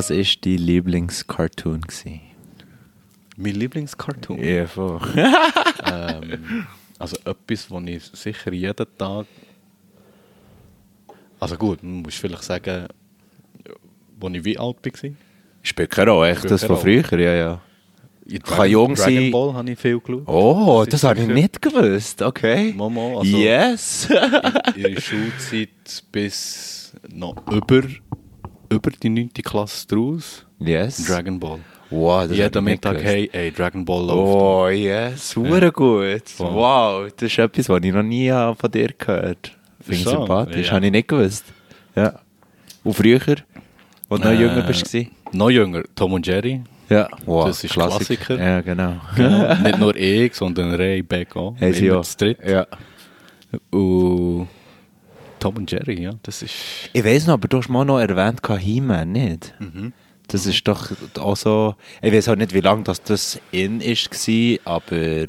Was war dein Lieblingscartoon? gewesen? Mein Lieblingscartoon. Ja, voll. Ähm, also etwas, was ich sicher jeden Tag. Also gut, man muss vielleicht sagen, wo ich wie alt war. Spielt keine Rolle, echt das von früher, ja, ja. In Kann jung Dragon sein. Ball habe ich viel geschaut. Oh, Das das, ist habe ich nicht gewusst, okay. Mama, also yes. in ihrer Schulzeit bis noch über, über die 9. Klasse draus. yes. Dragon Ball. Wow, das habe Jeden Mittag, hey, ey, Dragon Ball läuft. Oh, yes. Hure gut. Wow. Wow, das ist etwas, was ich noch nie habe von dir gehört Finde ich sympathisch. Ja. Habe ich nicht gewusst. Ja. Und früher, wo du noch Äh, jünger bist? Noch jünger, Tom und Jerry. Ja. Wow, das ist Klassiker. Ja, genau. Genau. Nicht nur ich, sondern Ray Beck auch. Haben sie auch. Ja. Und Tom und Jerry, ja, das ist... Ich weiß noch, aber du hast mal noch erwähnt, He-Man, nicht? Mhm. Das ist doch auch so. Ich weiß auch nicht, wie lange das, das in ist, war, aber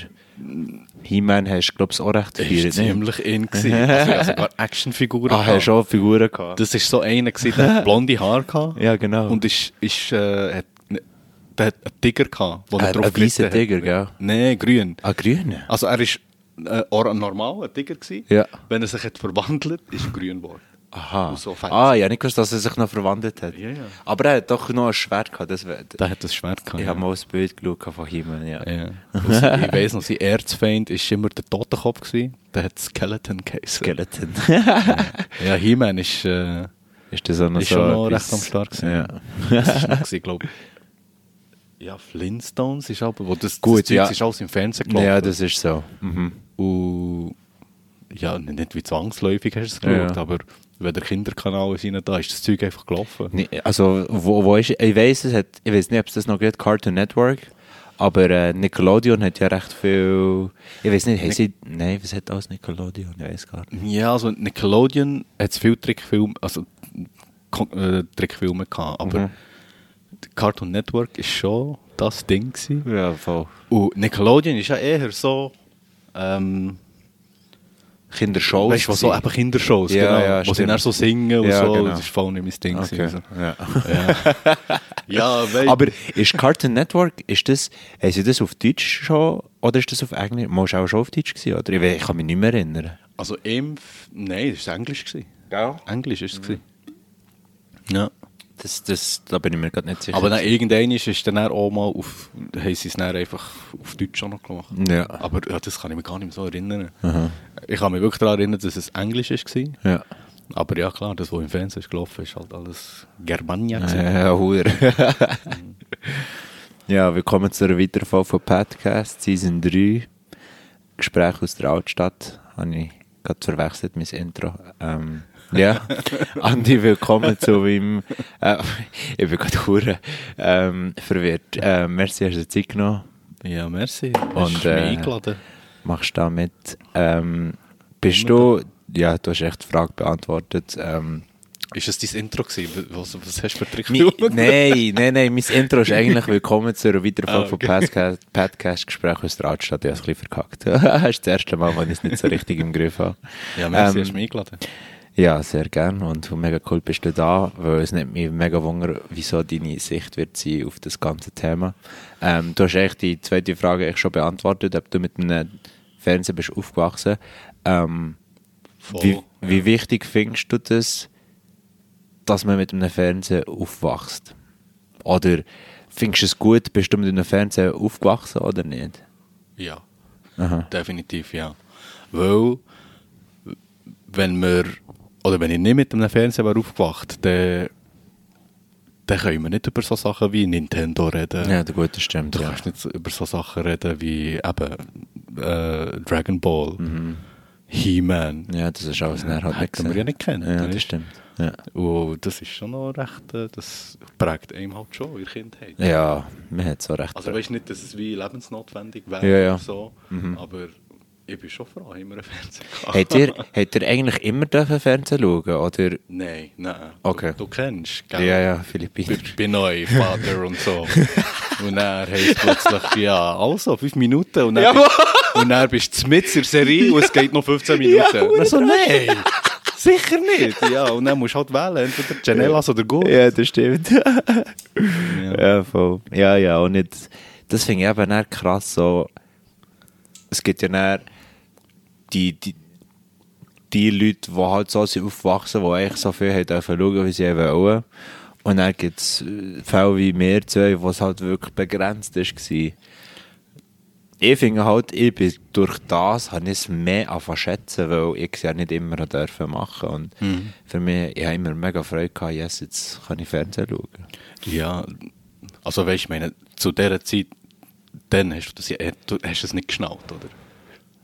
He-Man hast du, glaube ich, auch recht Das viel. war ziemlich in. gewesen. Also, ich hatte sogar Actionfiguren. Ah, hast du auch Figuren gehabt? Das war so einer, gewesen, der hat blonde Haare gehabt. ja, genau. Und ist, ist, äh, hat, der hat einen Tiger gehabt, wo er Ein- drauf ein hat. Tiger, gell? Nein, grün. ah, grün? Also er ist äh, ein Tiger gewesen. Ja. Wenn er sich hat verwandelt, ist er grün geworden. Aha. So ah, ja, nicht gewusst, dass er sich noch verwandelt hat. Ja, ja. Aber er hat doch noch ein Schwert gehabt. Das Der hat das Schwert gehabt. ich ja. habe mal ein Bild geschaut von He-Man, ja. Ja. Sie- ich weiss noch, sein Erzfeind war immer der Totenkopf. Gewesen. Der hat Skeleton geheißen. Skeleton. Ja, He-Man ist, äh, ist das auch noch ist so schon noch recht am Start gewesen. Ja. Das ist noch, gewesen, glaub Ja, Flintstones ist aber, wo das, Gut, das ja. ist alles im Fernsehen gelaufen. ja, das ist so. Mhm. Und ja, nicht wie zwangsläufig hast du es Ja. geschaut, aber wenn der Kinderkanal ist rein da, ist das Zeug einfach gelaufen. Nee, also, wo, wo ist, ich weiß es hat, ich weiß nicht, ob es das noch gibt, Cartoon Network, aber äh, Nickelodeon hat ja recht viel, ich weiß nicht, haben sie, nein, was hat alles Nickelodeon, ich weiß gar nicht. Ja, also Nickelodeon hat viele Trickfilme, also äh, Trickfilme gehabt, aber Mhm. Cartoon Network ist schon das Ding gewesen. Ja, voll. Und Nickelodeon ist ja eher so, ähm, Kindershows. weißt du, so eben Kindershows, Ja, genau, ja, wo sie dann so singen und Ja, so, genau. das ist voll nicht mein Ding Okay. gewesen. Ja. Ja, ja weil, Aber ist Cartoon Network, ist das, haben sie das auf Deutsch schon, oder ist das auf Englisch? Muss auch schon auf Deutsch gewesen, oder? Ich, ich kann mich nicht mehr erinnern. also im, nein, das war Englisch. Gewesen. Ja. Englisch ist es. gewesen. Ja. Das, das, da bin ich mir gerade nicht sicher. Aber dann irgendwann ist es dann auch mal auf, haben sie es dann einfach auf Deutsch auch noch gemacht. Ja. Aber ja, das kann ich mir gar nicht mehr so erinnern. Ich kann mich wirklich daran erinnern, dass es Englisch war. Ja. Aber ja klar, das, was im Fernsehen ist gelaufen ist, halt alles Germania. Ja, ja, willkommen zu einer weiteren Folge von Podcast, Season 3. Gespräch aus der Altstadt. Habe ich gerade verwechselt, mein Intro. Ähm, ja, Andi, willkommen zu meinem. Äh, ich bin gerade hure ähm, verwirrt. Äh, merci, hast du Zeit genommen. Ja, merci. Und, Und äh, mich eingeladen. Machst da mit. Ähm, bist du. Ja, du hast echt die Frage beantwortet. Ähm, Ist es dein Intro gewesen? Was, was hast du für Trickfilme? nein, nein, nein, mein Intro ist eigentlich willkommen zu einer weiteren Folge Ah, von okay. Podcast, Podcast Gespräch aus der Altstadt. Ich habe es ein bisschen verkackt. das ist das erste Mal, wo ich es nicht so richtig im Griff habe. Ja, merci, Ähm, hast du mich eingeladen. Ja, sehr gern und mega cool bist du da, weil es nimmt mich mega wunder, wieso deine Sicht wird sein auf das ganze Thema. Ähm, du hast eigentlich die zweite Frage eigentlich schon beantwortet, ob du mit einem Fernsehen bist aufgewachsen. Ähm, Voll. wie, wie wichtig findest du das, dass man mit einem Fernseher aufwächst? Oder findest du es gut, bist du mit einem Fernseher aufgewachsen oder nicht? Ja, Aha. definitiv ja. Weil, wenn wir, oder wenn ich nicht mit einem Fernseher wäre aufgewacht, dann, dann können wir nicht über so Sachen wie Nintendo reden. Ja, der gute stimmt. Du Ja. kannst nicht über so Sachen reden wie eben äh, Dragon Ball, He-Man. ja, das ist alles näher halt Hätten wir ja nicht kennen. Ja, das stimmt. Ja. Und das ist schon noch recht, äh, das prägt einem halt schon in der Kindheit. Ja, man hat so recht. Also weißt nicht, dass es wie lebensnotwendig wäre Ja, ja. oder so, aber ich bin schon froh, immer einen Fernseher. Habt ihr, habt ihr eigentlich immer dürfen Fernsehen schauen? Oder? Nein, nein. Okay. Du, du kennst, gell? Ja, ja, Philippiner. Ich bin neu, Vater und so. Und dann heisst plötzlich, ja, also, fünf Minuten. Und dann, und dann bist du mit in der Serie und es geht noch 15 Minuten. und dann so, nein, Sicher nicht. Ja, und dann musst du halt wählen, entweder Janelas oder Go. Ja, das stimmt. Ja. Ja, voll. Ja, ja, und nicht, das finde ich eben krass so, es gibt ja dann die, die, die Leute, die halt so sind aufgewachsen, die eigentlich so viel haben dürfen schauen, wie sie wollen. Und dann gibt es Fälle wie mir zwei, wo es halt wirklich begrenzt war. Ich finde halt, ich bin durch das habe ich es mehr anfangen schätzen, weil ich es ja nicht immer dürfen machen Und für mich, ich habe immer mega Freude gehabt, yes, jetzt kann ich Fernsehen schauen. Ja, also weißt du, ich meine, zu dieser Zeit, dann hast du das ja, du hast es nicht geschnallt, oder?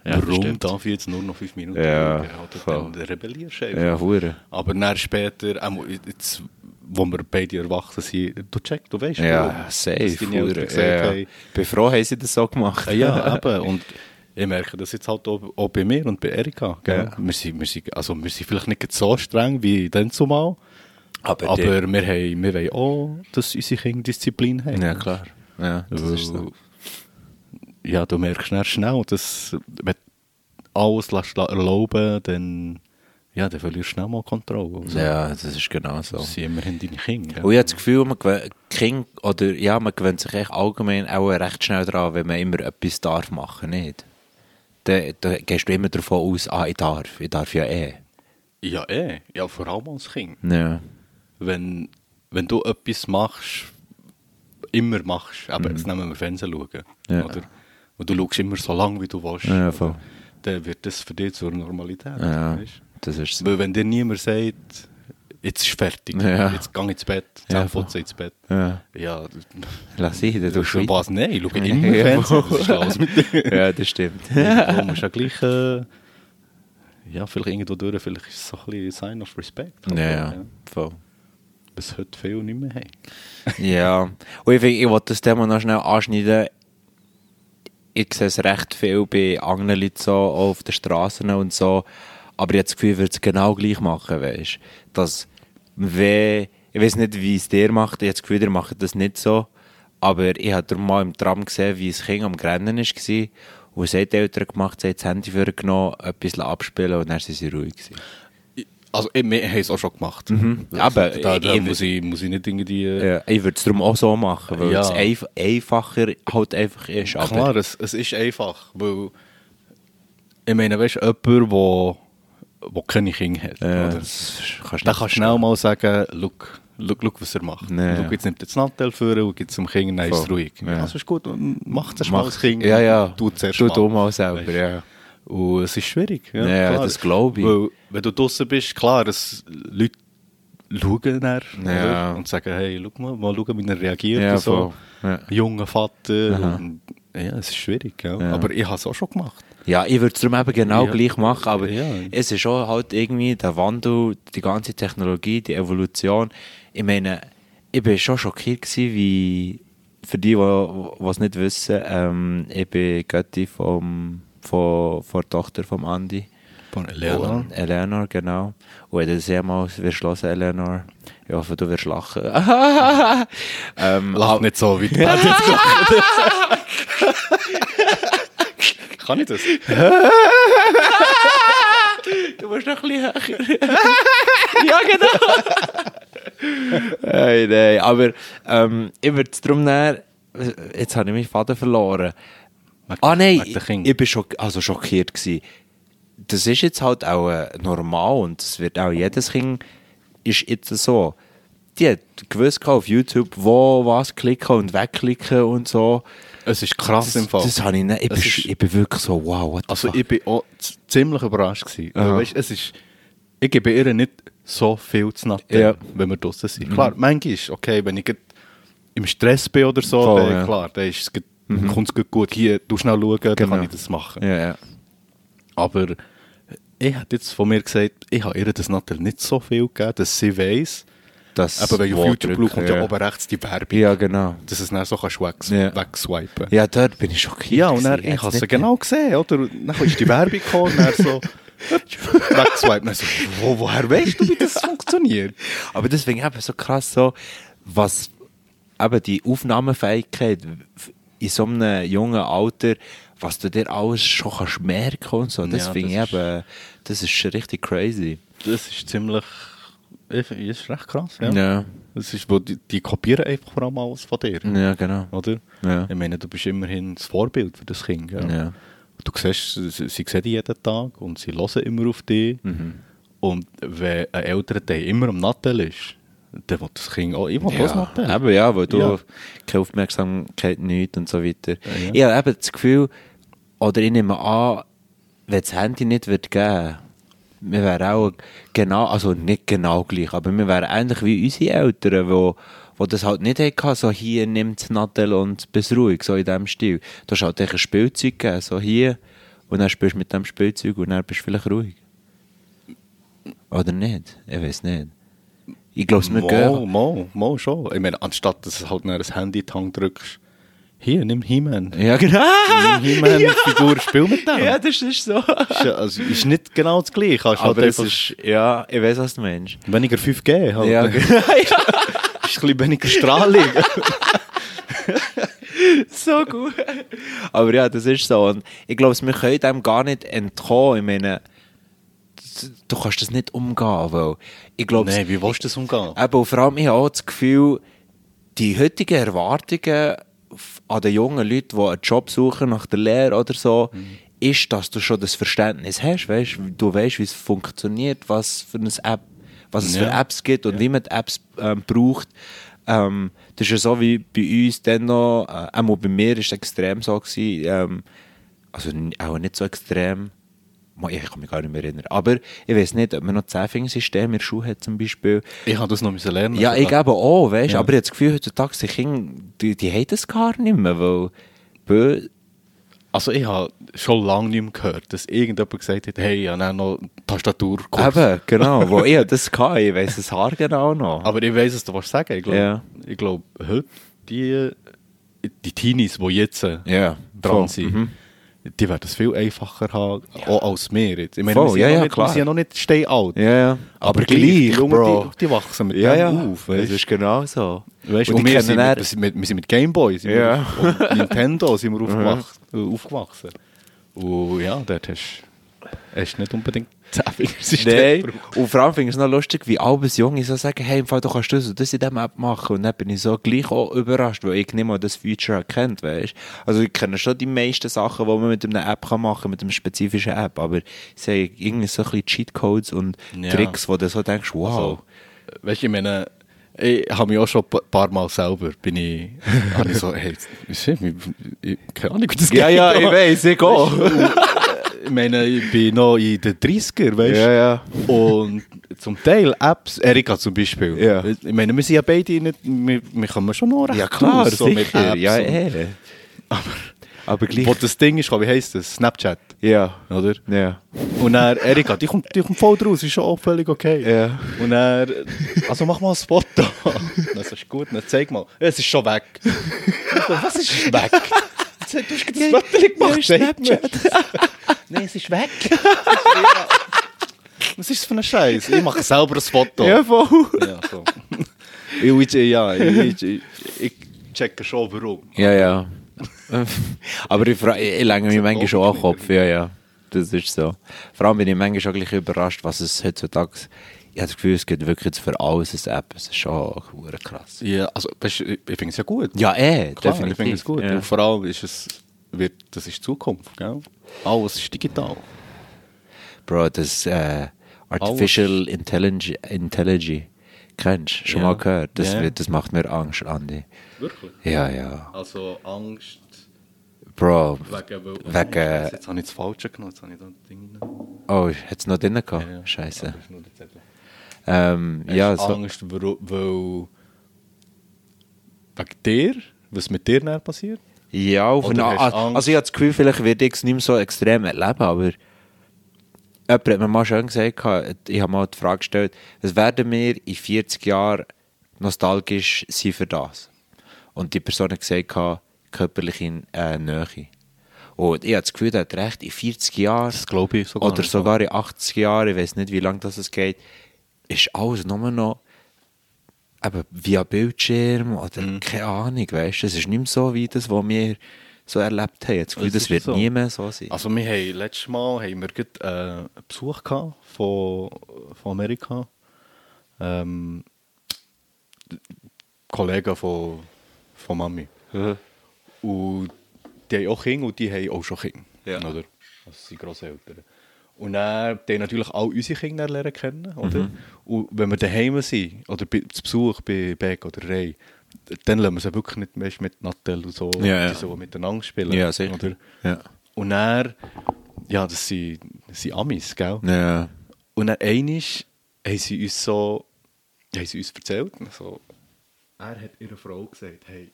Ja, Warum darf ich jetzt nur noch fünf Minuten Ja, schauen? Oder dann rebellierst du einfach. Ja, hure. Aber dann später, auch jetzt, wo wir beide erwachsen sind, du checkst, du weißt, Ja, warum. safe. Hure. gesagt Ja. bin froh, haben sie das so gemacht. Ja, eben. Und ich merke das jetzt halt auch, auch bei mir und bei Erika. Gell? Ja. Wir, sind, wir, sind, also wir sind vielleicht nicht so streng wie dann zumal, Aber, aber die- wir, haben, wir wollen auch, dass unsere Kinder Disziplin haben. Ja, klar. Ja, das Weil- ist so. Ja, du merkst schnell, schnell dass wenn du alles lässt erlauben dann, ja, dann verlierst du schnell mal Kontrolle. Also, Ja, das ist genau so. Das sind immerhin deine Kinder. gell? Und ich habe das Gefühl, man gewöhnt, Kind, oder, ja, man gewöhnt sich echt allgemein auch recht schnell daran, wenn man immer etwas darf machen, nicht? Dann, dann gehst du immer davon aus, ah, ich darf, ich darf ja eh. Ja, eh. Ja, vor allem als Kind. Ja, wenn, wenn du etwas machst, immer machst, aber jetzt nehmen wir Fernsehen schauen, Mhm. Ja. oder? Und du schaust immer so lange, wie du willst, Ja, voll. dann wird das für dich zur Normalität. ja, weisst? das ist so. Weil wenn dir niemand sagt, jetzt ist fertig, Ja. jetzt geh ins Bett, Ja, Zähneputzen ins Bett. Ja. Ja, Lass ich, dann tust du was? Nein, ich schaue Ja, immer Fernsehen. Was ist los mit dir? Ja, das stimmt. Du musst ja gleich, äh, ja, vielleicht irgendwo durch, vielleicht ist es so ein bisschen Sign of Respect. Ja, ja, voll. Was heute viele nicht mehr haben. Ja, und ich, finde, ich wollte das Thema noch schnell anschneiden. Ich sehe es recht viel bei anderen Leuten so, auch auf den Straßen und so. Aber ich habe das Gefühl, ich würde es genau gleich machen, weißt. Dass, wenn, ich weiß nicht, wie es dir macht, ich habe das Gefühl, ihr macht das nicht so. Aber ich habe mal im Tram gesehen, wie ein Kind am Grennen war. Und es haben die Eltern gemacht, sie haben das Handy vorgenommen, etwas abspielen und dann sind sie ruhig gewesen. Also, ich, wir haben es auch schon gemacht. Aber, Also, da, da ich- muss, ich, muss ich nicht irgendwie... äh, Ja, ich würde es darum auch so machen, weil Ja. es einf einfacher halt einfach ist. Aber Klar, es, es ist einfach, weil... Ich meine, weißt du, jemand, wo, wo keine Kinder hat, Ja, oder? das kannst du der nicht kann schnell mal sagen, look, look, look was er macht. Ja. Look, jetzt nimmt er das Nattel vor und gibt es dem Kind, dann ist es ruhig. Ja. Also ist gut, und macht es Mach- mal als Kind. Ja, ja. Du zuerst Du mal. du mal selber, Weisst du? ja. Und es ist schwierig. Ja, Ja, das glaube ich. Weil, wenn du draußen bist, klar, es, Leute schauen dann Ja. und sagen, hey, schau mal, mal schauen, wie er reagiert. Ja, so. Ja. Junger Vater. Und, ja, es ist schwierig. Ja. Aber ich habe es auch schon gemacht. Ja, ich würde es darum eben genau Ja. gleich machen, aber Ja. es ist auch halt irgendwie der Wandel, die ganze Technologie, die Evolution. Ich meine, ich bin schon schockiert gewesen, wie, für die, die es nicht wissen, ähm, ich bin Götti vom, von, von der Tochter von Andi. Von Eleanor. Und Eleanor, genau. Und wenn du das jemals wirst hören, Eleanor, ich hoffe, du wirst lachen. ähm, Lach nicht so, wie die Band jetzt gelacht Kann ich das? Du musst noch ein bisschen höher. ja, genau. hey, nein, aber ähm, ich würde es darum näher. Jetzt habe ich meinen Faden verloren. Wegen- Ah nein, ich, ich bin schock, also schockiert gewesen. Das ist jetzt halt auch äh, normal und das wird auch jedes Kind ist jetzt so. Die hat gewusst auf YouTube, wo was klicken und wegklicken und so. Es ist krass im Fall. Das habe ich nicht. Ich, Es bin, ist- ich bin wirklich so, wow, Also fuck? ich bin auch ziemlich überrascht gewesen. Weil, Weißt, es ist, ich gebe ihr nicht so viel zu natten, Ja. wenn wir draußen sind. Klar, manchmal ist okay, wenn ich im Stress bin oder so, Voll, dann, ja. klar, dann ist es grad- kommt's grad gut. Hier, du schnell schauen, dann Genau. kann ich das machen. ja, ja. Aber ich hätte jetzt von mir gesagt, ich habe ihr das natürlich nicht so viel gegeben, dass sie weiss, Das aber wenn ich auf YouTube drücken, kommt ja ja. oben rechts die Werbung, Ja, genau. dass es dann so kannst wegs Ja. wegswipen Ja, dort bin ich schockiert. Ja, und dann, ich habe nicht- genau gesehen, oder? Dann ist die Werbung gekommen und dann so wegswipen. Dann so, wo, woher weißt du, wie das funktioniert? Aber ich eben so krass, so, was eben die Aufnahmefähigkeit in so einem jungen Alter, was du dir alles schon kannst merken und so, das Ja, finde ich eben, das ist schon richtig crazy. Das ist ziemlich... Das ist recht krass, ja. Ja, Das ist, wo die, die kopieren einfach vor allem alles von dir, ja genau. oder? Ja. Ich meine, du bist immerhin das Vorbild für das Kind, gell? Ja. Du siehst, sie, sie sehen dich jeden Tag und sie hören immer auf dich. Mhm. Und wenn ein älterer Teil immer am Nattel ist, dann will das Kind auch immer das Ja, Nattel. eben, ja, weil du Ja. keine Aufmerksamkeit nicht und so weiter. Ja, ja. Ich habe eben das Gefühl, oder ich nehme an, wenn das Handy nicht wird geben wir wären auch genau, also nicht genau gleich, aber wir wären ähnlich wie unsere Eltern, wo, wo das halt nicht hatten, so hier nimmt das Nattel und bist ruhig, so in diesem Stil. Du hast halt ein Spielzeug gegeben, so hier, und dann spielst du mit dem Spielzeug und dann bist du vielleicht ruhig. Oder nicht? Ich weiß nicht. Ich glaube, Mo, gehen... mo, mo, schon. Ich meine, anstatt dass du halt nach das Handy in die Hand drückst, hier, nimm He-Man. Ja, genau. Nimm He-Man-Figur, spiel mit dem. Ja, das ist so. Ist, ja- also, ist nicht genau das Gleiche. Hast Aber halt es ist, ja, ich weiß, was du meinst. weniger 5G. Halt. Ja, ist genau. ein bisschen weniger Strahlung. so gut. Aber ja, das ist so. Und ich glaube, wir können dem gar nicht entkommen. Ich meine, du kannst das nicht umgehen, weil ich glaube, Nein, wie willst du das umgehen? eben, vor allem, ich habe auch das Gefühl, die heutigen Erwartungen an den jungen Leuten, die einen Job suchen nach der Lehre oder so, ist, dass du schon das Verständnis hast, weißt, du weißt, wie es funktioniert, was für eine App, was es für Ja. Apps gibt und wie man die Apps ähm, braucht. Ähm, das ist ja so wie bei uns dann noch, äh, auch bei mir ist es extrem so gewesen, ähm, also auch nicht so extrem, ich kann mich gar nicht mehr erinnern, aber ich weiß nicht, ob man noch Zehnfingersystem in der Schule hat zum Beispiel, Ich habe das noch müssen lernen. ja, ich eben auch, weißt du, Ja. aber ich habe das Gefühl, heutzutage, die Kinder, die, die haben das gar nicht mehr, weil, bö, Also ich habe schon lange nicht mehr gehört, dass irgendjemand gesagt hat, hey, ich habe noch Tastaturkurs. eben, genau, wo ich das kann, ich weiss es haargenau noch. Aber ich weiß, was du was sagen. Ich glaube, Ja. ich glaube, heute die, die Teenies, die jetzt äh, ja, dran sind, mhm. Die werden es viel einfacher haben, auch als wir jetzt. Ich meine, Voll, wir sind, ja, ja, ja, noch nicht, wir klar. sind ja noch nicht steinalt. Ja, ja, aber, gleich, die Jungen, Bro. Die, die wachsen mit ja, dem ja, auf. das Weißt? ist genau so. Weißt, Und und wir, sind mit, wir, mit, wir sind mit Gameboy, sind Ja. wir Nintendo sind wir aufgewachsen. aufgewachsen. Und ja, dort hast du nicht unbedingt Nein, und vor allem finde ich es noch lustig, wie alles Junge so sagen, hey, im Fall, du kannst das und das in diesem App machen. Und dann bin ich so gleich auch überrascht, weil ich nicht mal das Feature kennt, weißt Also ich kenne schon die meisten Sachen, die man mit einer App kann machen kann, mit einer spezifischen App, aber ich sehe irgendwie so ein bisschen Cheatcodes und Ja. Tricks, wo du so denkst, wow. Also, weißt du, ich meine, ich habe mich auch schon ein paar Mal selber, bin ich, habe ich so, hey, ich, keine Ahnung, wie das ja, geht. ja, ich weiß, ich auch. Ich meine, ich bin noch in den 30er, weißt du? Ja, ja. Und zum Teil Apps, Erika zum Beispiel. Ja. Ich meine, wir sind ja beide nicht, wir, wir kommen schon noch recht Ja, klar, aus, so mit. Apps. Ja, eh. Aber, aber gleich. Wo das Ding ist, wie heisst das? Snapchat, Ja. oder? Ja. Und dann, Erika, die kommt, die kommt voll draus, ist schon auch völlig okay. Ja. Und dann, also mach mal ein Foto. Das ist gut, dann zeig mal. Ja, Es ist schon weg. Was ist weg? Du hast gerade das Foto gemacht, zeig mir. Nein, es ist weg. Was ist das für ein Scheiß? Ich mache selber ein Foto. Ja, voll. Ja, so. ich, ja, ich, ich, ich checke schon, warum. Ja, ja. Aber ich, fra- ich, lege mich manchmal schon an den Kopf, ja, ja. Das ist so. Vor allem bin ich manchmal schon gleich überrascht, was es heutzutage... Ich habe das Gefühl, es gibt wirklich jetzt für alles eine App. Es ist schon krass. Ja, also, ich, finde es ja gut. Ja, eh, Klar, definitiv. ich finde es gut. Ja. Und vor allem ist es, wird, das ist die Zukunft, gell? Alles ist digital. Bro, das äh, Artificial Intelligence, Intelligence, kennst du? Schon Ja. mal gehört? Das, Ja. wird, das macht mir Angst, Andi. Wirklich? Ja, ja. Also Angst Bro, wegen... Wegen- Jetzt habe ich das Falsche genommen, jetzt habe ich das Ding genommen. oh, hat es noch drin gehabt? Ja, ja. Scheiße. Ähm, Hast ja, du so, Angst, weil, weil... Wegen dir? Was mit dir dann passiert? Ja, auf eine? Also ich habe das Gefühl, vielleicht werde ich es nicht mehr so extrem erleben, aber jemand hat mir mal schön gesagt, ich habe mal die Frage gestellt, was werden wir in 40 Jahren nostalgisch sein für das? Und die Person hat gesagt, körperliche äh, Nähe. Und ich habe das Gefühl, der hat recht, in 40 Jahren sogar. oder sogar in 80 Jahren, ich weiß nicht, wie lange das geht, ist alles nur noch eben via Bildschirm oder Mhm. keine Ahnung, weißt du, es ist nicht mehr so wie das, was wir so erlebt haben. Jetzt Gefühl, Das das, wird so. nie mehr so sein. Also wir haben letztes Mal haben wir gerade, äh, einen Besuch gehabt von, von Amerika. Ähm, Kollegen von, von Mami. Und die haben auch Kinder und die haben auch schon Kinder. Ja. Oder? Also sind Grosseltern. Und dann haben natürlich auch unsere Kinder lernen kennen. Oder? Mhm. Und wenn wir daheim sind, oder bei, zu Besuch bei Beck oder Ray, dann lassen wir sie wirklich nicht mehr mit Nattel und so, Ja, ja. die so miteinander spielen. ja, sicher. Oder? Ja. Und dann, ja, das sind, das sind Amis, gell? Ja. Und dann einmal haben sie uns so, haben sie uns erzählt, so, er hat ihrer Frau gesagt, hey,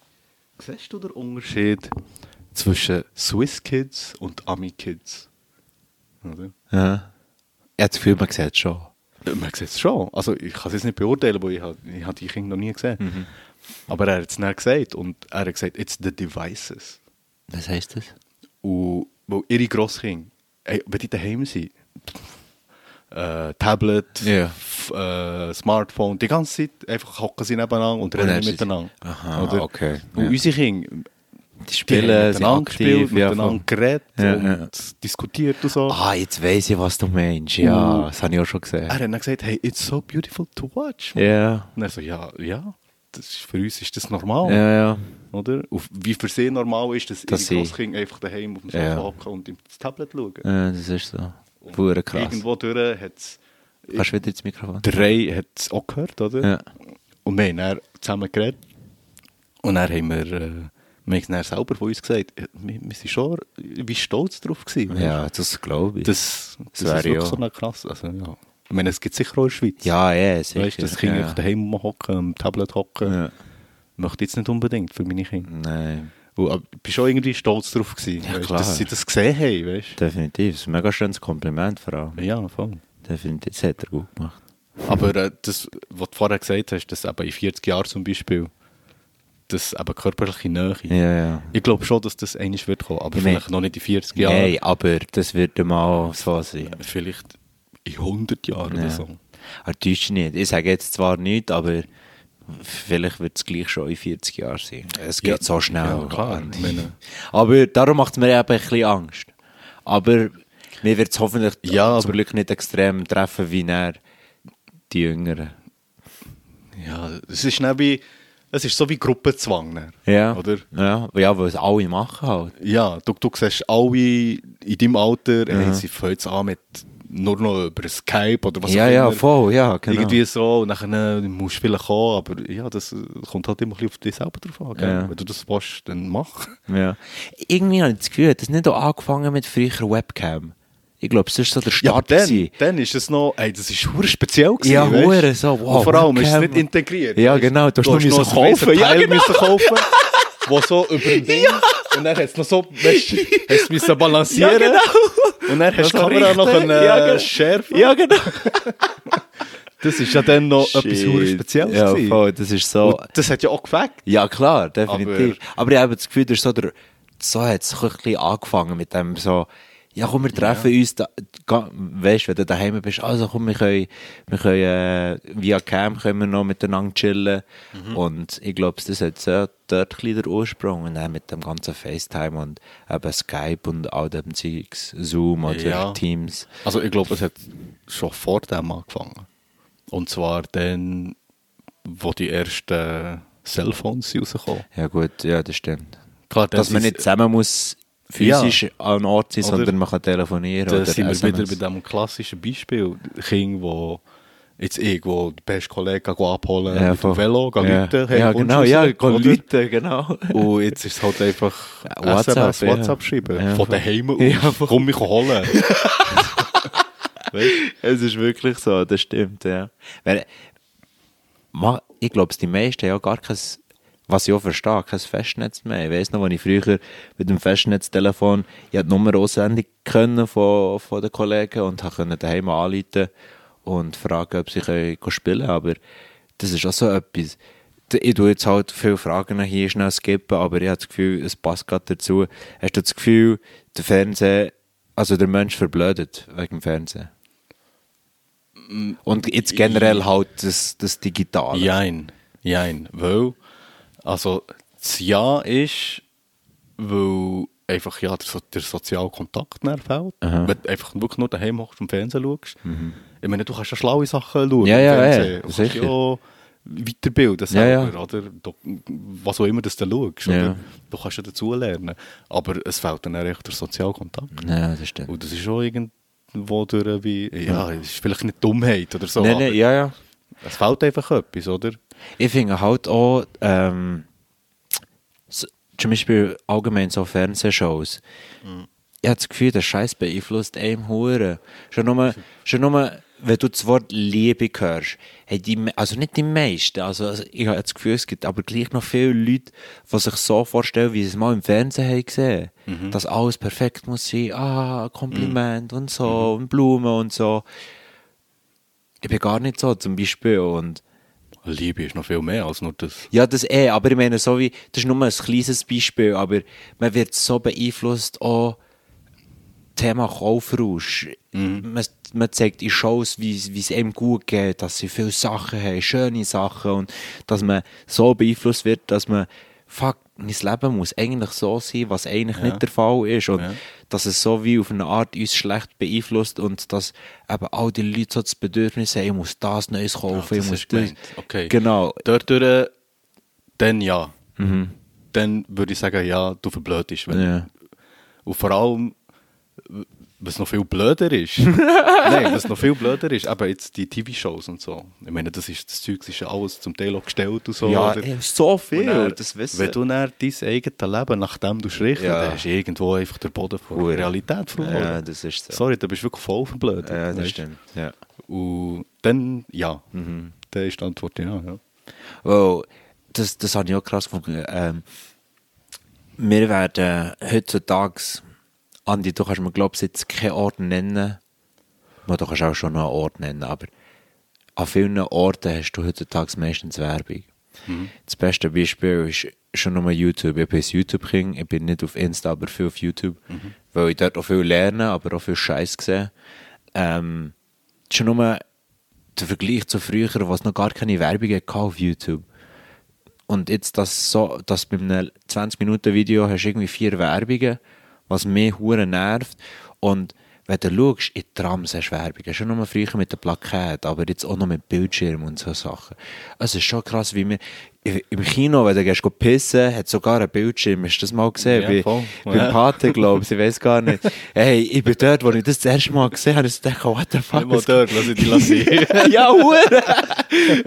siehst du den Unterschied zwischen Swiss Kids und Ami Kids? Oder? ja. Ich habe das Gefühl, man sieht es schon. Man sieht es schon. Also ich kann es jetzt nicht beurteilen, weil ich, habe- ich habe die Kinder noch nie gesehen. Aber er hat es dann gesagt und er hat gesagt, it's the devices. Was heisst das? Und weil ihre Grosskinder, wenn die daheim sind, äh, Tablet, f- äh, Smartphone, die ganze Zeit einfach hocken sie nebeneinander und reden miteinander. Aha, Oder? okay, Und ja. unsere Kinder, Die die spielen, haben sind miteinander gespielt, aktiv. Ja, miteinander geredet Ja, und ja. diskutiert und so. Ah, jetzt weiss ich, was du meinst. Ja, Uh. das habe ich auch schon gesehen. Er hat dann gesagt, hey, it's so beautiful to watch. Ja. Und er so, ja, ja, das ist, für uns ist das normal. Ja, ja. Oder? Und wie für sie normal ist, dass, Dass ihre Grosskinder einfach daheim auf dem Sofa Ja. hocken und ins Tablet schauen. Ja, das ist so. Pure krass. Irgendwo durch hat es Kannst du wieder ins Mikrofon? drei hat es auch gehört, oder? Ja. Und wir haben dann zusammen geredet. Und dann haben wir, äh, wir haben es selber von uns gesagt, äh, wir, wir sind schon wie stolz drauf gewesen. Ja, das glaube ich. Das, das, Das ist wäre wirklich so eine krass. Also, ja. Ich meine, es gibt sicher auch in der Schweiz. ja, ja, sicher. weißt du, das Kind ja. daheim hocken, am Tablet hocken. Ja. Möchte ich jetzt nicht unbedingt für meine Kinder. Nein, Und, aber ich schon irgendwie stolz drauf gewesen, Ja, weißt, dass sie das gesehen haben. Weißt? definitiv. Das ist ein mega schönes Kompliment vor allem. Ja, voll. Definitiv, das hat er gut gemacht. Aber äh, das, was du vorher gesagt hast, dass eben in 40 Jahren zum Beispiel, das eben körperliche Nähe. Ja, ja. Ich glaube schon, dass das eigentlich wird kommen, aber Ich mein- vielleicht noch nicht in 40 Jahren. Nein, aber das wird mal so sein. Vielleicht in 100 Jahren Ja. oder so. Aber täusch dich nicht. Ich sage jetzt zwar nichts, aber vielleicht wird es gleich schon in 40 Jahren sein. Es geht Ja. so schnell. Ja, klar. Aber darum macht es mir eben ein bisschen Angst. Aber mir wird es hoffentlich Ja, zum Glück nicht extrem treffen wie er die Jüngeren. Ja, es ist nicht wie, es ist so wie Gruppenzwang. dann, Ja. Oder? Ja, ja weil es alle machen halt. Ja, du, du siehst alle in deinem Alter, hey, sie fangen jetzt an mit nur noch über Skype oder was ja, auch ja, immer. voll, ja, genau. Irgendwie so, und dann äh, musst du vielleicht kommen, aber ja, das äh, kommt halt immer ein bisschen auf dich selber drauf an. Ja. Wenn du das willst, dann mach. Ja. Irgendwie habe ich das Gefühl, das ist nicht auch angefangen mit früher Webcam. Ich glaube, das ist so der Ja, Start. dann, gewesen. dann ist es noch, ey, das ist hure speziell gewesen, Ja, hure so, wow, Und vor allem ist es Webcam. nicht integriert. Ja, genau, du hast nur noch müssen kaufen. Ja, genau. müssen kaufen, wo so über dem Ding, und dann hat es noch so, weißt du, du müssen balancieren. Ja, genau. Und dann hast du die Kamera noch eine Ja, genau. Schärfe. Ja, genau. Das ist ja dann noch etwas hure Spezielles Ja, voll, das ist so. Und das hat ja auch gefällt. Ja, klar, definitiv. Aber, ich habe das Gefühl, das ist so, der, so hat es ein bisschen angefangen mit dem so, ja komm, wir treffen uns, da, weißt, wenn du daheim bist, also komm, wir können, wir können äh, via Cam können wir noch miteinander chillen. Und ich glaube, das hat so dort ein der Ursprung. Und dann mit dem ganzen FaceTime und eben Skype und all dem Zeugs, Zoom oder Ja. Teams. Also ich glaube, es hat schon vor dem angefangen. Und zwar dann, wo die ersten Cellphones rauskommen. Ja gut, ja, das stimmt. Klar, Dass man nicht zusammen muss physisch an einem Ort sein, Oder- sondern man kann telefonieren Da sind wir SMS. wieder bei dem klassischen Beispiel. Kind, wo jetzt irgendwo den besten Kollegen abholen Ja, mit dem Velo, gehen ja. Leute, hey, ja, genau, ja, raus? gehen Oder? Leute, genau. Und jetzt ist es halt einfach Ja, WhatsApp, SMS, ja. WhatsApp schreiben. Ja, von daheim aus. Ja. Komm mich holen. es ist wirklich so, das stimmt, ja. Weil, ich glaube, die meisten haben ja gar kein, was ich auch verstehe, kein Festnetz mehr. Ich weiss noch, als ich früher mit dem Festnetztelefon, ich hatte die Nummer auswendig können von, von den Kollegen und konnte daheim anrufen und fragen, ob sie können spielen aber das ist auch so etwas. Ich tue jetzt halt viele Fragen hier schnell skippen, aber ich habe das Gefühl, es passt gerade dazu. Hast du das Gefühl, der Fernseher, also der Mensch verblödet wegen dem Fernsehen? Und jetzt generell halt das, das Digitale. Jein. Jein. Weil, also, das Ja ist, weil einfach ja, der, so, der soziale Kontakt fehlt. Aha. Wenn du einfach wirklich nur daheim hockst und Fernsehen schaust. Ich meine, du kannst ja schlaue Sachen schauen. Mhm. Ja, ja, Fernsehen. ja, Du kannst ja weiterbilden Ja, ja. selber, oder? Du, was auch immer das du schaust. Ja. Oder? Du kannst ja dazu lernen. Aber es fehlt dann echt der soziale Kontakt. Ja, das stimmt. Und das ist schon irgendwo durch wie, ja, es ist vielleicht nicht Dummheit oder so, Nein, nein, ja, ja. Es fehlt einfach etwas, oder? Ich finde halt auch, ähm, zum Beispiel allgemein so Fernsehshows. Ich habe das Gefühl, der Scheiß beeinflusst einem Huren. Schon nur, schon nur, wenn du das Wort Liebe hörst, hey, die, also nicht die meisten, also, also ich habe das Gefühl, es gibt aber gleich noch viele Leute, die sich so vorstellen, wie sie es mal im Fernsehen haben gesehen. Dass alles perfekt muss sein, ah, Kompliment und so, und Blumen und so. Ich bin gar nicht so, zum Beispiel, und Liebe ist noch viel mehr als nur das. ja, das eh, aber ich meine, so wie, das ist nur ein kleines Beispiel, aber man wird so beeinflusst, auch Thema Kaufrausch. Man, man zeigt in Shows, wie es wie es einem gut geht, dass sie viele Sachen haben, schöne Sachen und dass man so beeinflusst wird, dass man, fuck, mein Leben muss eigentlich so sein, was eigentlich Ja. nicht der Fall ist und Ja. dass es so wie auf eine Art uns schlecht beeinflusst und dass eben all die Leute so das Bedürfnis haben, ich muss das Neues kaufen, ich das muss ist das. gemeint. Okay. Genau. Dort durch, dann ja. Dann würde ich sagen, ja, du verblödest. Ja. Und vor allem, was noch viel blöder ist. Nein, was noch viel blöder ist, eben jetzt die TV-Shows und so. Ich meine, das, ist, das Zeug ist ja alles zum Teil auch gestellt und so. Ja, ey, so viel, dann, das wissen. Wenn du dann dein eigenes Leben nachdem du richten, Ja. dann hast du irgendwo einfach den Boden von Hure. Realität verloren. Ja, das ist so. Sorry, da bist du wirklich voll verblödet. Ja, das weißt? stimmt. Ja. Und dann, ja. Mhm. Dann ist die Antwort ja. ja. Well, das, das habe ich auch krass gefunden. Ähm, wir werden heutzutage, Andi, du kannst mir, glaube ich, jetzt keinen Ort nennen. Mal, Du kannst auch schon noch einen Ort nennen, aber an vielen Orten hast du heutzutage meistens Werbung. Das beste Beispiel ist schon nur YouTube. Ich bin ein YouTube-King, ich bin nicht auf Insta, aber viel auf YouTube, weil ich dort auch viel lerne, aber auch viel Scheiß sehe. Ähm, schon nur der Vergleich zu früher, wo es noch gar keine Werbung hatte auf YouTube. Und jetzt das so, dass bei einem 20-Minuten-Video hast du irgendwie vier Werbungen, was mich hure nervt. Und wenn du schaust, in Trams hast du Werbungen. Schon nur früher mit den Plakaten, aber jetzt auch noch mit Bildschirmen und so Sachen. Es ist schon krass, wie wir im Kino, wenn du gehst pissen, hat sogar ein Bildschirm. Hast du das mal gesehen? Ja, bei, voll. beim Ja. Pate, glaube ich. Ich weiß gar nicht. Hey, ich bin dort, wo ich das das erste Mal gesehen habe, ich dachte, what the fuck? Mal was dort, lass ich dich lassen. ja, hure.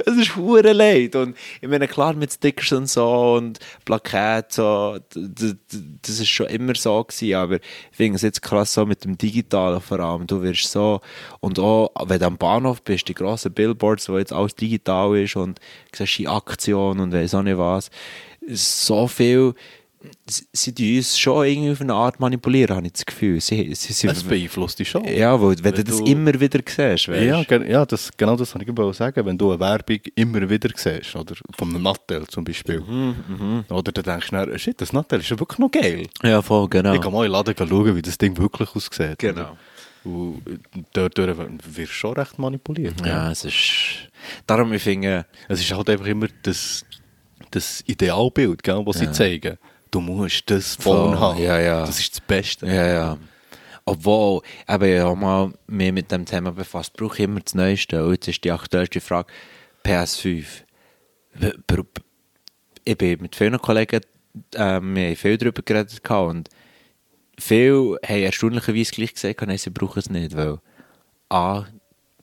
Es ist hure leid. Und ich meine, klar mit Stickers und so und Plakaten, so, das ist schon immer so gewesen, aber ich finde es jetzt krass so mit dem Digitalen vor allem. Du wirst so, und auch, wenn du am Bahnhof bist, die grossen Billboards, wo jetzt alles digital ist und du siehst die Aktion und weiss auch nicht was, so viel, sie, tun uns schon irgendwie auf eine Art manipulieren, habe ich das Gefühl. Sie, sie, sie, Es beeinflusst dich schon. ja, weil, wenn, Wenn du das immer wieder siehst, weißt Ja, ja das, genau das wollte ich gerade sagen. Wenn du eine Werbung immer wieder siehst, oder von einem Nattel zum Beispiel, Mhm, oder dann denkst du, dann, shit, das Nattel ist ja wirklich noch geil. Ja, voll, genau. Ich kann mal in den Laden schauen, wie das Ding wirklich aussieht. Genau. oder? Und dort durch wirst du schon recht manipuliert. Ja, es ist. Darum, ich finde. Es ist halt einfach immer das, das Idealbild, gell, das sie zeigen. Du musst das Phone haben. ja, ja. Das ist das Beste. Ja, ja. Obwohl, eben, ich habe mal mich mit dem Thema befasst, brauche ich immer das Neueste. Und jetzt ist die aktuellste Frage: PS5. B- b- Ich bin mit vielen Kollegen, äh, wir haben viel darüber geredet und viele haben erstaunlicherweise gleich gesagt, nein, sie brauchen es nicht, weil A,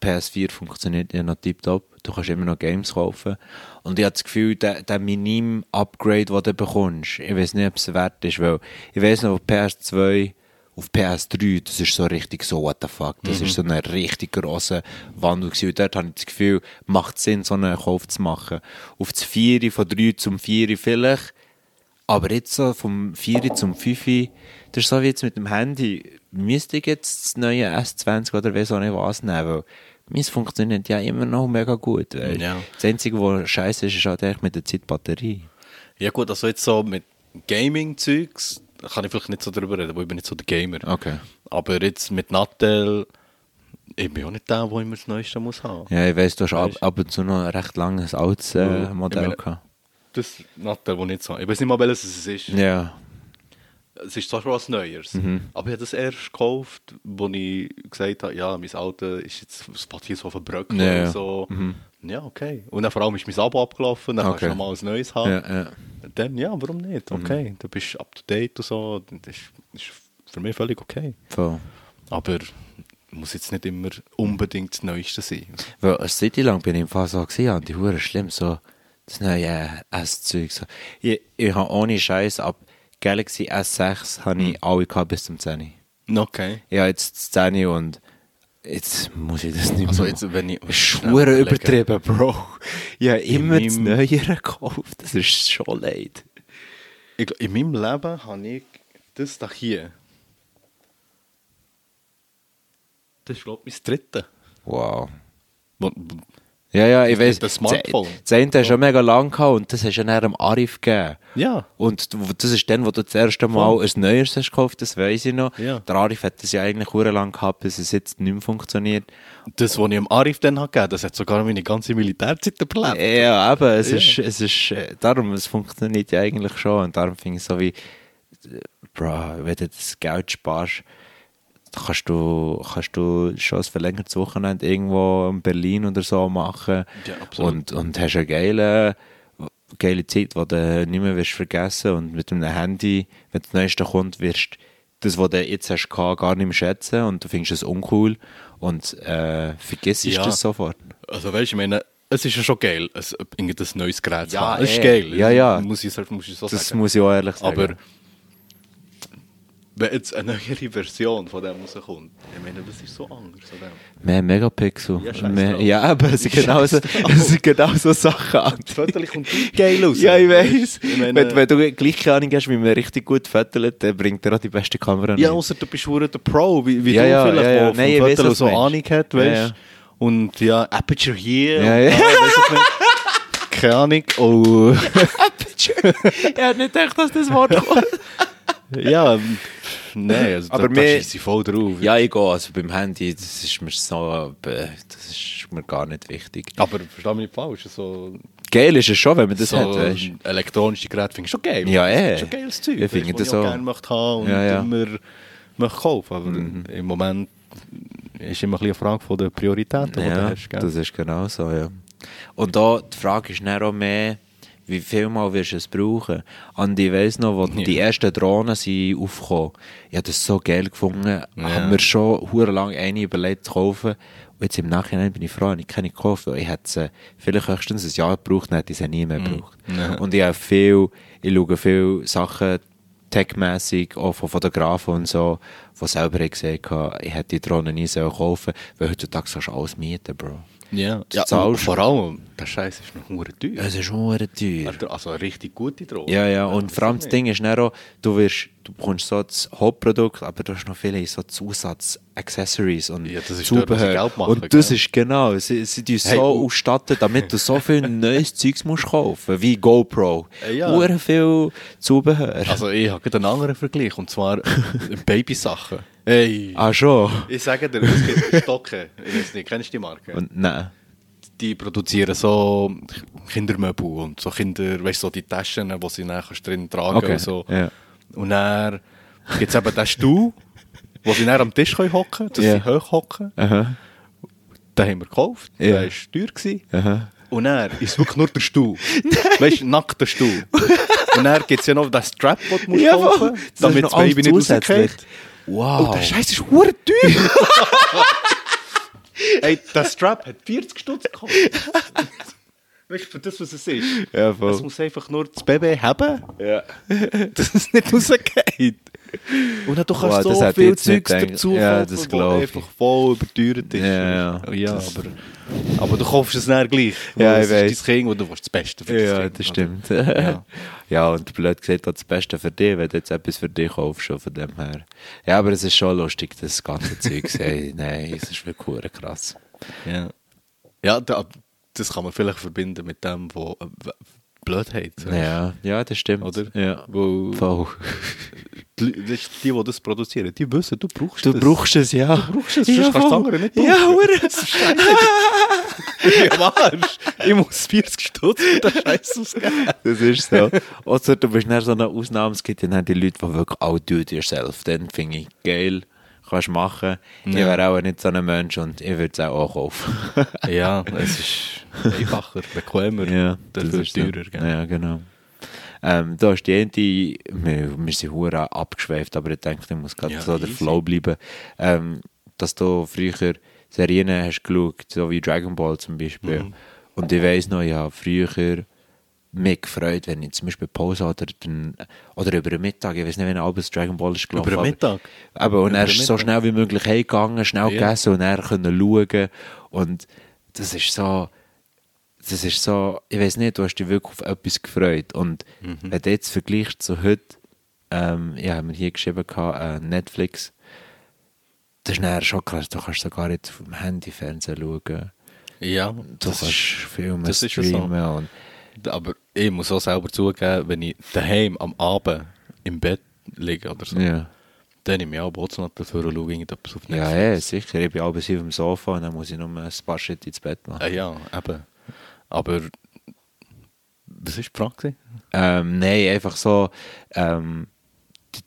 PS4 funktioniert ja noch tiptop, du kannst immer noch Games kaufen und ich habe das Gefühl, der, der minim Upgrade, den du bekommst, ich weiß nicht, ob es wert ist, weil ich weiß noch, auf PS2 auf PS3, das ist so richtig so, what the fuck, das ist so ein richtig grosser Wandel gewesen. Und dort habe ich das Gefühl, macht Sinn, so einen Kauf zu machen. Auf das 4 von 3 zum 4 vielleicht, aber jetzt so vom 4 zum 5, das ist so wie jetzt mit dem Handy. Müsste ich jetzt das neue S20 oder weiss auch nicht was nehmen, weil meins funktioniert ja immer noch mega gut. Weißt? Ja. Das Einzige, was scheiße ist, ist halt echt mit der Zeit die Batterie. Ja gut, also jetzt so mit Gaming-Zeugs kann ich vielleicht nicht so darüber reden, weil ich bin nicht so der Gamer. Okay. Aber jetzt mit Nattel, ich bin auch nicht der, der immer das Neueste muss haben. Ja, ich weiss, du hast ab, ab und zu noch ein recht langes altes äh, Modell meine- gehabt. Das Nattel, das ich nicht so habe. Ich weiß nicht mal, welches es ist. Ja. Es ist zwar schon was Neues, Mhm. aber ich habe das erst gekauft, wo ich gesagt habe, ja, mein Auto ist jetzt, steht hier so Bröckchen Ja, ja. und so. Ja, okay. Und dann vor allem ist mein Abo abgelaufen, dann Okay. kannst du nochmal ein neues haben. Ja, ja. Dann, ja, warum nicht? Okay, du bist up to date und so. Das ist, ist für mich völlig okay. Voll. Aber muss jetzt nicht immer unbedingt das Neueste sein. Weil eine Zeit lang bin ich im Fall so gesehen, und die Hure schlimm, so das neue S-Zeug. So. Ich, ich habe ohne Scheiß ab Galaxy S6 habe ich alle gehabt bis zum 10. Okay. Habe jetzt das 10 und jetzt muss ich das nicht mehr. Also machen. jetzt, wenn ich... Schwer übertrieben, Bro. Ich habe immer das Neuere gekauft. Das ist schon leid. Ich, in meinem Leben habe ich das da hier. Das ist, glaube ich, mein dritte. Wow. Ja, ja, ich weiß. das Smartphone. Das eine hast du schon mega lang gehabt und das hast du ja dann am Arif gegeben. Ja. Und das ist dann, wo du das erste Mal ein neues hast gekauft, das weiß ich noch. Ja. Der Arif hat das ja eigentlich hure lang gehabt, bis es jetzt nicht mehr funktioniert. Das, was ich am Arif dann habe gegeben, das hat sogar meine ganze Militärzeit überlebt. Ja, aber es Ja. ist, es ist, äh, darum, es funktioniert ja eigentlich schon und darum finde ich so wie, äh, bro, wenn du das Geld sparst, kannst du, kannst du schon ein verlängertes Wochenende irgendwo in Berlin oder so machen Ja, absolut. und, und hast eine geile, geile Zeit, die du nicht mehr wirst vergessen und mit einem Handy, wenn das Neueste kommt, wirst du das, was du jetzt hast, gar nicht mehr schätzen und du findest es uncool und äh, vergisst Ja. das sofort. Also weißt du, ich meine, es ist ja schon geil, ein, neues Gerät zu Ja, haben. Es ist eh. geil. Ja, ja. Muss ich, muss ich so Das sagen. muss ich auch ehrlich sagen. Aber wenn jetzt eine neuere Version von dem rauskommt, ich meine, das ist so anders an dem. Mehr Megapixel. Ja, mehr, ja, aber es sind genau so, es sind genau so Sachen an. Das Foto kommt geil aus. Ja, ich weiß. Wenn, wenn du gleich keine Ahnung hast, wie man richtig gut fotolt, dann bringt er auch die beste Kamera Ja, außer du bist der Pro, wie, wie Ja, du ja, vielleicht, ja, ja. Nein, ich was so. Ahnung hat, Ja, weißt ja. Und ja, Aperture hier. Ja, ja. Keine Ahnung. Oh. ich hätte nicht gedacht, dass das Wort kommt. ja, nein, also Aber da, da schieße ich voll drauf. ja, ich gehe. Also beim Handy, das ist mir so, äh, das ist mir gar nicht wichtig. Aber versteh mich nicht falsch, so, Geil ist es schon, wenn man das so hat, weißt du. elektronische Geräte finde ich schon geil. Ja, Das eh. ist schon geiles Zeug. Ich finde das auch. gerne möchte haben und Ja, ja. immer möchte kaufen. Aber im Moment ist immer ein bisschen eine Frage von der Prioritäten, die du Ja, hast. Gell? das ist genau so, ja. Und da, die Frage ist dann auch mehr, wie viel Mal wirst du es brauchen? Und ich weiss noch, wo die ersten Drohnen sind aufgekommen, ich habe das so geil gefunden, haben wir schon hure lang eine überlegt zu kaufen. Und jetzt im Nachhinein bin ich froh, ich keine gekauft, weil ich hätte sie vielleicht höchstens ein Jahr gebraucht, dann hätte ich sie nie mehr gebraucht. Und ich habe viel, ich schaue viele Sachen techmässig, auch von Fotografen und so, die selber gesagt haben, ich hätte die Drohne nie sollen kaufen weil heutzutage kannst du alles mieten, Bro. Ja, ja vor allem, der Scheiß ist noch hure teuer. Es ist schon teuer. Also, also eine richtig gute Drohne. Ja, ja, und vor allem das Ding ist dann auch, du wirst, du bekommst so das Hauptprodukt, aber du hast noch viele so Zusatz-Accessories und Ja, das ist dort, Zubehör. Geld machen, und das gell? ist genau, sie, sie die Hey, so und- ausstatten, damit du so viel neues Zeugs musst kaufen, wie GoPro. Äh, ja. Hure viel Zubehör. Also ich habe einen anderen Vergleich, und zwar Babysachen. Hey, ah, schon? ich sage dir, es gibt Stocken, ich weiß nicht, kennst du die Marke? Und nein. die produzieren so Kindermöbel und so Kinder, weißt du, so die Taschen, die sie kannst drin tragen Okay, und so. ja. Und dann gibt es eben den Stuhl, wo sie dann am Tisch hocken können, dass Ja. sie hoch hocken. Den haben wir gekauft, Ja. der war teuer. Aha. Und dann ist wirklich nur der Stuhl. weißt du, nackter Stuhl. Und dann gibt es ja noch den Strap, den du musst Ja, kaufen ist damit das Baby nicht zusätzlich. Wow. Oh, der Scheiß ist hure teuer. Ey, der Strap hat 40 Stutz gekostet. Weißt du, für das, was es ist. Ja, voll. Es muss einfach nur das Baby haben, Ja. dass es nicht rausgeht. Und dann du kannst Wow, das so viel nicht Zeugs gedacht. dazu Ja, kaufen, das einfach voll überteuert ist. Ja, ja. ja Das- aber, aber du kaufst es dann gleich. Ja, ich weiss. ist dein Kind und du willst das Beste für Ja, dein Kind. das stimmt. Ja. ja. und blöd gesagt, das Beste für dich, wenn du jetzt etwas für dich kaufst, schon von dem her. Ja, aber es ist schon lustig, das ganze Zeug. Hey, nein, es ist wirklich krass. Ja, ja da, das kann man vielleicht verbinden mit dem, wo Blödheit. Ja, ja, das stimmt. Oder? Ja. Wo Voll. die, das ist die, die das produzieren, die wissen, du brauchst Du das. brauchst es, ja. Du brauchst es, sonst kannst du das andere nicht Ja, brauchen. hure. Ja, Marsch. Ich muss 40 Stutz für den Scheiß ausgeben. Das ist so. Außer du bist nicht so eine Ausnahme, es gibt ja dann die Leute, die wirklich all do it yourself. Dann finde ich geil, kannst machen. Ich Ja. wäre auch nicht so ein Mensch und ich würde es auch, auch kaufen. Ja, es ist einfacher, bequemer, ja, dafür ist so. teurer. Gell? Ja, genau. Ähm, da ist die eine, wir, wir sind hure abgeschweift, aber ich denke, ich muss gerade Ja, so der. Flow bleiben. Ähm, dass du früher Serien hast geschaut, so wie Dragon Ball zum Beispiel. Mhm. Und ich weiss noch, ich habe früher mich gefreut, wenn ich zum Beispiel Pause oder, dann, oder über den Mittag, ich weiß nicht, wenn abends Dragon Ball ist gelaufen. Über den Mittag? Aber, und Über er den ist so schnell wie möglich heimgegangen, schnell Ja. gegessen und er können schauen. Und das ist so, das ist so, ich weiß nicht, du hast dich wirklich auf etwas gefreut. Und Mhm. wenn du jetzt vergleichst zu heute, ähm, ja, haben wir hier geschrieben, äh, Netflix, das ist dann schon krass, du kannst sogar jetzt auf dem Handy Fernsehen schauen. Ja, Du das kannst ist, Filme ja so. streamen und aber ich muss auch selber zugeben, wenn ich daheim am Abend im Bett liege oder so, ja. dann nehme ich auch Botsnatter dafür und schaue irgendetwas auf Netflix. Ja, ja, sicher. Ich bin abends auf dem Sofa und dann muss ich nur ein paar Schritte ins Bett machen. Äh, ja, eben. Aber was war die Frage? Ähm, nein, einfach so, ähm,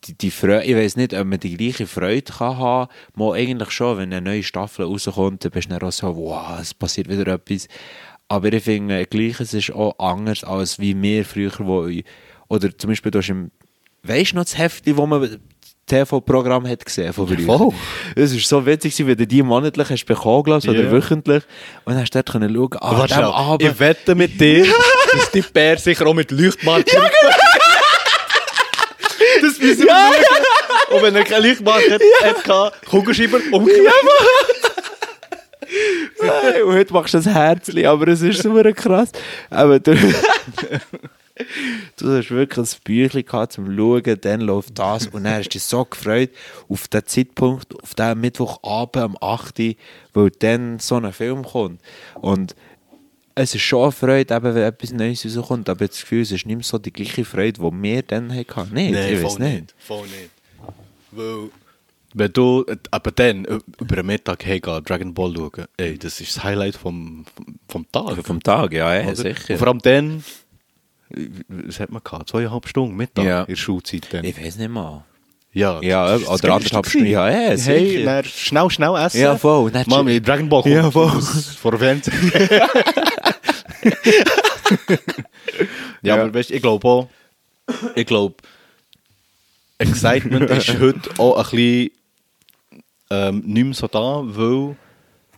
die, die, Freude, ich weiß nicht, ob man die gleiche Freude kann haben kann. Eigentlich schon, wenn eine neue Staffel rauskommt, dann bist du dann auch so, wow, es passiert wieder etwas. Aber ich finde, gleich, es ist auch anders, als wie wir früher, wo, ich- oder zum Beispiel, du hast im, weißt du noch das Heftchen, wo man TV-Programm hat gesehen von früher? voll. Es war so witzig, wenn du die monatlich hast bekommen, glaubst oder Ja. wöchentlich, und dann hast du dort können schauen, ah, Warte Abend, Ich wette mit dir, dass die Bär sicher auch mit Leuchtmarker... das müssen wir schauen. Und wenn er kein Leuchtmarker hatte, Kugelschreiber umgekehrt. Und heute machst du das Herzchen, aber es ist super krass. Aber du, du hast wirklich ein Büchlein gehabt zum Schauen, dann läuft das und dann hast du dich so gefreut auf den Zeitpunkt, auf den Mittwochabend am 8. Uhr, weil dann so ein Film kommt. Und es ist schon eine Freude, eben, wenn etwas Neues rauskommt, aber das Gefühl, es ist nicht mehr so die gleiche Freude, die wir dann hatten. Nicht, ich weiß nicht. Voll nicht. Weil... Wenn du aber dann äh, über den Mittag hey, geh Dragon Ball schauen, ey, das ist das Highlight vom, vom Tag. Vom Tag, ja, ja Oder? sicher. Und vor allem dann, was hat man gehabt? Zweieinhalb Stunden Mittag Ja. in der Schulzeit dann. Ich weiß nicht mal. Ja, Ja, das oder anderthalb Stunden. Ja, ja, Hey, sicher. dann schnell, schnell essen. Ja, voll. Mit Dragon Ball kommt Ja, voll. vor Fernsehen. ja, Ja. aber weißt, ich glaube auch, ich glaube, Excitement ist heute auch ein bisschen ähm, nicht mehr so da, weil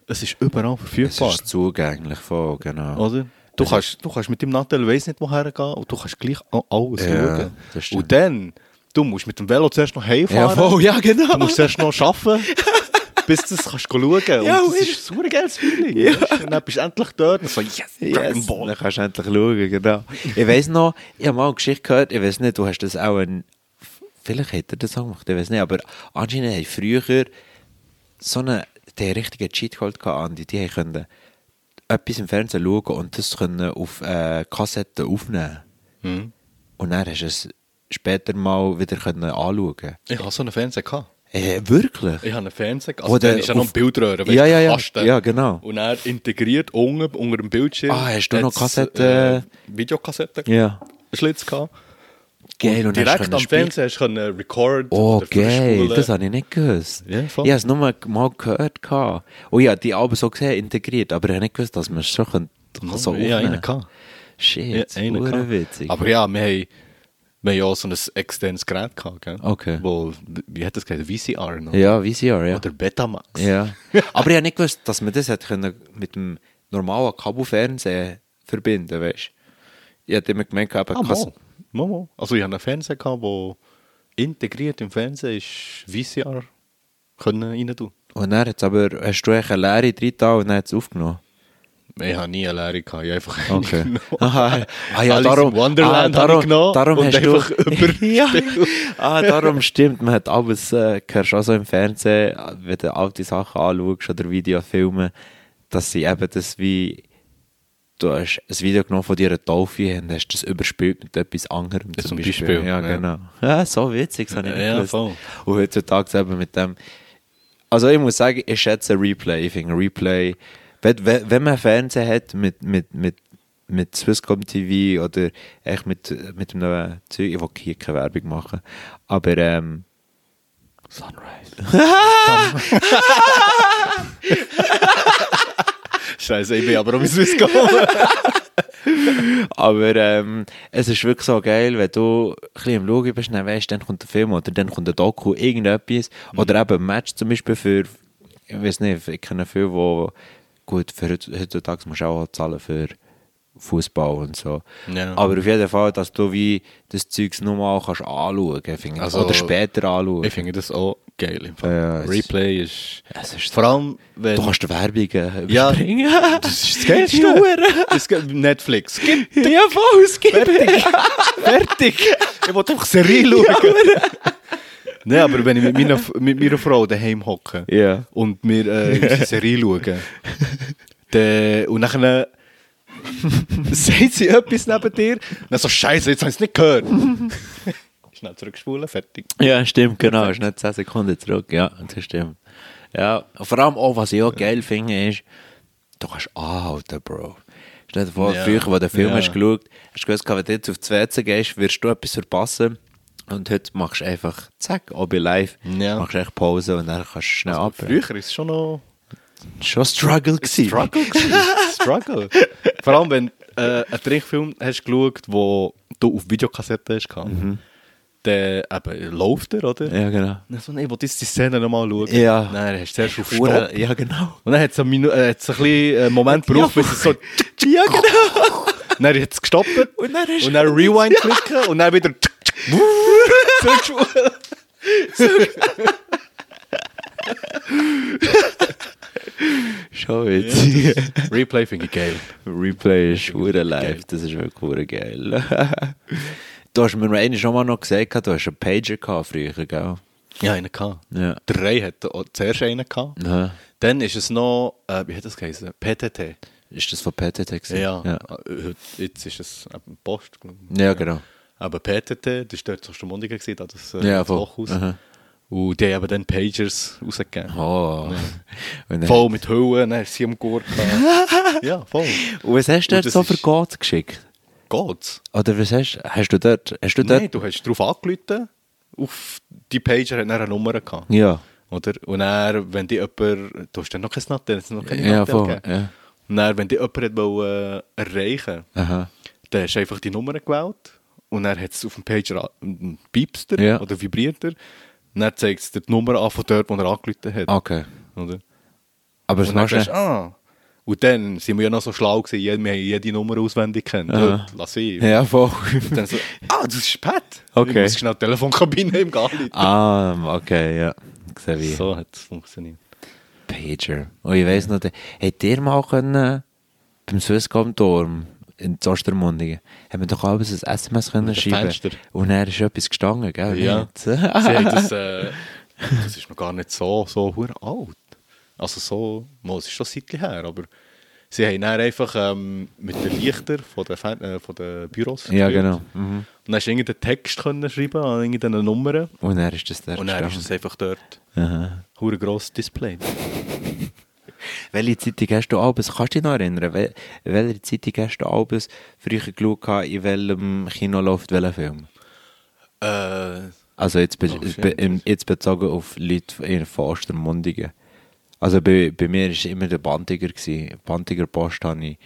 es ist überall Es verfügbar. ist zugänglich, voll, genau. Oder? Du kannst, du kannst mit dem Nattel weiss nicht woher gehen und du kannst gleich alles Ja, schauen. Und dann, du musst mit dem Velo zuerst noch heimfahren. Ja, voll, ja, genau. Du musst zuerst noch arbeiten, bis du das kannst schauen Ja, Und das ist super geiles Feeling. weisst? Und dann bist du endlich dort und so, yes, Yes. Dann kannst du endlich schauen, genau. Ich weiss noch, ich habe mal eine Geschichte gehört, ich weiß nicht, du hast das auch ein, vielleicht hat er das auch gemacht, ich weiß nicht, aber anscheinend haben früher so einen, den richtigen Cheatcode gehabt, Andi, die können etwas im Fernsehen schauen und das können auf äh, Kassetten aufnehmen. Mhm. Und dann hast du es später mal wieder können anschauen. Ich hatte so einen Fernseher. Gehabt. Äh, wirklich? Ich habe einen Fernseher. Also Oder dann ist ja noch ein Bildröhre. Ja, ja, ja. Kasten. Ja, genau. Und er integriert unten, unter dem Bildschirm. Ah, hast du noch Kassetten? Äh, Videokassetten. Ja. Schlitz gehabt. Geil, und hast direkt am. Fernseher hast du können record Oh, geil, das habe ich nicht gewusst. Ja, voll. Ich habe es nur mal mal gehört. gehabt. Oh ja, die Alben so gesehen integriert, aber ich habe nicht gewusst, dass man es schon kann, kann so ja, aufnehmen gehabt. Shit, Ja, einen witzig. Aber ja, wir haben, wir haben ja auch so ein externes Gerät gehabt, gell? Okay. Wo, wie hat das gesagt? VCR noch? ja, VCR, ja. Oder Betamax. ja. aber ich habe nicht gewusst, dass man das hat können mit dem normalen Kabelfernsehen verbinden, weißt du? Ich hatte immer gemeint, eben, Ah, Mal. Also ich hatte einen Fernseher, gehabt, wo integriert im Fernsehen ist VCR können rein tun. und dann hat's aber, hast du eine Leere drin da und dann hat es aufgenommen? Ich habe nie eine Lehre gehabt, ich habe einfach Okay. genommen. Aha, ah, ja, Alice darum, Wonderland ah, habe ich genommen darum und hast einfach du, über- ja, ah, darum stimmt, man hat alles, äh, hörst auch so im Fernsehen, wenn du alte Sachen anschaust oder Videofilme, dass sie eben das wie, du hast ein Video genommen von dir Taufe und hast das überspielt mit etwas anderem zum, zum Beispiel. Beispiel, Ja, genau. Ja, so witzig, das habe ich nicht Ja, gewusst. voll. Und heutzutage eben mit dem, also ich muss sagen, ich schätze Replay, ich finde Replay, wenn, wenn man Fernsehen hat mit, mit, mit, mit Swisscom TV oder echt mit, mit einem Zeug, ich will hier keine Werbung machen, aber ähm, Sunrise. Scheiße, ich bin aber um Swiss gekommen. Aber ähm, es ist wirklich so geil, wenn du ein bisschen am Schauen bist, dann weißt, dann kommt der Film oder dann kommt ein Doku, irgendetwas. Oder eben ein Match zum Beispiel für, ich weiß nicht, ich kenne viele, wo gut, für heut- heutzutage musst du auch zahlen für Fußball und so. Ja. Aber auf jeden Fall, dass du wie das Zeugs nochmal kannst anschauen kannst. Also, oder später anschauen. Ich finde das auch geil. Im Fall. Ja, es Replay ist... es ist Vor allem, wenn... du kannst Werbungen Ja. überspringen. das ist das Geilste. Das gibt Netflix. Gib ja, voll, es gibt Fertig. Fertig. Ich wollte einfach Serie schauen. Nein, aber wenn ich mit meiner, mit meiner Frau daheim hocke Ja. und wir äh, unsere Serie schauen, dann, und nachher sagt sie etwas neben dir, dann so, Scheiße, jetzt habe ich es nicht gehört. Schnell zurückspulen, fertig. Ja, stimmt, genau. Nicht 10 Sekunden zurück. Ja, das stimmt. Ja, und vor allem auch, was ich auch geil finde, ist, du kannst anhalten, Bro. Stell dir vor, Ja. früher, als du den Film Ja. hast geschaut, hast du gewusst, wenn du jetzt auf die WC gehst, wirst du etwas verpassen. Und heute machst du einfach, zack, bei live, Ja. machst du echt Pause und dann kannst du schnell ab. Früher ist es schon noch... Schon Struggle gewesen. Struggle. Struggle. Vor allem, wenn äh, einen Trickfilm hast geschaut, wo du auf Videokassette hast, mhm. Dann eben läuft er, oder? Ja, genau. Dann so, nee, ich will jetzt die Szene nochmal schauen. Ja. Dann hast du zuerst auf Stopp. Ja, genau. Und dann hat es einen, Minu äh, hat's ein bisschen einen Moment gebraucht, bis es so... Ja, genau. Dann hat es gestoppt. Und dann Und dann Rewind klicken und dann wieder... Zurückspulen. Schon witzig. Replay finde ich geil. Replay ist hure live, das ist wirklich geil. Du hast mir einmal schon mal noch gesagt, du hast einen Pager gehabt früher, gell? Ja, einen gehabt. Ja. Der Ray hat auch zuerst einen gehabt. Aha. Dann ist es noch, äh, wie hat das geheißen? PTT. Ist das von PTT gewesen? Ja, Ja, äh, jetzt ist es eben Post. glaub ich. ja genau. Aber PTT, das war dort so gewesen, da das, äh, Ja. Hochhaus. Aha. Und die haben dann Pagers rausgegeben. Oh. Dann, Voll mit Hüllen, dann sie am gehabt. Ja, voll. und was hast du dort so für Codes geschickt? Geht's? Oder was hast, hast du dort? Hast du dort? Nein, du hast darauf angerufen, auf die Pager hat dann eine Nummer gehabt. Ja. Oder? Und dann, wenn die jemand, du hast dann noch kein Natel, jetzt noch keine Ja, voll. Ja. Und dann, wenn die jemand wollen, äh, erreichen Aha. dann hast du einfach die Nummer gewählt und dann hat es auf dem Pager einen Piepster Ja. oder vibriert er. Und dann zeigt es dir die Nummer an von dort, wo er angerufen hat. Okay. Oder? Aber dann machst du, ah. Und dann sind wir ja noch so schlau gewesen, wir haben jede Nummer auswendig kennt. Aha. Lass ich. Ja, voll. Und dann so, ah, das ist Pat. Okay. Ich muss schnell die Telefonkabine im Garten. ah, okay, ja. Wie. So hat es funktioniert. Pager. Oh, ich weiss noch, der- hätt ihr mal können, beim Swisscom-Turm in Ostermundigen, haben wir doch abends ein SMS können schreiben. Fenster. Und dann ist etwas gestanden, gell? Ja. Sie haben das, äh, das ist noch gar nicht so, so alt. Also so, es ist schon ein Zeitchen her, aber sie haben dann einfach ähm, mit den Lichtern von den, Fen- äh, von den Büros ja, gespielt. genau. Mhm. Und dann hast du irgendeinen Text können schreiben an irgendeine Nummer Und dann ist das der und dann ist es einfach dort Aha. hure grosses Display. Welche Zeitung hast du abends, kannst du dich noch erinnern, wel, welche Zeitung hast du abends früher geschaut, in welchem Kino läuft welcher Film? Äh, Also jetzt, be Oh, be jetzt bezogen auf Leute von Ostermundigen. Also bei, bei mir war immer der Bandiger. Gewesen. Bandiger Post habe ich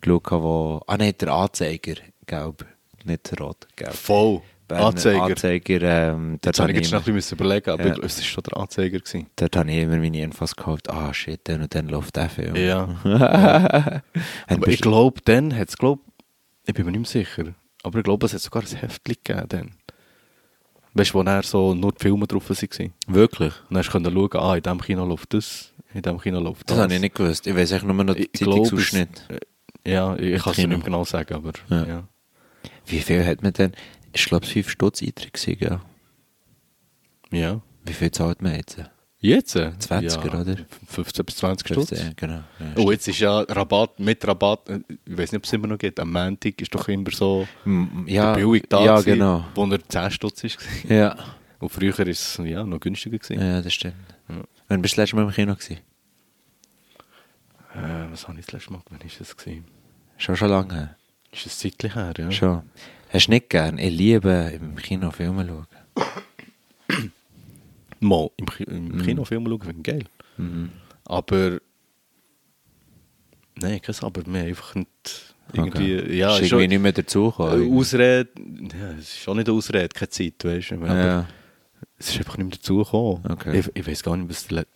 geschaut, wo... Ah nein, der Anzeiger, gelb. Nicht rot, gelb. voll. Berner Anzeiger. Anzeiger, ähm, dort habe ich jetzt noch ein bisschen überlegen, aber Ja. es war schon der Anzeiger. Gewesen. dort habe ich immer meine Infos gekauft. Ah shit, dann und dann läuft der Film. Ja. Haben Aber ich glaube, dann hat es, glaub, ich bin mir nicht mehr sicher, aber ich glaube, es hat sogar ein Heftchen gegeben dann. Weißt du, wo dann so nur die Filme drauf waren. Wirklich? Und dann hast du schauen, ah, in diesem Kino läuft das, in diesem Kino läuft das. Das habe ich nicht gewusst. Ich weiß echt nur noch den Zeitungsausschnitt. es- Ja, ich, ich kann es nicht mehr genau sagen, aber Ja. ja. Wie viel hat man denn? Ich glaube, es 5 Stutz Eintritt gewesen, gell? Ja. Wie viel zahlt man jetzt? Jetzt? äh, 20er, ja, oder? 15 bis 20 Stutz. 15, genau. Ja, Oh, jetzt ist ja Rabatt, mit Rabatt, äh, ich weiß nicht, ob es immer noch geht, am Montag ist doch immer so M- ja, der billig da ja, genau. wo er 10 Stutz war. Ja. Und früher war es ja, noch günstiger. Gewesen. ja, das stimmt. Wann bist du das letzte Mal im Kino gewesen? Äh, was habe ich das letzte Mal? Wann war das? Gewesen? Schon schon lange her. Ist das zeitlich her, ja? Schon. Hast du nicht gern? Ich liebe im Kino Filme schauen. Mal im, im Kino Film schauen, finde ich geil. Mhm. Aber. Nein, kein Aber, wir einfach nicht. Irgendwie. Okay. Ja, ist irgendwie schon, nicht mehr dazugekommen. äh, Ausrede. Ja, es ist schon nicht eine Ausrede, keine Zeit, weißt du. Ja. es ist einfach nicht mehr dazugekommen. Okay. Ich, ich weiß gar nicht, was der, le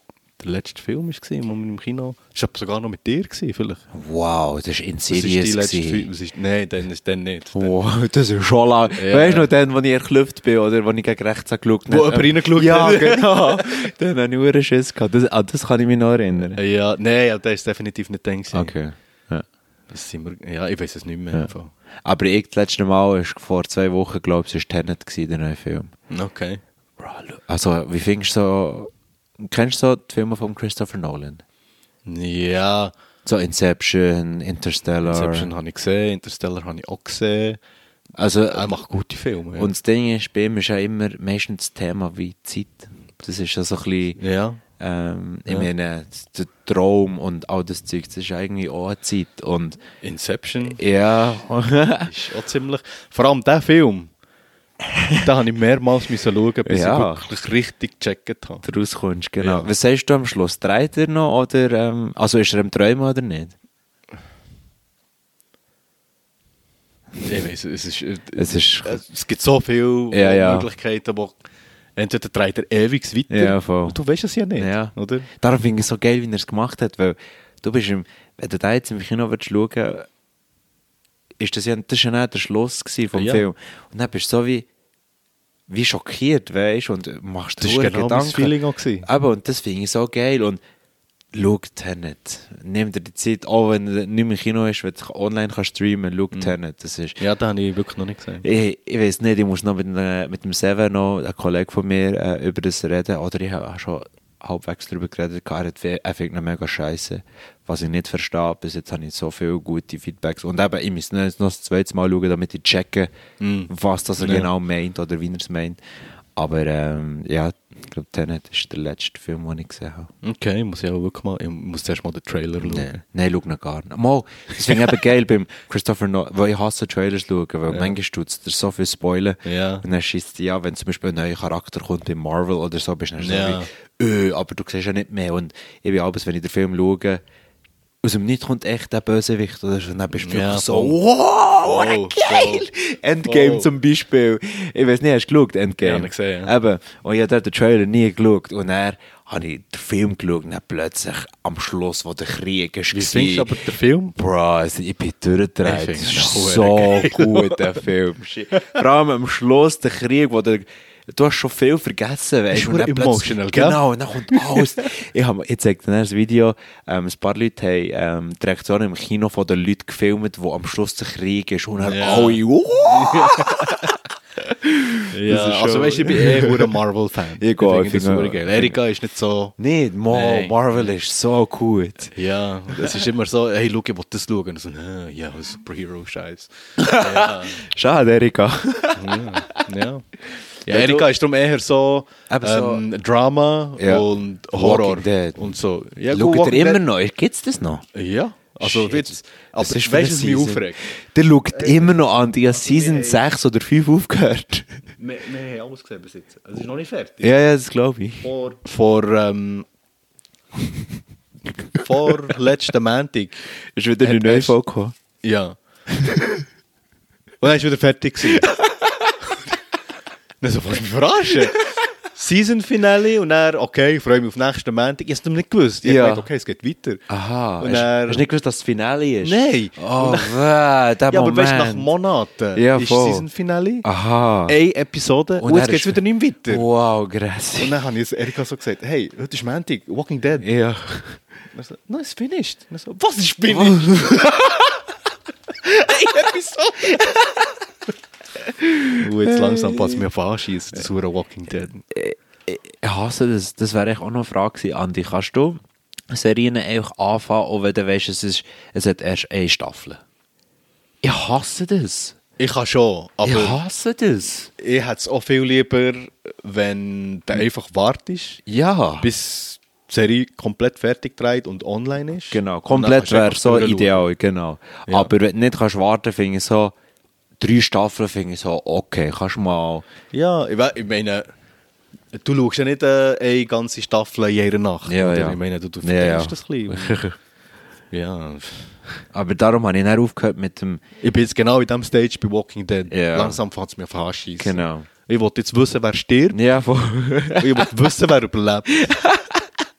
der letzte Film war, wo wir im Kino. Ich habe sogar noch mit dir gewesen, vielleicht. Wow, das war Was ist die letzte nein, dann, ist- dann nicht. Dann- Wow, das ist schon lang. Ja. Weißt du noch, den, wo ich erklüpft bin, oder wo ich gegen rechts habe geschaut Wo jemand reingeschaut Ja, genau. Dann habe ich einen Schiss gehabt. Das, an das kann ich mich noch erinnern. Ja, nein, ja, der ist definitiv nicht dann gewesen. Okay. Ja. Das sind wir, ja, ich weiß es nicht mehr. Ja. einfach. Aber ich, das letzte Mal, ist vor zwei Wochen, glaube ich, war Tenet, gewesen, der neue Film. Okay. Also, wie findest du so... Kennst du die Filme von Christopher Nolan? Ja, So Inception, Interstellar. Inception habe ich gesehen, Interstellar habe ich auch gesehen. Also, Er macht gute Filme. Ja. und das Ding ist, bei ihm ist ja immer meistens das Thema wie Zeit. Das ist ja so ein bisschen... ja. Ähm, ich Ja. meine, der Traum und all das Zeug, das ist eigentlich auch eine Zeit. Und Inception ja, ist auch ziemlich. Vor allem der Film, da habe ich mehrmals müssen schauen, bis Ja. ich wirklich richtig gecheckt habe. daraus kommst, genau. Ja. Was sagst du am Schluss? Dreht er noch oder, ähm, also ist er im Träumen oder nicht? Ich weiss, es ist, Es ist- es gibt so viele Ja, ja. Möglichkeiten, wo entweder dreht er ewig weiter, Ja, voll. und du weißt es ja nicht, Ja. oder? Darum finde ich es so geil, wie er es gemacht hat, weil du bist im, wenn du da jetzt im Kino willst schauen ist das ja, das ist ja nicht der Schluss vom Ja. Film. Und dann bist du so wie, wie schockiert, weißt du, und machst Das dir genau Gedanken. Feeling auch. gewesen. Aber und das finde ich so geil und schau Tenet. Nimm dir die Zeit, auch wenn er nicht mehr im Kino ist, wenn du online kannst streamen, schau Tenet. Das ist, Ja, das habe ich wirklich noch nicht gesehen. ich, ich weiß nicht, ich muss noch mit, einem- mit dem Seven noch, ein Kollege von mir, äh, über das reden. Oder ich habe schon halbwegs darüber geredet. Er, hat, ihn mega scheiße. Was ich nicht verstehe. Bis jetzt habe ich so viele gute Feedbacks. Und eben, ich muss noch noch das zweite Mal schauen, damit ich checke, Mm. was das er Ja. genau meint oder wie er es meint. Aber ähm, ja, ich glaube, Tenet ist der letzte Film, den ich gesehen habe. Okay, muss ich auch wirklich mal, ich muss zuerst mal den Trailer schauen. Nein, nein, schau noch gar nicht. Mal, ich eben geil beim Christopher Nolan, weil ich hasse Trailers schauen, weil Ja. manchmal tut es dir so viel spoilen. Ja. Und dann schießt dich an, wenn zum Beispiel ein neuer Charakter kommt bei Marvel oder so, bist du dann Ja. so wie, öh, aber du siehst ja nicht mehr. Und ich bin abends, wenn ich den Film schaue, aus dem Nichts kommt echt der Bösewicht oder so. Und dann bist du Ja, so, wow, Voll, geil! voll. Endgame Voll. zum Beispiel. Ich weiß nicht, hast du geschaut, Endgame? Ja, gesehen, ja. Eben. Und ich habe den Trailer nie geschaut. Und dann habe ich den Film geschaut und dann plötzlich am Schluss, wo der Krieg ist, Wie findest du aber den Film? Bro, ich bin durchgedreht. Das ist so gut, der Film. Vor allem am Schluss, der Krieg, wo der, du hast schon viel vergessen, weißt dann plötzlich- emotional, gell? Genau, und dann kommt alles. ich habe, zeige dir ein Video, ähm, ein paar Leute haben ähm, die Reaktionen im Kino von den Leuten gefilmt, wo am Schluss der Krieg ist und dann Ja. alle, wow! Ja, also schon- weißt du, ich bin eh ein Marvel-Fan. Ich gehe, finde ich das finde- super geil. Erika ist nicht so... Nicht, Mo, Nein. Marvel ist so gut. Ja, es ist immer so, hey, schau, ich will das schauen. Und so, ja, Superhero-Scheiß. ja, Schade, Erika. ja, ja. Ja, Erika du- ist darum eher so, ähm, Drama Ja. und Horror. Und so. Ja, gut, Schaut ihr immer noch? Gibt's das noch? Ja, also Shit. jetzt, aber ist weißt was mich Season? aufregt? Der schaut immer noch an. Die hat Season 6 oder 5 aufgehört. Wir, wir haben alles gesehen bis jetzt. Es ist noch nicht fertig. Ja, ja, das glaube ich. Vor, vor, ähm, vor letzten Montag. Ist wieder eine neue Folge gekommen. Ja. Und dann ist wieder fertig gewesen. Dann so, willst du mich verarschen? Season Finale und dann, okay, ich freue mich auf nächsten Montag. Ich habe es nicht gewusst. Ich Ja. habe okay, es geht weiter. Aha. Und hast, dann- hast du nicht gewusst, dass das Finale ist? Nein. Oh, Und wow, Ja, aber weißt du, nach Monaten Ja, ist voll. Season Finale. Aha. Eine Episode und, dann jetzt geht es ist- wieder nicht weiter. Wow, krass. Und dann habe ich Erika so gesagt, hey, heute ist Montag, Walking Dead. Ja. Und er so, no, it's finished. Und er so, was ist finished? Eine Episode. Und jetzt langsam passt mir auf anschießen, das hure Walking Dead. Ich hasse das. Das wäre echt auch noch eine Frage gewesen. Andi, kannst du Serien einfach anfangen, auch wenn du weißt, es, ist, es hat erst eine Staffel? Ich hasse das. Ich kann schon, aber ich hasse das. ich hätte es auch viel lieber, wenn du einfach wartest, Ja. bis die Serie komplett fertig gedreht und online ist. Genau, komplett kannst wäre so ideal, genau. Ja. Aber wenn du nicht kannst warten, finde ich so, drei Staffeln finde ich so, okay, kannst mal, Ja, ich, ich meine, du schaust ja nicht äh, eine ganze Staffel in jeder Nacht. Ja, ja. Ich meine, du, du Ja, vergisst ja. das ein bisschen. ja. aber darum habe ich nicht aufgehört mit dem, Ich bin jetzt genau in diesem Stage bei Walking Dead. Ja. Langsam fängt es mir auf anschießen. genau. Ich wollte jetzt wissen, wer stirbt. Ja, voll. ich wollte wissen, wer überlebt.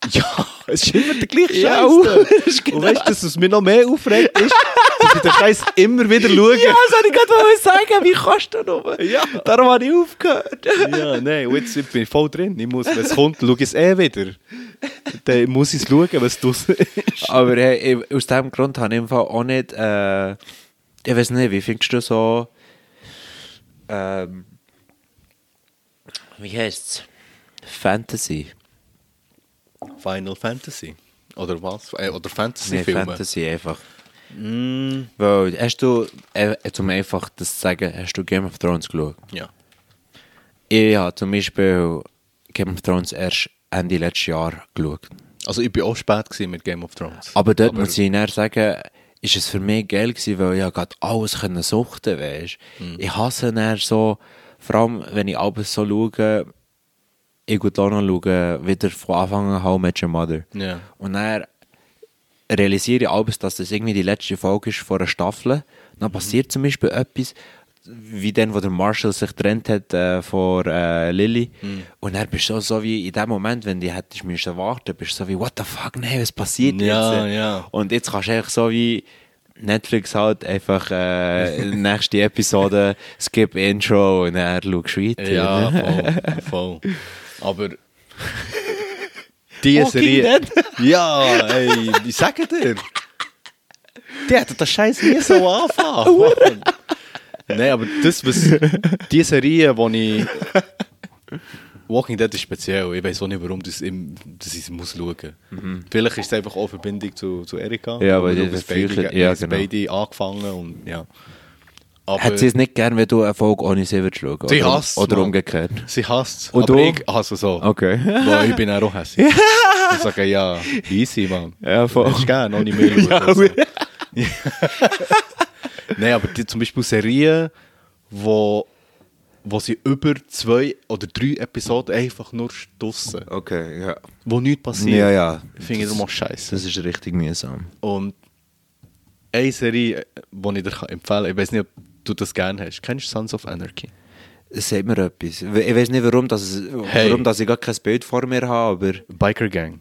ja, es ist immer der gleiche Ja, Scheiß. genau- Und weißt du, dass es mir noch mehr aufregt ist, dass ich den Scheiß immer wieder schaue. Ja, das wollte ich gerade sagen, wie kannst du noch? Ja. Darum habe ich aufgehört. Ja, nein, und jetzt bin ich voll drin. Ich muss, wenn es kommt, schaue ich es eh wieder. Dann muss ich es schauen, was das ist. Aber hey, aus diesem Grund habe ich im Fall auch nicht, äh, ich weiß nicht, wie findest du so, ähm, wie heißt es? Fantasy. Final Fantasy. Oder was? Äh, oder Nee, Fantasy-Filme. Fantasy einfach. Mm, Weil, hast du, äh, zum einfach das zu sagen, hast du Game of Thrones geschaut? ja. Ich habe zum Beispiel Game of Thrones erst Ende letztes Jahr geschaut. Also ich bin auch spät mit Game of Thrones. Aber dort muss ich dann sagen, ist es für mich geil gewesen, weil ich ja gerade alles können suchten weißt. Ich hasse dann so, vor allem wenn ich abends so schaue, ich gehe da noch schauen, wieder von Anfang an How Met Your Mother. Ja. Und dann realisiere ich abends, dass das irgendwie die letzte Folge ist von einer Staffel. Dann passiert zum Beispiel etwas, wie dann, wo der Marshall sich getrennt hat äh, von äh, Lily. Und dann bist du so, wie in dem Moment, wenn du hättest müssen warten, bist du so wie, what the fuck, nein, was passiert Ja, jetzt? ja. Und jetzt kannst du eigentlich so wie Netflix halt einfach äh, nächste Episode, skip Intro und dann schaust du weiter. Ja, ne? voll, voll. Aber die Walking Serie. Dead. Ja, ey, ich sage dir. Die hätten das Scheiß nie so anfangen. Nein, aber das, was die Serie, wo ich. Walking Dead ist speziell. Ich weiß auch nicht, warum das im, dass ich es muss schauen muss. Vielleicht ist es einfach auch Verbindung zu, zu Erika. Mhm. Ja, weil wir die das beide, ja, genau. beide angefangen und ja. Aber Hat sie es nicht gern, wenn du eine Folge ohne sie würdest schauen? Sie Oder, hasst's, oder Mann. umgekehrt? Sie hasst es. Und aber du? ich hasse es auch. Okay. Weil ich bin auch hässlich. Ich sage ja, easy, Mann. Ja, voll. Hättest du gerne, ohne Müll. Ja. Nein, aber die, zum Beispiel Serien, wo, wo sie über zwei oder drei Episoden einfach nur stussen, Okay, ja. wo nichts passiert. Ja, ja. Finde ich darum auch scheiße. Das ist richtig mühsam. Und eine Serie, die ich dir kann empfehlen kann, ich weiß nicht, ob du das gerne hast. Kennst du Sons of Anarchy? Es sagt mir etwas. Ich weiß nicht, warum, dass Hey. warum dass ich gar kein Bild vor mir habe, aber Biker Gang.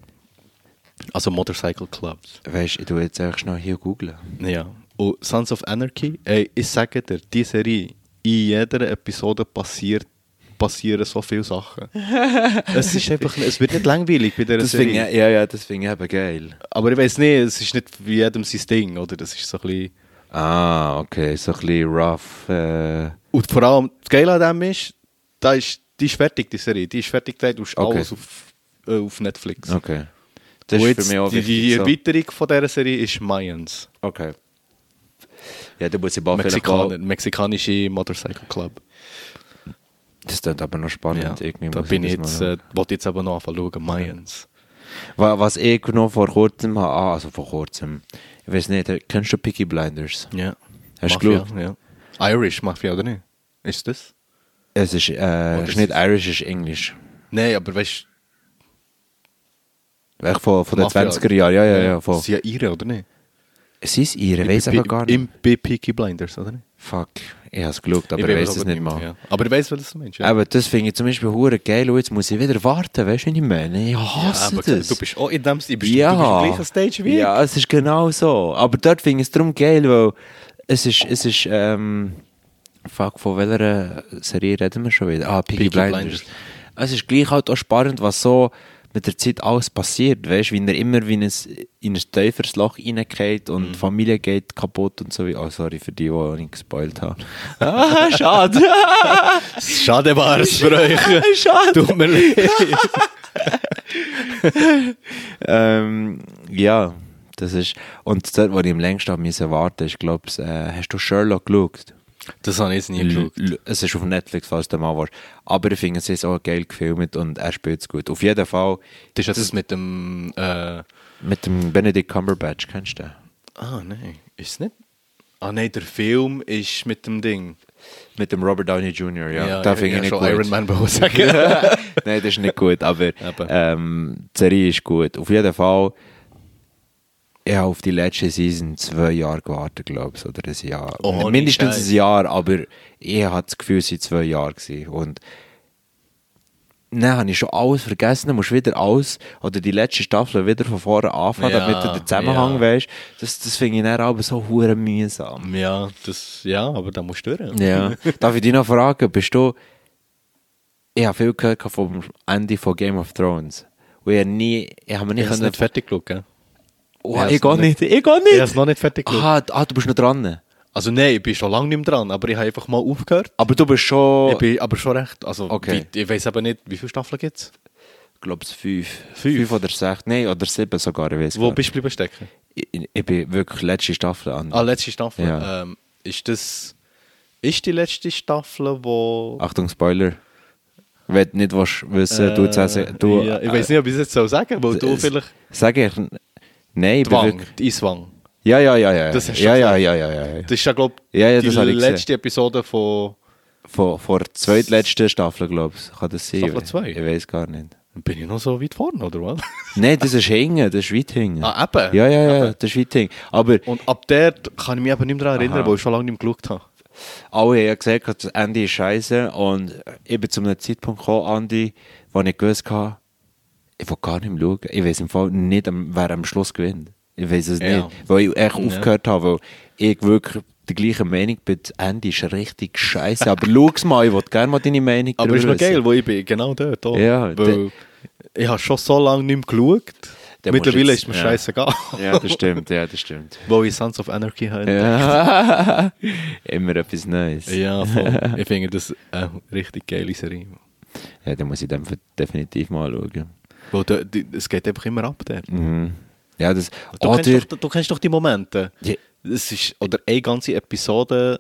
Also Motorcycle Clubs. weißt, ich tue jetzt einfach schnell hier googlen. Ja. Und Sons of Anarchy, ey, ich sage dir, die Serie, in jeder Episode passiert, passieren so viele Sachen. es ist einfach, es wird nicht langweilig bei dieser Das Serie. ich, ja, ja, das finde ich eben geil. Aber ich weiß nicht, es ist nicht wie jedem sein Ding, oder? Das ist so ein bisschen... Ah, okay, so ein bisschen rough. Äh, Und vor allem, das Geile an dem ist, da ist, die ist fertig, die Serie. Die ist fertig du hast Okay. alles auf, äh, auf Netflix. okay. Das Und ist für mich auch wichtig. die so. Erweiterung von dieser Serie ist Mayans. Okay. Ja, da muss ich bald Mexikaner, mexikanische Motorcycle Club. Das klingt aber noch spannend. Ja, irgendwie da bin ich jetzt, äh, wollte jetzt aber noch anfangen schauen, Mayans. Wa- Was ich noch vor kurzem habe, ah, also vor kurzem, ich weiß nicht, kennst du Picky Blinders? Ja. Hast du Mafia, geschaut? ja. Irish Mafia, oder nicht? Ist das? Es ist, äh, ist ist nicht es- Irish, es ist Englisch. Nein, aber weißt Echt von, von den Mafia- 20er Jahren, ja, ja, ja. Von, Sie sind ja Ihre, oder nicht? es ist ihre, ich weiß aber gar nicht. Im bei Peaky Blinders, oder nicht? Fuck, ich habe es geschaut, aber ich, weiß es nicht mal. Ja. Aber ich weiß, was du meinst. Ja. Aber das finde ich zum Beispiel hure geil und jetzt muss ich wieder warten, weißt du, wie ich meine? Ich hasse aber das. du bist auch in dem Stil, bist ja. du, du bist im gleichen Stage wie ich. Ja, es ist genau so. Aber dort finde ich es darum geil, weil es ist, es ist, ähm, fuck, von welcher Serie reden wir schon wieder? Ah, Piggy, Peaky Blinders. Blinders. Es ist gleich halt auch spannend, was so mit der Zeit alles passiert, weißt du, wie er immer wie in ein, in ein tieferes Loch reingeht und Mhm. Familie geht kaputt und so. Oh, sorry für die, die nicht gespoilt haben. ah, schade. Schade war es für euch. schade. Tut mir leid. ähm, ja, das ist. Und dort, wo ich am längsten habe müssen warten, ist, glaube ich, äh, hast du Sherlock geschaut? Das habe ich jetzt nie L- geschaut. Es ist auf Netflix, falls du mal warst. Aber ich finde, es ist auch geil gefilmt und er spielt es gut. Auf jeden Fall Das ist das mit dem. Äh, mit dem Benedict Cumberbatch, kennst du den? ah, nein. Ist es nicht? Ah, nein, der Film ist mit dem Ding. Mit dem Robert Downey Jr., ja. Ja, da finde ich ja, nicht schon gut. Iron Man ich sagen. Nein, das ist nicht gut, aber Eben. ähm, die Serie ist gut. Auf jeden Fall, ich habe auf die letzte Season zwei Jahre gewartet, glaube ich, oder ein Jahr. Oh, Mindestens ein Jahr, aber ich hatte das Gefühl, es waren zwei Jahre. Gewesen. Und dann habe ich schon alles vergessen, dann musst du wieder alles, oder die letzte Staffel wieder von vorne anfangen, Ja, damit du den Zusammenhang ja. weißt. Das, das finde ich dann aber so hure mühsam. ja, das, ja, aber da musst du durch. Ja. Darf ich dich noch fragen, bist du. Ich habe viel gehört vom Ende von Game of Thrones. Und ich habe nie. Ich habe mir Ich nicht habe es nicht fertig geschaut? Oh, Ich ich gehe nicht. nicht- Ich Ich nicht. habe es noch nicht fertig geschaut. Aha, ah, du bist noch dran. Also nein, ich bin schon lange nicht mehr dran, aber ich habe einfach mal aufgehört. Aber du bist schon. Ich bin aber schon recht. Also, Okay. wie, ich weiß aber nicht, wie viele Staffeln gibt es? Ich glaube, es fünf. Fünf? Fünf oder sechs. Nein, oder sieben sogar. Ich weiß Wo gar bist du bleiben stecken? ich, ich bin wirklich letzte Staffel an. Ah, letzte Staffel. Ja. Ähm, ist das. Ist die letzte Staffel, wo. Achtung, Spoiler. Wenn du nicht willst wissen, du, Äh, du ja, ich weiß nicht, ob ich es jetzt so sagen weil du äh, vielleicht. Sag ich. Nein, wirklich. die Eiswang. Ja, ja, ja, ja. Das hast du ja, ja, ja, ja, ja, ja. Das ist ja, glaube Ja, ja, die letzte Episode von. Vor, vor der zweitletzten Staffel, glaube ich. Kann das sein? Staffel zwei? Ich weiß gar nicht. Bin ich noch so weit vorne, oder was? Nein, das ist hängen, das ist weit hängen. Ah, eben. Ja, ja, ja, Eben. das ist weit hängen. Aber Und ab der kann ich mich eben nicht mehr daran erinnern, Aha. weil ich schon lange nicht mehr geschaut habe. alle haben gesagt, das Ende ist scheiße. Und ich bin zu einem Zeitpunkt gekommen, Andi, wo ich gewusst habe, ich will gar nicht mehr schauen. Ich weiß im Fall nicht, wer am Schluss gewinnt. Ich weiß es Ja. nicht. Weil ich echt Ja. aufgehört habe, weil ich wirklich der gleichen Meinung bin, das Ende ist richtig scheiße. Aber schau's mal, ich will gerne mal deine Meinung Aber ist noch geil, wo ich bin, genau dort. Auch. Ja, weil ich habe schon so lange nicht mehr geschaut. Du Mittlerweile jetzt- ist mir ja. scheißegal. Ja, das stimmt, ja, das stimmt. wo ich Sons of Anarchy habe. Ja. Immer etwas Neues. Ja, voll. ich finde das eine richtig geile Serie. Ja, dann muss ich dann definitiv mal schauen. Weil die, es geht einfach immer ab dort. Mhm. Ja, das. Du, oder, kennst doch, du kennst doch die Momente. Ja. Es ist, oder eine ganze Episode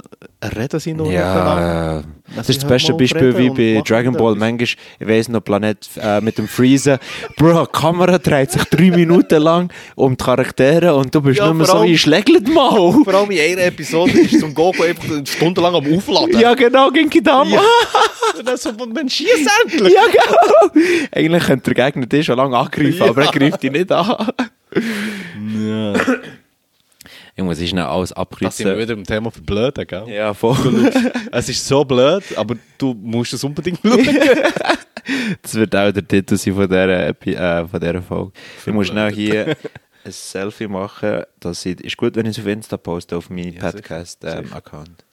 reden sie nur ja, äh, das Also ist das beste Beispiel wie bei Dragon Ball. Manchmal, ich weiss noch, Planet äh, mit dem Freezen. Bro, die Kamera dreht sich drei Minuten lang um die Charaktere und du bist Ja, nur so, ich schlägelt mal. Vor allem in einer Episode ist zum Goku einfach stundenlang am Aufladen. Ja, genau, Genkidama. Ja. Und dann so, man schießt endlich. Ja, genau. Eigentlich könnte der Gegner dich schon lange angreifen, Ja. aber er greift dich nicht an. Ja. Ich muss schnell alles Das sind wir wieder im Thema für Blöde, gell? Ja, voll. Es ist so blöd, aber du musst es unbedingt schauen. Das wird auch der Titel sein von dieser, Epi äh, von dieser Folge. Ich muss schnell hier ein Selfie machen. Das ist gut, wenn ich es auf Insta poste, auf meinen Ja, Podcast-Account.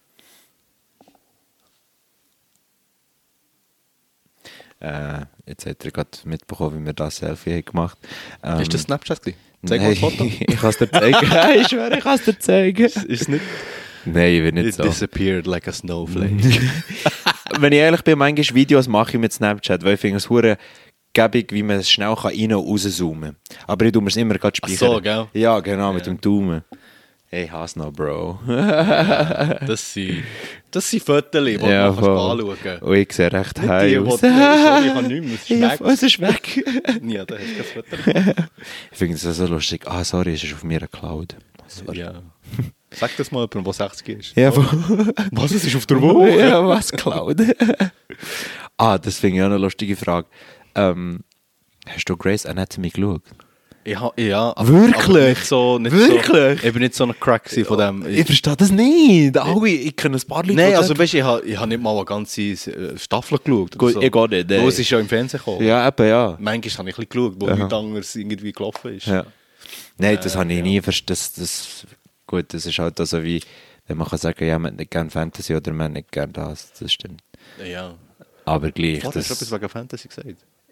äh, jetzt hat er gerade mitbekommen, wie wir das Selfie haben gemacht haben. ist das Snapchat gewesen? Zeig mal das Foto. ich kann es dir zeigen. ich schwöre, ich kann es dir zeigen. Ist es nicht? Nein, ich will nicht It so. disappeared like a snowflake. Wenn ich ehrlich bin, manchmal Videos mache ich mit Snapchat, weil ich finde es hure gäbig, wie man es schnell kann rein und rauszoomen kann. Aber ich tue mir es immer gerade Ach speichern. so, gell? Ja, genau, mit Ja. dem Daumen. Hey, hasse noch, Bro. das sind, das sind Fotos, die Ja, man anschauen kann. Und ich sehe recht die, die- aus. sorry, ich habe nichts mehr, es ist Ja, weg. Es ist weg. Ja, da hast du kein Foto. ich finde es so lustig. Ah, sorry, es ist auf mir Cloud. Sorry. Ja. Sag das mal jemandem, der 60 ist. Ja, Was, es ist auf der ja, was Cloud? ah, das finde ich auch eine lustige Frage. Ähm, hast du Grace Anatomy geschaut? Ja, ja aber, Wirklich? aber nicht so, nicht Wirklich? So, ich bin nicht so ein Crack von dem. Ich verstehe das nicht. Alle, ich kenne ein paar Leute, Nein, also weißt du, ich habe ich ha nicht mal eine ganze äh, Staffel geschaut. Gut, oder ich auch nicht. Weil es ist ja im Fernsehen gekommen. Ja, eben, ja. Manchmal habe ich ein bisschen geschaut, wo nichts anderes irgendwie gelaufen ist. ja. Nein, das Äh, habe ich ja. nie verstanden. Das, das, gut, das ist halt also wie, wenn man kann sagen, ja, man hat nicht gerne Fantasy oder man hat nicht gerne das. Das stimmt. ja. Aber gleich. Warte, hast du etwas wegen Fantasy gesagt?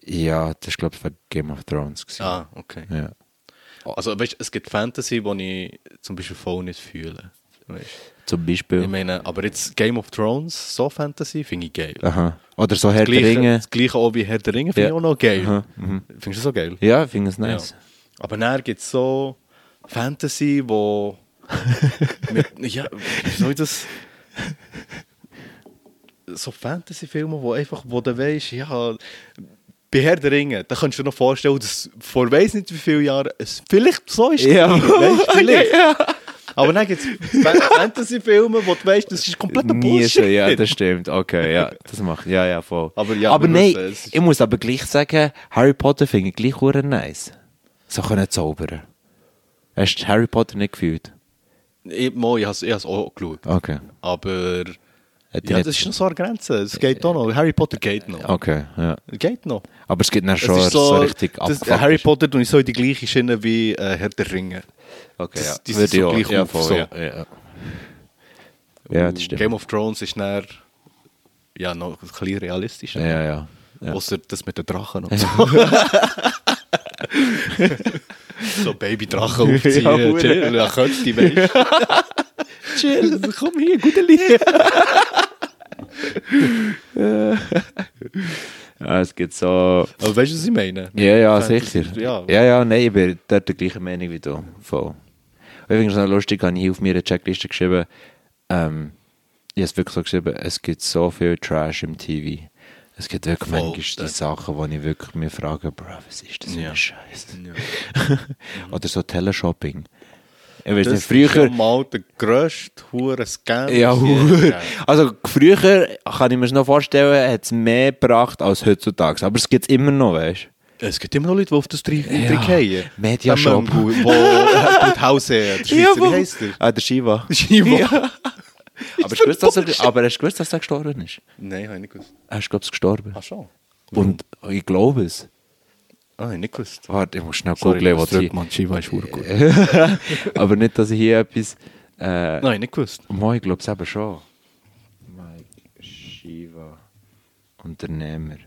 Ja, das ist, glaube ich, für Game of Thrones. Gewesen. Ah, okay. Ja. Also weißt, es gibt Fantasy, die ich zum Beispiel voll nicht fühle. Weißt? Zum Beispiel. Ich meine, aber jetzt Game of Thrones, so Fantasy, finde ich geil. Aha. Oder so Herr der Ringe. das gleiche auch wie Herr der Ringe finde Ja. ich auch noch geil. Aha, mhm. Findest du das so geil? Ja, ich finde es nice. Ja. Aber dann gibt es so Fantasy, wo. mit, ja, wie soll ich das. so Fantasy-Filme, wo einfach, wo du weißt, ja, bei Herr der Ringe, da kannst du dir noch vorstellen, dass vor weiss nicht wie vielen Jahren es vielleicht so ist. Ja. Weißt, vielleicht. ja. Aber dann gibt es Fantasy-Filme, wo du weißt, das ist kompletter Nie Bullshit. so, ja, das stimmt. Okay, ja, das macht, ja, ja, voll. Aber ja, aber nein, ist- ich muss aber gleich sagen, Harry Potter finde ich gleich hure nice. So können zaubern. Hast du Harry Potter nicht gefühlt? Ich, mal, ich habe es auch geschaut. Okay. Aber ja, das ist noch so eine Grenze. Es geht auch noch. Harry Potter geht noch. Okay, ja. Geht noch. Aber es gibt dann schon ist so, richtig abgefuckt Harry. Potter tue ich so in die gleiche Schiene wie äh, Herr der Ringe. Okay, das- ja. die sind so gleich ja, auf, voll, so. ja, ja. Ja, das Und stimmt. Game of Thrones ist dann ja, noch ein bisschen realistischer. Ja, ja. ja. Außer das mit den Drachen und so. so Babydrachen aufziehen. Ja, Ja, hure. chill, ja, du, weißt Chill, komm hier, gute Liebe. ja, es gibt so... Aber weißt du, was ich meine? Ja, ja, sicher. Ja, ja, ja, nein, ich bin dort der gleichen Meinung wie du. Voll. Übrigens noch lustig, habe ich auf meiner Checkliste geschrieben, ähm, ich habe es wirklich so geschrieben, es gibt so viel Trash im TV. Es gibt wirklich Voll, manchmal die Sachen, wo ich wirklich mir frage, Bro, was ist das für Ja. ein Scheiß? Ja. Oder so Teleshopping. Ich weiß Das nicht, früher... ja mal der grösste hure Scam. Ja, was je hure. gegeben hat. Also früher kann ich mir noch vorstellen, hat es mehr gebracht als heutzutage. Aber es gibt es immer noch, weißt Es gibt immer noch Leute, die auf das Trick gehen. Mediashop. Der Mann, Wo Hause, der Schweizer, wie heisst der? Ah, der Shiva. Shiva. Ja. aber, hast du gewusst, dass er, aber hast du gewusst, dass er gestorben ist? Nein, habe ich nicht gewusst. Er ist, glaube ich, gestorben. Ach schon. Und ich glaube es. Ah, ich nicht gewusst. Warte, ich muss schnell Sorry, googeln, was ich... Mann. Shiva ist gut. aber nicht, dass ich hier etwas... Äh, Nein, nicht gewusst. Mo, ich glaube es eben schon. Mike Shiva. Unternehmer.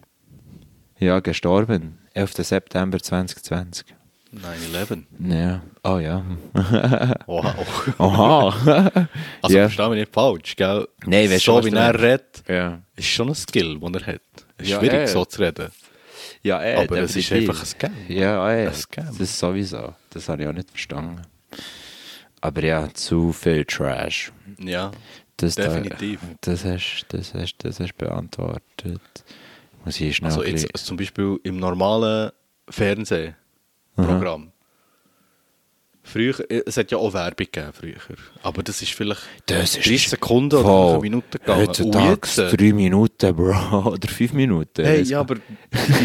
Ja, gestorben. 11. September 2020. 9-11. Ja. Oh ja. Wow. Aha. Also ja. versteh mich nicht falsch, gell? Nein, weißt du, so was wie du er redet, ja. ist schon ein Skill, den er hat. Es ist Ja, schwierig, eh. so zu reden. Ja, eh, Aber es ist einfach ein Scam. Ja, eh. Ein Scam. Das ist sowieso. Das habe ich auch nicht verstanden. Aber ja, zu viel Trash. Ja, Das da- definitiv. das, hast, das, hast, das hast beantwortet. Muss ich schnell also jetzt zum Beispiel im normalen Fernsehprogramm. Früher, äh, es hat ja auch Werbung gegeben früher. Aber das ist vielleicht Das ist 30 Sekunden oder voll. 5 Minuten gegangen. Heutzutage jetzt, äh, drei Minuten, Bro. Oder fünf Minuten. Hey, ja, aber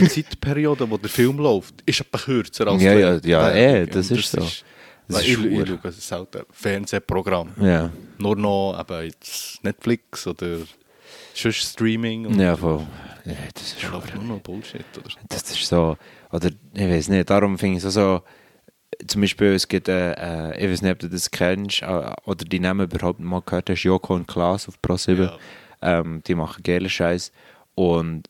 die Zeitperiode, wo der Film läuft, ist etwa kürzer als Ja, ja, ja, Werbung. eh, das ist so. Das weil ist ich, ich schaue selten Fernsehprogramm. Ja. Nur noch eben jetzt Netflix oder sonst Streaming. Und Ja, voll. Ja, das ist schon. nur noch Bullshit. Oder? Das ist so. Oder ich weiß nicht, darum finde ich es auch so. Zum Beispiel, es gibt, äh, äh, ich weiß nicht, ob du das kennst, äh, oder die Namen überhaupt mal gehört hast, Joko und Klaas auf Pro7. Ja. Ähm, die machen geilen Scheiß. Und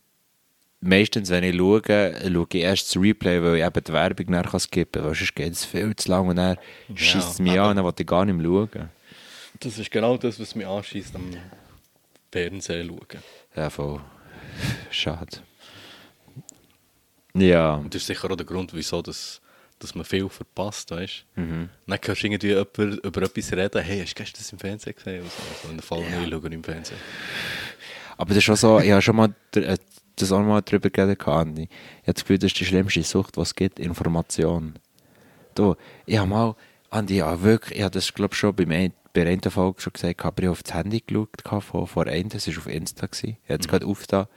meistens, wenn ich schaue, schaue ich erst das Replay, weil ich eben die Werbung nachher skippen kann, sonst geht es viel zu lang und dann schießt es mich an dann will ich gar nicht mehr schauen. Das ist genau das, was mich anschießt am Fernsehen schauen. Ja, voll. Schade. Ja. Und das ist sicher auch der Grund, wieso das, dass man viel verpasst, weißt du? Mhm. Dann hörst du irgendwie jemand über etwas reden, hey, hast du gestern das im Fernsehen gesehen? Also in der Fall ja. schauen im Fernsehen. Aber das ist schon so, ich habe schon mal äh, das auch mal drüber geredet, Andi. Ich habe das Gefühl, das ist die schlimmste Sucht, was es gibt, Information. Du, ich habe mal, Andi, ja wirklich, ich habe das glaube schon bei, mir, bei einer Folge schon gesagt, aber ich habe auf das Handy geschaut von einem, das war auf Insta. Gewesen. Ich habe es gerade aufgetan.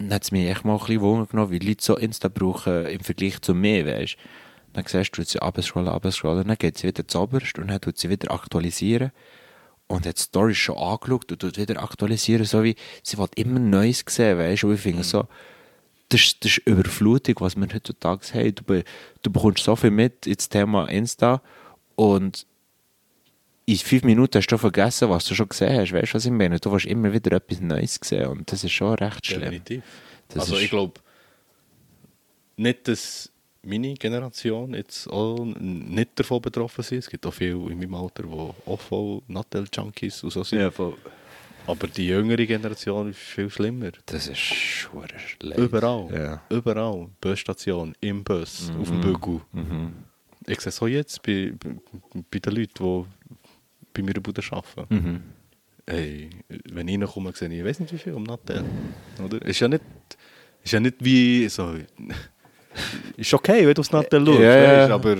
Dann hat es mich echt mal ein bisschen Wunder genommen, wie Leute so Insta brauchen im Vergleich zu mir, weißt Dann siehst du, sie abscrollen, abscrollen, dann geht sie wieder zuoberst und dann tut sie wieder aktualisieren. Und hat die Story schon angeschaut und tut wieder aktualisieren, so wie sie will immer Neues sehen, weißt du, und ich finde so, das ist, das ist Überflutung, was wir heutzutage haben. Du, du bekommst so viel mit ins Thema Insta und in fünf Minuten hast du vergessen, was du schon gesehen hast. Weißt du, was ich meine? Du willst immer wieder etwas Neues sehen und das ist schon recht schlimm. Definitiv. Das also ist- ich glaube, nicht, dass meine Generation jetzt auch nicht davon betroffen sind. Es gibt auch viele in meinem Alter, die auch voll Nattel-Junkies und so sind. voll. Aber die jüngere Generation ist viel schlimmer. Das ist schwer schlecht. Überall. Ja. Überall. Busstation, im Bus, auf dem Bügel. Ich sehe es auch jetzt bei, bei, bei den Leuten, die bei mir Bude arbeiten. Mhm. Ey, wenn ich reinkomme, sehe ich, ich weiß nicht wie viel um Nattel. Oder? Ist ja nicht, ist ja nicht wie so. Ist okay, wenn du aufs Nattel schaust, ja. weißt, aber.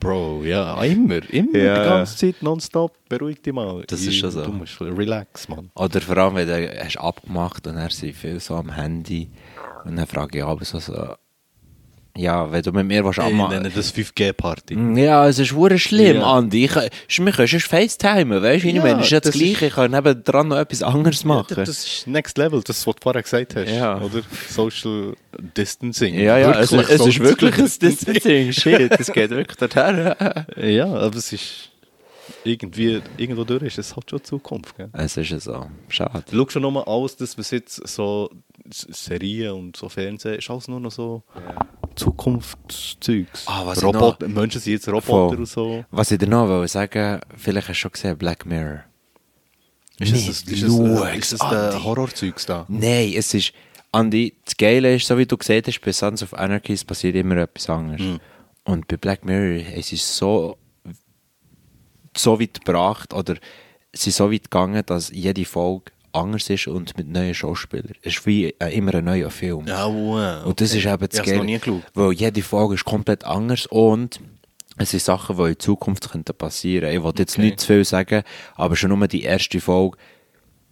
Bro, ja, immer, immer, Ja. die ganze Zeit, nonstop, beruhig dich mal. Das ist schon so. Du musst relax, Mann. Oder vor allem, wenn du hast abgemacht und er sind viel so am Handy. Und dann frage ich aber so, so ja, wenn du mit mir was Ich abmachen nenne das 5G-Party. Ja, es ist hure schlimm, Ja. Andi. Ich, ich, wir können schon FaceTimen, weißt du? wie ich Ja, meine, es ist ja das das Gleiche. Ich kann nebendran noch etwas anderes machen. Das ist Next Level, das, was du vorher gesagt hast. Ja. Oder? Social Distancing. ja, ja, es, Wirklich es ist Social wirklich ein Distancing. Shit, es geht wirklich dorthin. Ja, aber es ist irgendwie, irgendwo durch ist es halt schon Zukunft. Gell? es ist ja so. Schade. Du schaust schon nochmal alles, das, was jetzt so Serien und so Fernsehen ist, alles nur noch so Zukunftszeugs. Ah, was ich Roboter, Menschen sind jetzt Roboter und so. Was ich dir noch wollte sagen, vielleicht hast du schon gesehen, Black Mirror. Ist ist das, schau's, äh, ist Andi. der Horrorzeugs da? Nein, es ist. Andi, das Geile ist, so wie du gesehen hast, bei Sons of Anarchy es passiert immer etwas anderes. Mhm. Und bei Black Mirror es ist so, so weit gebracht oder ist so weit gegangen, dass jede Folge anders ist und mit neuen Schauspielern. Es ist wie äh, immer ein neuer Film. Ja, wow. Und das ist eben das geschaut. Weil jede Folge ist komplett anders und es sind Sachen, die in Zukunft könnten passieren Ich will jetzt Okay. nicht zu viel sagen, aber schon nur die erste Folge,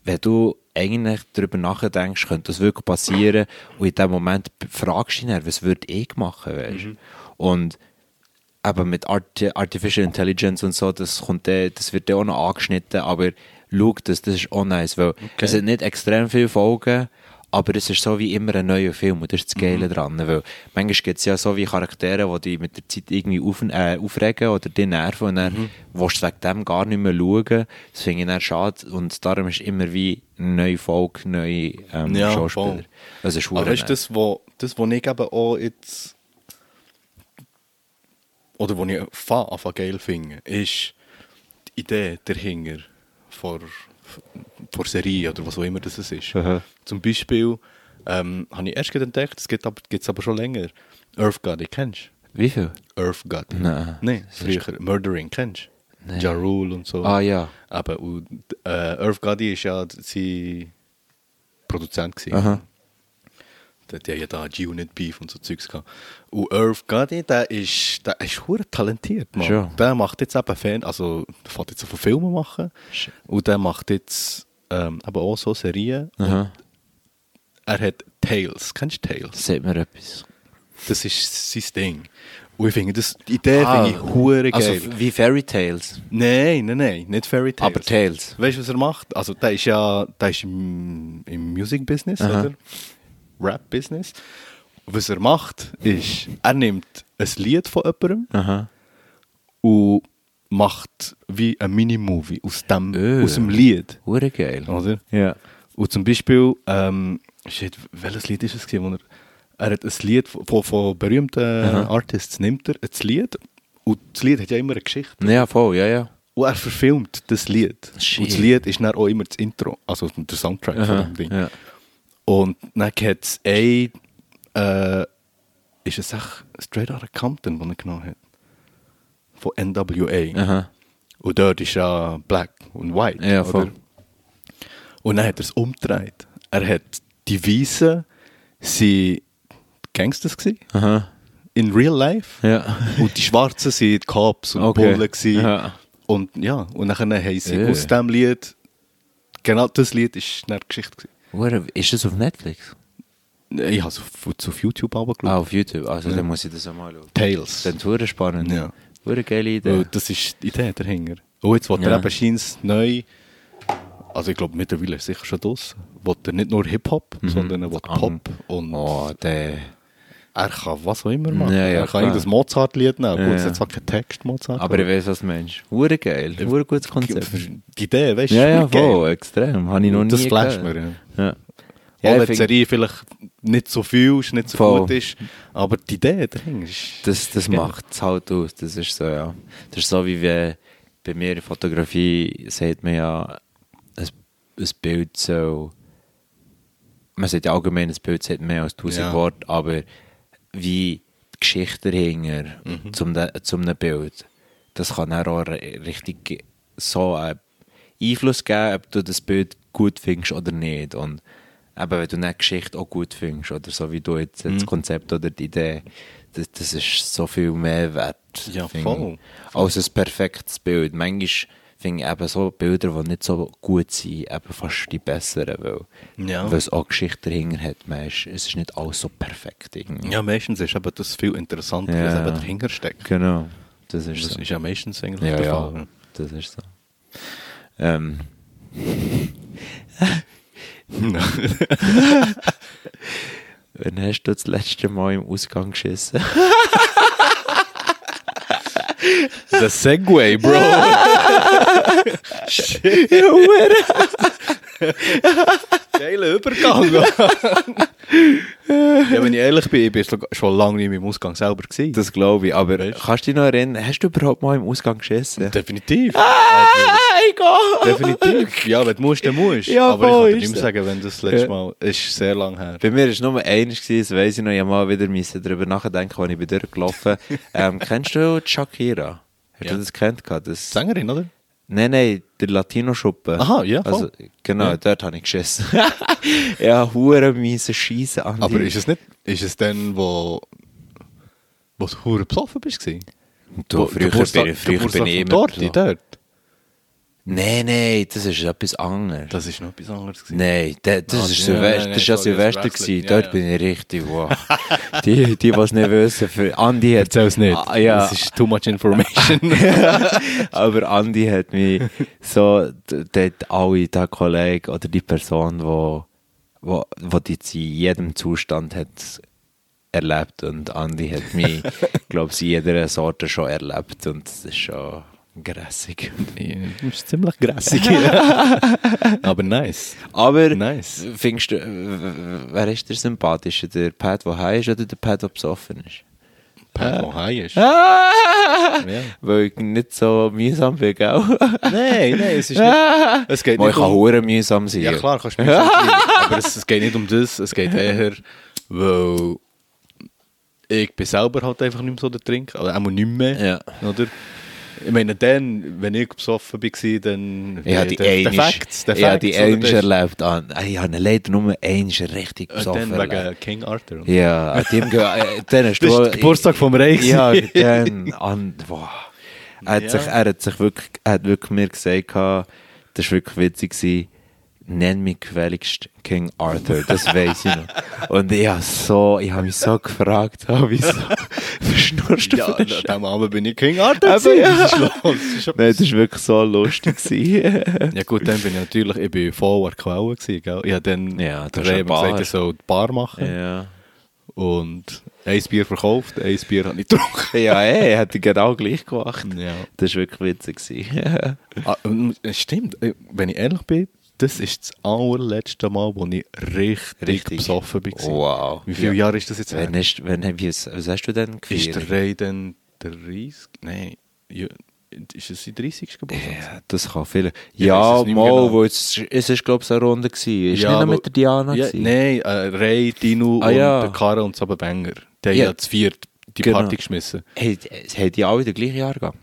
wenn du eigentlich darüber nachdenkst, könnte das wirklich passieren und in dem Moment fragst du dich, was würde ich machen, weißt? Mhm. Und aber mit Art Artificial Intelligence und so, das, kommt dann, das wird dann auch noch angeschnitten, aber schau, das, das ist auch nice, weil es hat nicht extrem viele Folgen, aber es ist so wie immer ein neuer Film und das ist das Geile dran, weil manchmal gibt es ja so wie Charaktere, die dich mit der Zeit irgendwie auf, äh, aufregen oder dich nerven und dann willst du wegen dem gar nicht mehr schauen, das finde ich dann schade und darum ist immer wie eine neue Folge, neue ähm, Ja, Schauspieler. voll. Das ist Aber nice. das, wo, das, wo ich eben auch jetzt. Oder wo ich fa- anfangen geil finde, ist die Idee dahinter vor, vor Serie oder was auch immer das ist. Aha. Zum Beispiel ähm, habe ich erst entdeckt, es gibt aber, gibt's aber schon länger. Earth God, kennst Wie viel? Earth God. Nein. Nein, früher. Murdering, kennst du? Nein. Ja Rule und so. Ah ja. Aber und, äh, Earth Gotti ist ja sein Produzent gewesen. Aha. Der, hat ja da G-Unit Beef und so Zeugs gehabt. Und Earth Gotti, der ist, der ist hure talentiert, man. Schon. Der macht jetzt eben Fan, also der fährt jetzt von Filmen machen. Shit. Und der macht jetzt ähm, aber auch so Serien. Er hat Tales. Kennst du Tales? Sagt mir etwas. Das ist sein Ding. Und ich finde, das, die Idee Ah, finde ich hure geil. Also wie Fairy Tales. Nein, nein, nein, nicht Fairy Tales. Aber Tales. Weißt du, was er macht? Also, der ist ja der ist im, im Music-Business, oder? Rap-Business. Was er macht, ist, er nimmt ein Lied von jemandem Aha. und macht wie ein Mini-Movie aus dem, Öh. aus dem Lied. Hure geil. Oder? Ja. Und zum Beispiel, ähm, shit, welches Lied ist es gewesen, er, er hat ein Lied von, von, von berühmten Artists, nimmt er ein Lied und das Lied hat ja immer eine Geschichte. Ja, voll, ja, ja. Und er verfilmt das Lied. Shit. Und das Lied ist dann auch immer das Intro, also der Soundtrack von Aha, dem Ding. ja. Und dann hat es ein, äh, ist es echt Straight Outta Compton, den er genommen hat. Von NWA. Aha. Und dort ist ja Black und White. Ja, voll. Und dann hat er es umgedreht. Er hat die Weißen sind Gangsters gewesen, Aha. in real life. Ja. Und die Schwarzen sind Cops und Okay. Bullen gewesen. Ja. Und ja, und dann haben sie Ja. aus dem Lied, genau das Lied ist eine Geschichte gewesen. Ist das auf Netflix? Ich habe es auf, auf YouTube aber Ah, auf YouTube. Also dann muss ich das auch mal schauen. Tales. Das ist spannend. Ja. Hure geile Idee. Weil das ist die Idee dahinter. Und jetzt will Ja. er eben scheint's neu, also ich glaube mittlerweile ist er sicher schon draus, will er nicht nur Hip-Hop, sondern er will. Pop und Oh, der. Er kann was auch immer machen. Ja, ja, er kann irgendein Mozart-Lied nehmen. Ja, Gut, es hat zwar keinen Text, Mozart. Aber ich weiß, was du meinst. Hure geil. Hure gutes Konzept. die Idee, weißt du? Ja, ja, voll. Extrem. Habe ich noch nie Das flasht mir, ja. Ja. Auch wenn die Serie vielleicht nicht so viel ist, nicht so Voll. gut ist, aber die Idee dahinter ist... Das, das macht es halt aus. Das ist so, ja. Das ist so, wie wenn bei mir in Fotografie sagt man ja, ein, ein Bild so. Man sagt ja allgemein, ein Bild sagt mehr als tausend Ja. Worte, aber wie die Geschichte dahinter zum, de, zum einem Bild, das kann dann auch ri- richtig so eine Einfluss geben, ob du das Bild gut findest oder nicht. Und eben, wenn du eine Geschichte auch gut findest, oder so wie du jetzt Mhm. das Konzept oder die Idee, das, das ist so viel mehr wert. Ja, voll. Als ein perfektes Bild. Manchmal finde ich eben so Bilder, die nicht so gut sind, eben fast die besseren, weil, Ja. weil es auch Geschichte dahinter hat. Man ist, es ist nicht alles so perfekt irgendwie. Ja, meistens ist eben das viel interessanter, was Ja. eben dahinter steckt. Genau, das ist Das so. ist ja meistens eigentlich Ja, der ja, Fall. das ist so. Ähm, wann hast du das letzte Mal im Ausgang geschissen? Der Segway, Bro. Shit. Geiler Übergang. ja, wenn ich ehrlich bin, ich bin schon- lange nicht mehr im Ausgang selber gewesen. Das glaube ich, aber Weißt kannst du dich noch erinnern, hast du überhaupt mal im Ausgang geschissen? Definitiv. Ah, egal! Definitiv. Ja, wenn du musst, dann musst. Ja, Aber ich voll kann dir nicht mehr sagen, wenn das letzte Ja. Mal ist sehr lang her. Bei mir war es nur eines, gewesen, das weiss ich noch, ich mal wieder müssen darüber nachdenken, als ich bin durchgelaufen ähm, Kennst du Shakira? Hast Ja. du das gehabt? Das, Sängerin, oder? Nein, nein, der Latino-Schuppen. Aha, ja, voll. Also, genau, Ja. dort habe ich geschissen. ja, hure miese Scheiße an. Aber ist es nicht, ist es dann, wo, wo du hure besoffen bist? Du, früher bin ich, früher bin ich immer dort, dort. Nein, nein, das ist etwas anderes. Das ist noch etwas anderes. gewesen. Nein, das, das Ah, ist ja, Silvester, nein, das ist ja Silvester gewesen. Dort ja. bin ich richtig, wow. die, die, es nicht wissen, für Andi hat... Erzähl's nicht. Ah, ja. Das ist too much information. Aber Andi hat mich so, dort alle, der Kollege oder die Person, wo, wo, wo die in jedem Zustand hat erlebt und Andi hat mich, glaube ich, in jeder Sorte schon erlebt und das ist schon grässig. das ist ziemlich grässig. Aber nice. Aber Nice. findest du, äh, wer ist der sympathischer, der Pat, der heim ist oder der Pat, der besoffen ist? Pat, wo high ist. Ah! Ja. Weil ich nicht so mühsam bin, gell? Nein, nein, es ist nicht. Es geht nicht ich kann um, hure mühsam sein. Ja klar, kannst du mir sagen. Aber es, es geht nicht um das, es geht eher, weil ich bin selber halt einfach nicht mehr so der Trinker, oder auch nicht mehr. Ja. Oder? Ich meine, dann, wenn ich besoffen war, dann Ich habe die einmal, Facts, der ich habe die Facts, einmal Das- erlebt. Ah, Ich habe leider nur einmal richtig Äh, besoffen Dann erlebt. wegen King Arthur. Ja, an dem, äh, dann hast Das du... der Geburtstag vom Reich. Ja, dann... An, boah. Er, hat Ja. sich, er hat sich wirklich, er hat wirklich mir gesagt, das war wirklich witzig, gewesen, nenn mich gefälligst King Arthur, das weiß ich noch. Und ich habe so, ich habe mich so gefragt, oh, wieso verschnurst du Ja, an diesem Abend bin ich King Arthur. Aber ja. Was ist los? Das ist Nein, das war wirklich so lustig. Ja gut, dann bin ich natürlich, ich bin der Quelle gewesen, gell? Ich habe dann Ja, der mir gesagt, ich soll die Bar machen. ja. Und ein Bier verkauft, ein Bier habe ich getrunken. Ja, ey, hat er genau gleich gemacht. Ja. Das war wirklich witzig. Ah, stimmt, wenn ich ehrlich bin, das ist das allerletzte Mal, wo ich richtig, Richtig. besoffen war. wow. Wie viele Ja. Jahre ist das jetzt her? Wenn hast, wenn, wie, was hast du denn Ist gefeiert? der Ray dann 30? Nein, ja, ist es sein 30. Geburtstag? Ja, das kann viel. Ja, Ja, ist mal, genau. wo es, es ist, glaube ich, so eine Runde gewesen. Ist Ja, nicht noch mit der Diana Ja, gewesen? nein, äh, Ray, Dino Ah, und ja. der Karre und Sabe Banger. Die haben Ja. ja zu viert die Genau. Party geschmissen. Hey, haben die alle den gleichen Jahrgang?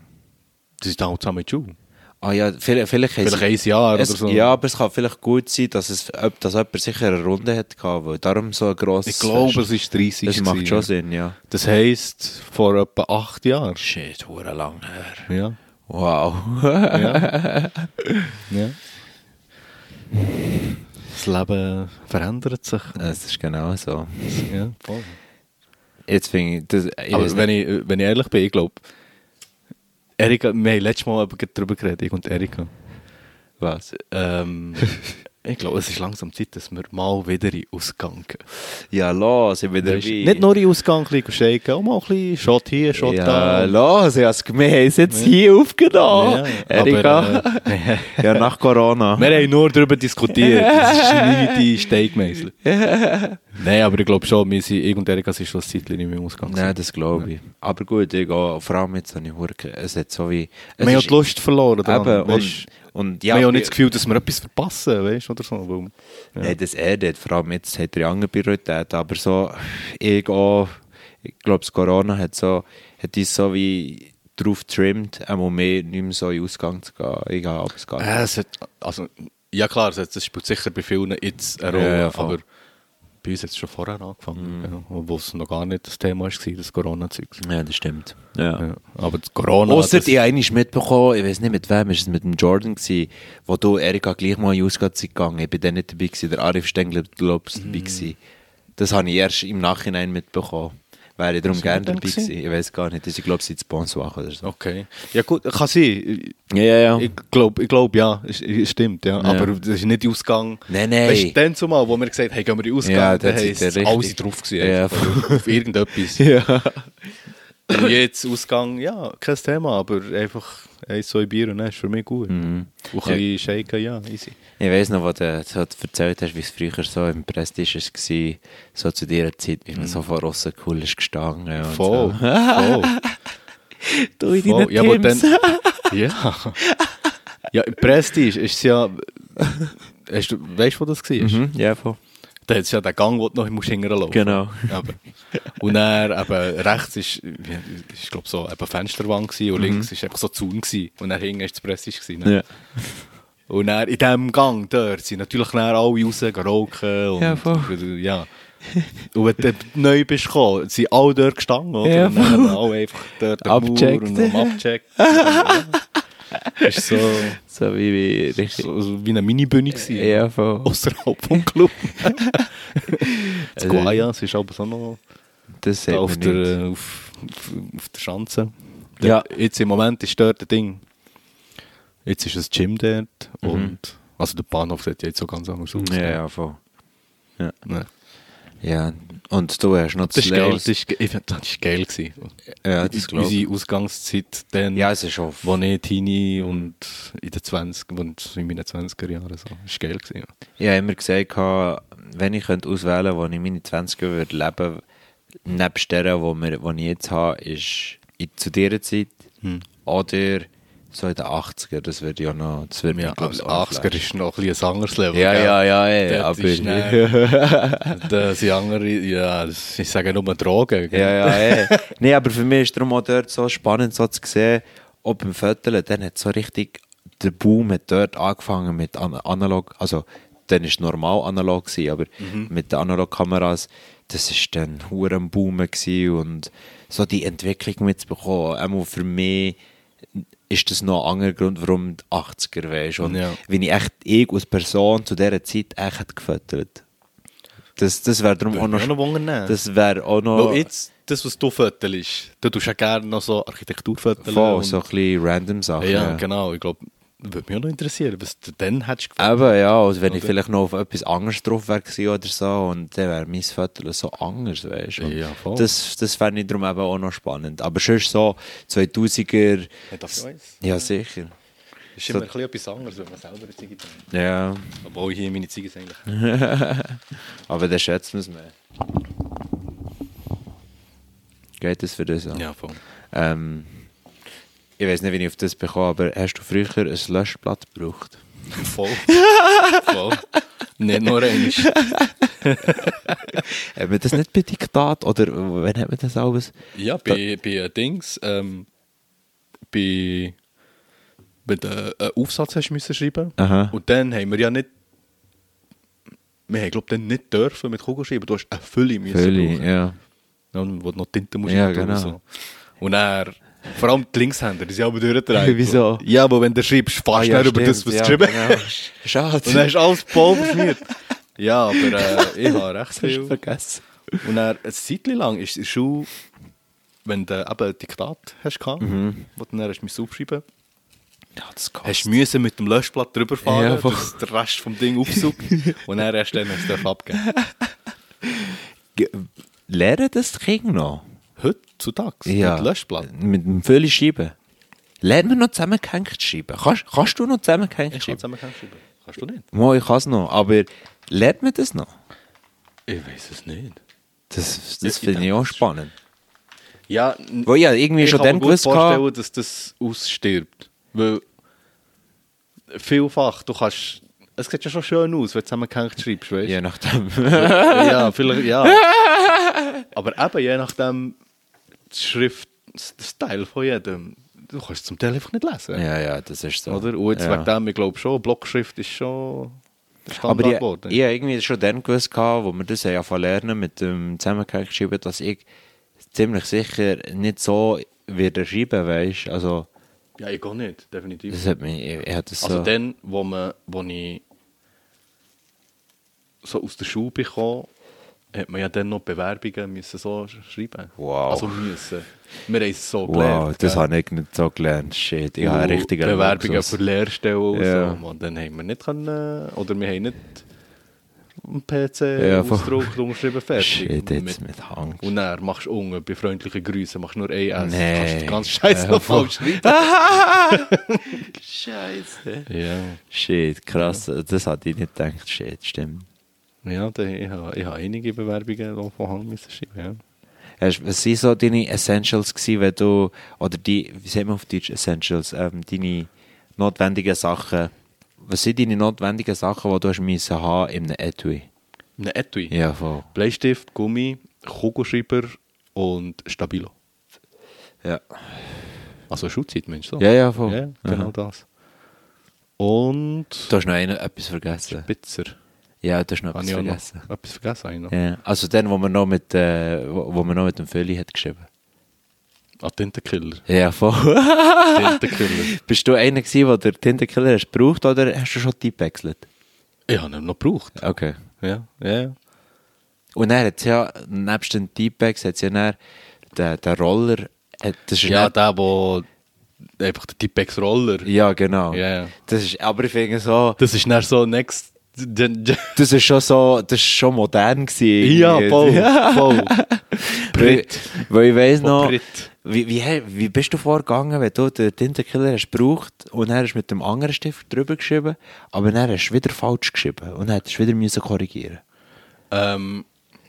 Das ist auch zusammen mit Schule. Ah ja, vielleicht, vielleicht, Vielleicht ein Jahr es, oder so. Ja, aber es kann vielleicht gut sein, dass, es, dass jemand sicher eine Runde hat gehabt, weil darum so ein grosses... Ich glaube, es ist 30. Das macht schon ja. Sinn, ja. Das heisst, vor etwa acht Jahren. Shit, hure lang her. Ja. Wow. ja. ja. Das Leben verändert sich. Es ist genau so. Ja, voll. Jetzt finde ich... Das, ich Aber wenn ich, wenn ich ehrlich bin, ich glaube, Erika, wir haben letztes Mal gerade darüber geredet, ich und Erika. Was? Ähm, ich glaube, es ist langsam Zeit, dass wir mal wieder in Ausgang gehen. Ja, los, ich bin dabei. Nicht nur in Ausgang shaken, auch mal ein bisschen Shot hier, Shot Ja, da. los, ich haben es jetzt hier aufgenommen. Ja, Erika. aber, äh, ja, nach Corona. Wir haben nur darüber diskutiert. Das ist nicht Steigmeißel. Nein, aber ich glaube schon, wir sind, ich und Erika sind schon ein Zeitchen nicht mehr im Ausgang. Nein, das glaube ich. Aber gut, ich gehe, vor allem jetzt habe ich Hurke. Es hat so wie... es ja ist- die Lust verloren. daran, Eben, weisst. und, und wir ja, haben ja wir- nicht das Gefühl, dass wir etwas verpassen, weißt du, oder so. Weil, ja. Nein, das er nicht. Vor allem jetzt hat er ja andere Prioritäten. Aber so, ich auch, ich glaube, das Corona hat so, hat uns so wie drauf trimmt, einmal mehr nicht mehr so in den Ausgang zu gehen. Egal, ob es geht. Äh, es hat, also, ja klar, es, hat- das spielt sicher bei vielen jetzt eine Ja, Rolle, ja, voll. aber bei uns hat es schon vorher angefangen, ja, wo es noch gar nicht das Thema war, das Corona-Zeug. Ja, das stimmt. Ja. Ja. Aber das Corona... Ausser ich habe mitbekommen, ich weiß nicht mit wem, ist es mit dem Jordan gewesen, wo du, Erika, gleich mal in Ausgangszeit gegangen. Ich bin dann nicht dabei gewesen, der Arif Stengler, glaubst du, Mhm. dabei gewesen. Das habe ich erst im Nachhinein mitbekommen. Wäre ich darum gerne dabei gewesen. Ich weiß gar nicht, das ist, glaube ich, seit Sponsor oder so. Okay. Ja gut, kann sein. Ja, ja, ja. Ich glaube, ich glaub, ja, stimmt, ja. Ja. Aber das ist nicht der Ausgang. Nein, nein. Weißt du, dann zumal, wo wir gesagt haben, hey, gehen wir in den Ausgang, Ja, dann haben seid ihr alle richtig- drauf gewesen, Ja, auf irgendetwas. ja. Und jetzt Ausgang, ja, kein Thema, aber einfach ein, zwei Bier und dann ist für mich gut. Mhm. Und ein bisschen shaken, ja, easy. Ich weiss noch, wo du so erzählt hast, wie es früher so im Prestige war, so zu dieser Zeit, wie man so vor Rossen cool ist gestanden. Mhm. Voll, So. voll. Du in voll. deinen Ja, aber dann, ja. Ja, im Prestige ist es ja, hast du, weißt du, wo das war? Mhm, ja, voll. Da hat es ja den Gang, wo du noch musst hinterher laufen Genau. Aber. Und dann eben rechts ist, ist glaube so eben Fensterwand gewesen, und links ist einfach so Zaun gewesen. Und dann hinten ist das Prestige gewesen. Ne? Ja. Und dann in diesem Gang dort sind natürlich dann alle raus, rauchen und Ja, voll. ja. Und wenn du neu bist gekommen, sind alle dort gestanden, oder? Ja, und dann alle einfach dort Abgecheckt. Mauer und am abgecheckt. ja. ist so, So wie, wie richtig. so, wie eine Mini-Bühne gewesen. Ja, voll. Außerhalb vom Club. das Also- Guayas ist aber so noch Das da auf der, nicht. auf, auf, auf der Schanze. Ja. Jetzt im Moment ist dort ein Ding. Jetzt ist ein Gym dort Mhm. und also der Bahnhof sieht jetzt so ganz anders aus. Ja, ja, voll. Ja. Ja, und du hast noch Das ist geil. Leos- Das ist, das ist geil gewesen. Ja, das glaube. Unsere Ausgangszeit dann, Ja, es ist schon. wo ich Teenie und in den 20 und in meinen 20er Jahren so. Das ist geil gewesen. Ich habe immer gesagt, wenn ich könnte auswählen könnte, wo ich meine 20er würde leben, nebst der, wo, wir, wo ich jetzt habe, ist in, zu dieser Zeit Hm. oder so in den 80er. Das würde ja noch. Das würde Ja, mich, glaub ich, aber auch 80er ist noch ein bisschen ein anderes Level. Ja, ja, ja, ja, Dort aber. ist dann- Das sind andere, ja, das, ich sage nur Drogen. gell? Ja, ja, ey. nee, aber für mich ist darum auch dort so spannend, so zu sehen, ob im Viertel, dann hat so richtig, der Boom hat dort angefangen mit an analog, also dann ist normal analog gewesen, aber mit den Analogkameras, das ist dann Boomen gewesen und so die Entwicklung mitzubekommen, einmal für mich ist das noch ein anderer Grund, warum die 80er weisst. Und Ja. wenn ich echt, ich als Person zu dieser Zeit echt hätte gefüttert. Das, das wäre darum auch noch, noch das wäre auch noch... Weil jetzt, das, was du fötelst, du tust ja gerne noch so Architektur föteln. Voll, und- so ein bisschen random Sachen. ja, genau. Ich glaube, würde mich auch noch interessieren, was du dann hättest gefällt. Eben, ja, also wenn ich Oder? vielleicht noch auf etwas anderes drauf wäre oder so und dann wäre mein Viertel so anders, weißt du. Ja, voll. Das, das fände ich darum eben auch noch spannend. Aber sonst so 2000er... Hat das eins? Ja, sicher. Das ist immer ein bisschen etwas anderes, wenn man selber eine Ziege trinkt. Ja, Obwohl hier meine Ziege eigentlich. aber dann schätzt man es mehr. Geht das für das an? Ja, voll. Ähm, ich weiß nicht, wie ich auf das bekomme, aber hast du früher ein Löschblatt gebraucht? Voll. voll. Nicht nur eins. Hat man das nicht bei Diktat oder wann hat man das alles? Ja, bei, bei äh, Dings, ähm, bei, wenn du äh, einen Aufsatz hast müssen schreiben Aha. und dann haben wir ja nicht, wir haben glaube dann nicht dürfen mit Kugel schreiben, du hast eine Fülle müssen Völlig, brauchen. ja. Und wo du noch Tinte musst Ja, genau. und so. Und er, vor allem die Linkshänder, die sind aber durchgetragen. Wieso? Ja, aber wenn du schreibst, fast ja, nicht über das, was ja, du geschrieben genau. hast. Schade. Und dann hast du alles voll verschmiert. Ja, aber äh, ich habe recht viel. vergessen. Und dann, eine Zeit lang ist in der Schule, wenn du eben ein Diktat hast, gehabt, wo du dann hast aufschreiben Ja, das hast du müssen mit dem Löschblatt drüber fahren, Ja, dass der Rest vom Ding aufsaugt. und dann erst dann hast du es abgeben. Lernen das Kinder noch? Zu Tags, Ja. mit Löschblatt. Mit dem Völlig schreiben. Lernt man noch zusammengehängt schreiben? Kannst, kannst du noch zusammengehängt Ich kann schreiben? zusammen schreiben. Kannst du nicht? Mo, ich kann es noch, aber lernt man das noch? Ich weiß es nicht. Das, das finde ich auch spannend. Ja, Wo ich ja irgendwie ich schon kann dann mir gut gewusst vorstellen, habe, dass das ausstirbt. Weil vielfach, du kannst... Es sieht ja schon schön aus, wenn du zusammengehängt schreibst, weißt du? je nachdem. ja, vielleicht, ja. Aber eben, je nachdem, die Schrift, der Style von jedem. du kannst es zum Teil einfach nicht lesen. Ja, ja, das ist so. Oder? Und jetzt ja. wegen dem, ich glaube schon, Blockschrift ist schon Aber ich, geworden. ich habe irgendwie schon dann gewusst, wo wir das ja von lernen mit dem Zusammenhang geschrieben, dass ich ziemlich sicher nicht so wieder schreiben, weißt Also, ja, ich gehe nicht, definitiv. das hat mich, ich, ich das so. Also dann, wo, man, wo ich so aus der Schule bekam, hat man ja dann noch Bewerbungen müssen so sch- schreiben. Wow. Also müssen. Wir haben es so wow, gelernt. das gell? habe ich nicht so gelernt. Shit, ich habe einen Und richtigen Bewerbungen Luxus. für Lehrstellen und Ja. so. Und dann haben wir nicht können, oder wir haben nicht einen PC Ja, ausgedruckt und fertig. Shit, jetzt Mit- mit Hang. Und dann machst du unten bei freundlichen Grüßen machst du nur ein S. Nee. Kannst du den ganzen Scheiß Ja, noch voll. falsch schreiben. Scheiße. Ja. Shit, krass. Das hatte ich nicht gedacht. Shit, stimmt. Ja, da, ich habe ich habe einige Bewerbungen noch von Hang schreiben. Ja. Was waren so deine Essentials gewesen, wenn du, oder die, wie sagt man auf Deutsch Essentials, ähm, deine notwendigen Sachen, was sind deine notwendigen Sachen, die du hast müssen haben in einem Etui? Ein Etui. Ja, voll. Bleistift, Gummi, Kugelschreiber und Stabilo. Ja. Also Schulzeit, Mensch. So. Ja, ja, voll. Ja, genau Aha. das. Und Du hast noch eine, etwas vergessen. Spitzer. Ja, du hast noch etwas vergessen. noch etwas vergessen? noch. Ja. Also dann, wo man noch mit, äh, wo, wo man noch mit dem Fülli hat geschrieben. Ah, Tintenkiller. Ja, voll. Tintenkiller. Bist du einer gewesen, der den Tintenkiller hast gebraucht oder hast du schon die gewechselt? Ich habe ihn noch gebraucht. Okay. Ja, ja, ja. Und dann hat ja, nebst den T-Bags, hat ja dann den, den Roller, hat- das ist Ja, der, wo einfach der Tipex Roller. ja, genau. Ja. Das ist, aber ich finde so, Das ist dann so next. Das ist schon so, das ist schon modern gewesen. Ja, voll, voll. Weil, weil ich weiss noch, Brit. wie, wie, wie bist du vorgegangen, wenn du den Tintenkiller hast gebraucht und dann hast du mit dem anderen Stift drüber geschrieben, aber dann hast du wieder falsch geschrieben und dann hättest du wieder müssen korrigieren Ähm,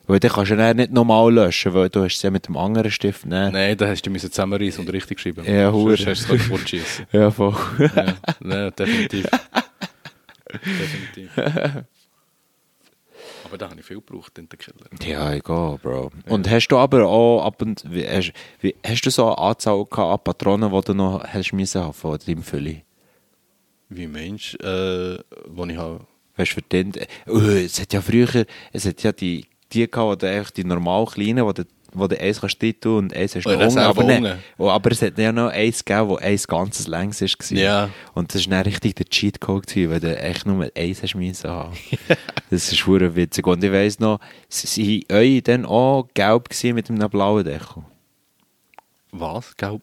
Weil dann kannst du dann nicht nochmal löschen, weil du hast es ja mit dem anderen Stift nehmen. nein, da hast du müssen zusammenreißen und richtig geschrieben. Ja, hure. Sonst hast du es. Ja, voll. ja, nein, definitiv. definitiv. Aber da habe ich viel gebraucht, Tintenkiller. Ja, egal, Bro. Und hast du aber auch ab und wie, hast, wie, hast du so eine Anzahl an Patronen, die du noch hast müssen haben von deinem Fülli? Wie Mensch, äh, wo ich habe. Weißt du, für den, uh, es hat ja früher, es hat ja die, die gehabt, einfach die normal kleinen, du, wo du eins kannst drin tun und eins hast Oh, du unten, aber, nicht, oh, aber es hat ja noch eins gegeben, wo eins ganzes längs ist. gewesen. Ja. Und das war dann richtig der Cheatcode, gewesen, weil du echt nur eins hast müssen haben. das ist hure witzig. Und ich weiss noch, sie waren eure dann auch gelb mit einem blauen Deckel? Was? Gelb?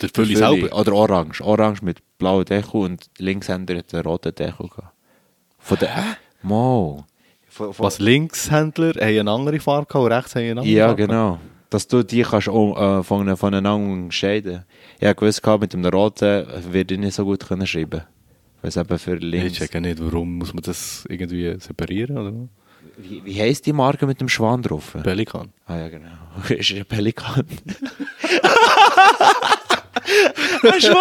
Der Fülli selber? Oder orange. Orange mit blauem Deckel und Linkshänder hat einen roten Deckel gehabt. Von der... Mo. Von, von, Was Linkshändler haben eine andere Farbe gehabt und rechts haben eine andere Ja, Farbe genau. Dass du die kannst um, äh, von, voneinander unterscheiden. Ich habe gewusst, mit dem roten werde ich nicht so gut können schreiben Weil es eben für Ich links... checke nicht, warum muss man das irgendwie separieren oder? Wie, wie heisst die Marke mit dem Schwan drauf? Pelikan. ah ja, genau. ist ein Pelikan. Pelikan.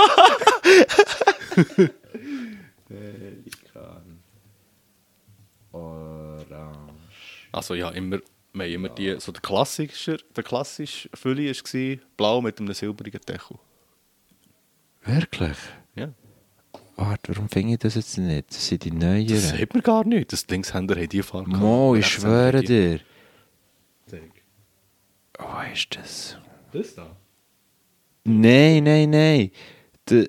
Also ja, immer, wir haben immer die, so der klassische, der klassische Fülli war blau mit einem silbrigen Deckel. Wirklich? Ja. Warte, warum finde ich das jetzt nicht? Das sind die neuen. Das sieht man gar nicht. Das Linkshänder haben die Farbe. Mo, ich schwöre dir. Zeig. Wo ist das? Das da? Nein, nein, nein. Der,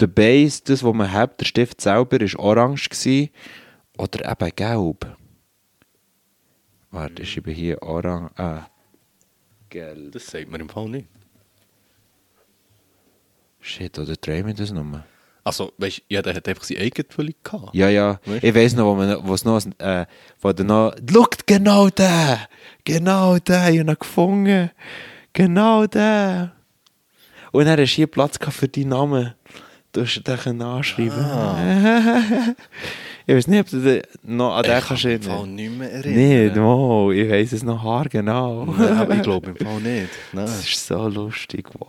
der Base, das, was man hat, der Stift selber, war orange. Gewesen, oder eben gelb. Warte, ich schreibe hier orange. Ah. Gelb. Das sagt man im Fall nicht. Shit, oder drehe ich das nur? Also, weißt du, jeder hat einfach seine eigene gehabt. Ja, ja. Weißt? Ich weiß noch, wo, man, wo es noch, äh, wo der noch, Look, genau der! Genau der, ich habe ihn gefunden. Genau der. Und hast du hier Platz für deinen Namen. Du hast können anschreiben. ich weiß nicht, ob du noch an den Ich kann kannst mich erinnern. nicht mehr Nicht, erinnern. wow, ich weiß es noch haargenau. Nein, aber ich glaube im Fall nicht. Nein. Das ist so lustig. Wow.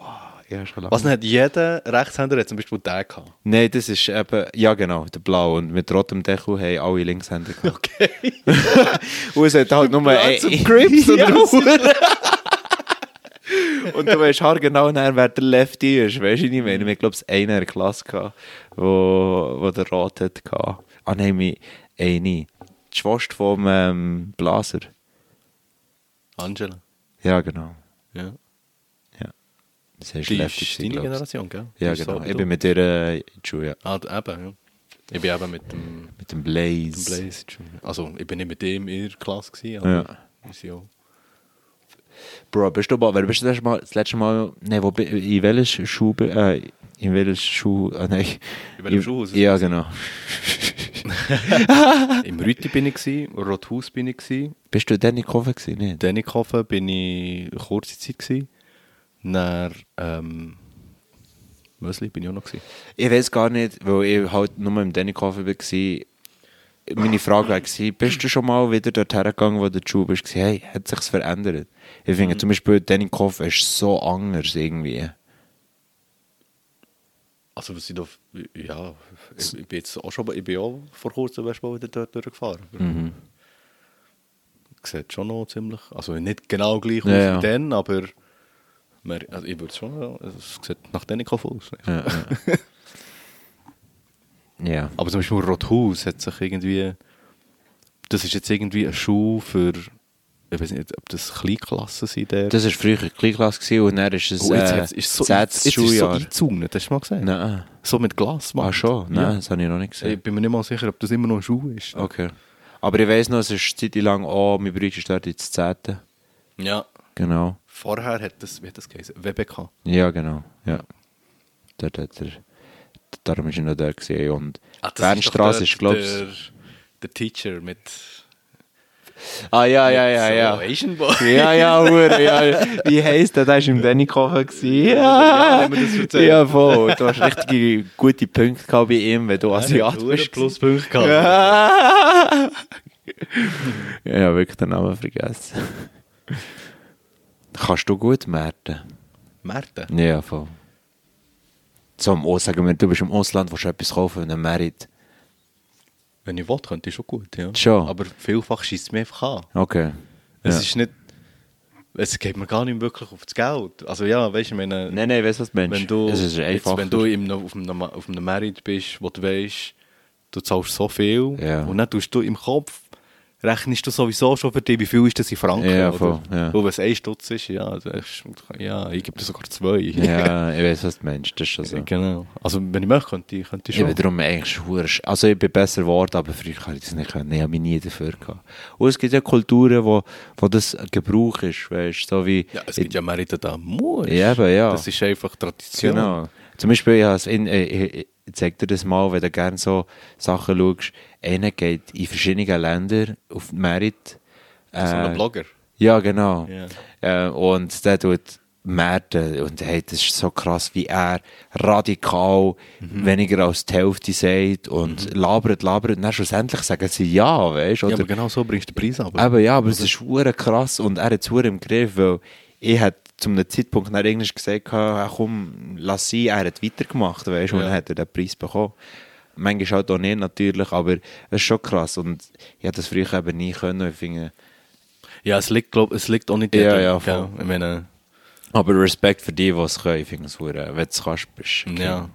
Habe schon lange- Was nicht jeder Rechtshänder hat zum Beispiel den gehabt. Nein, das ist eben, ja genau, der Blau. Und mit rotem Deckel haben alle Linkshänder gehabt. Okay. Und es hat halt nur Ja, ein- Grips oder Ja, was? Und du weißt halt genau, dann, wer der Lefty ist. Weißt du, ich meine? Ich glaube, es einer in der Klasse, gehabt, wo, wo der Rot hatte. Ah, nein, mi- eine. Die Schwester vom ähm, Blaser. Angela. Ja, genau. Ja. Das heißt Die ist deine. Generation, gell? Ja, ist so genau. wie Ich bin mit ihr äh, in die Schule, ja. Ah, eben, ja. Ich bin eben mit dem, Mit dem dem Blaze. Blaze in die Schule. Also, ich bin nicht mit dem in der Klasse gewesen, aber Ja. sind auch... Bro, bist du mal, wer bist du das letzte Mal, das letzte Mal nee, wo, in welcher Schule, äh, in welcher Schule, ah, nein. In welchem Schulhaus? Ja, genau. Im Rüti bin ich gewesen, Rothaus bin ich gewesen, Bist du in Koffer gewesen? Nicht? Dennikofen bin ich kurze Zeit gewesen, dann, ähm, Mösli bin ich auch noch gewesen. Ich weiß gar nicht, weil ich halt nur im Dennikhofen war. Meine Frage war, bist du schon mal wieder dorthin gegangen, wo der bist? Gewesen, Hey, hat sich verändert? Ich finde zum Beispiel, Dennikhofen ist so anders irgendwie. Also, was ich da, ja, ich, ich bin jetzt auch schon, ich bin auch vor kurzem erst mal wieder dort durchgefahren. Mhm. Sieht schon noch ziemlich, also nicht genau gleich aus ja. wie dann, aber man, also ich würde schon, es sieht nach Dennikofen aus. Ja, ja. ja. Aber zum Beispiel Rothaus hat sich irgendwie. Das ist jetzt irgendwie eine Schule für. Ich weiß nicht, ob das Kleinklassen sind. Der. Das war früher Kleinklasse und dann ist es oh, jetzt, äh, hat's- ist so, jetzt ist so hast du mal gesehen? Nein. So mit Glas. Ah, schon? Nein, Ja. das habe ich noch nicht gesehen. Ich bin mir nicht mal sicher, ob das immer noch eine Schule ist. Okay. Aber ich weiss noch, es ist eine Zeit lang, oh, mein Bruder ist dort ins 10. Ja. Genau. Vorher hat das, wie hat das geheißen? WBK. Ja, genau. Ja. Dort hat er, darum ist er noch da gesehen. Und Ah, Bernstraße ist, glaube ich. Der, der Teacher mit. Ah, ja, ja, ja, so ja. Asian Boy. Ja, ja, Hure, ja. Wie heisst der? Der war im Dennikofen. gewesen. Ja, Ja, das erzählt? ja, voll. Du hast richtige gute Punkte gehabt bei ihm, wenn du Asiat bist. Pluspunkt gehabt. Ja. ja, wirklich den Namen vergessen. Kannst du gut merken? Märten. Ja, voll. Im Aus, sagen wir, du bist im Ausland, willst du etwas kaufen und dann Merit. Wenn ich will, könnte ich schon gut, ja. Schon. Aber vielfach schießt es mich einfach an. Okay. Es Ja. ist nicht. Es geht mir gar nicht wirklich auf das Geld. Also ja, weißt du, meine, Nein, nein, weißt du, was meinst? wenn du, es ist einfach. wenn du im, auf, einem, auf einem Merit bist, wo du weißt, du zahlst so viel Ja. und dann tust du im Kopf, rechnest du sowieso schon für dich, wie viel ist das in Franken? Ja, voll, ja. Weil wenn es ein Stutz ist, ja, also, ich- ja, ich gebe dir sogar zwei. ja, ich weiß, was du meinst. Das ist schon so. genau. Also wenn ich möchte, könnte ich, könnte ich Ich schon. bin darum eigentlich. Also ich bin besser geworden, aber früher kann ich das nicht können. Ich habe mich nie dafür gehabt. Und es gibt ja Kulturen, wo, wo das Gebrauch ist, weißt so wie... ja, es gibt ja Merite da muss. Ja, eben, ja. Das ist einfach Tradition. Genau. Zum Beispiel, ich, in, äh, ich, ich zeig dir das mal, wenn du gerne so Sachen schaust. Einer geht in verschiedene Länder auf Merit. So ein Äh, Blogger. Ja, genau. Ja. Äh, und der tut Märten und hey, das ist so krass, wie er radikal Mhm. weniger als die Hälfte sagt und labert, labert und dann schlussendlich sagen sie ja, weißt du? Ja, aber genau so bringst du den Preis ab. Eben, ja, aber es ist hure krass und er hat es im Griff, weil ich hat zu einem Zeitpunkt dann Englisch gesagt, «Ah, komm, lass sie, er hat weitergemacht, weißt du, und Ja. dann hat er den Preis bekommen. Manchmal halt auch nicht natürlich, aber es ist schon krass und ich hätte das früher eben nie können, ich finde, Ja, es liegt, glaub, es liegt auch nicht Ja, jedem, ja, voll. Ich meine, aber Respekt für die, die es können, ich finde es wenn du es kannst, bist okay. ja.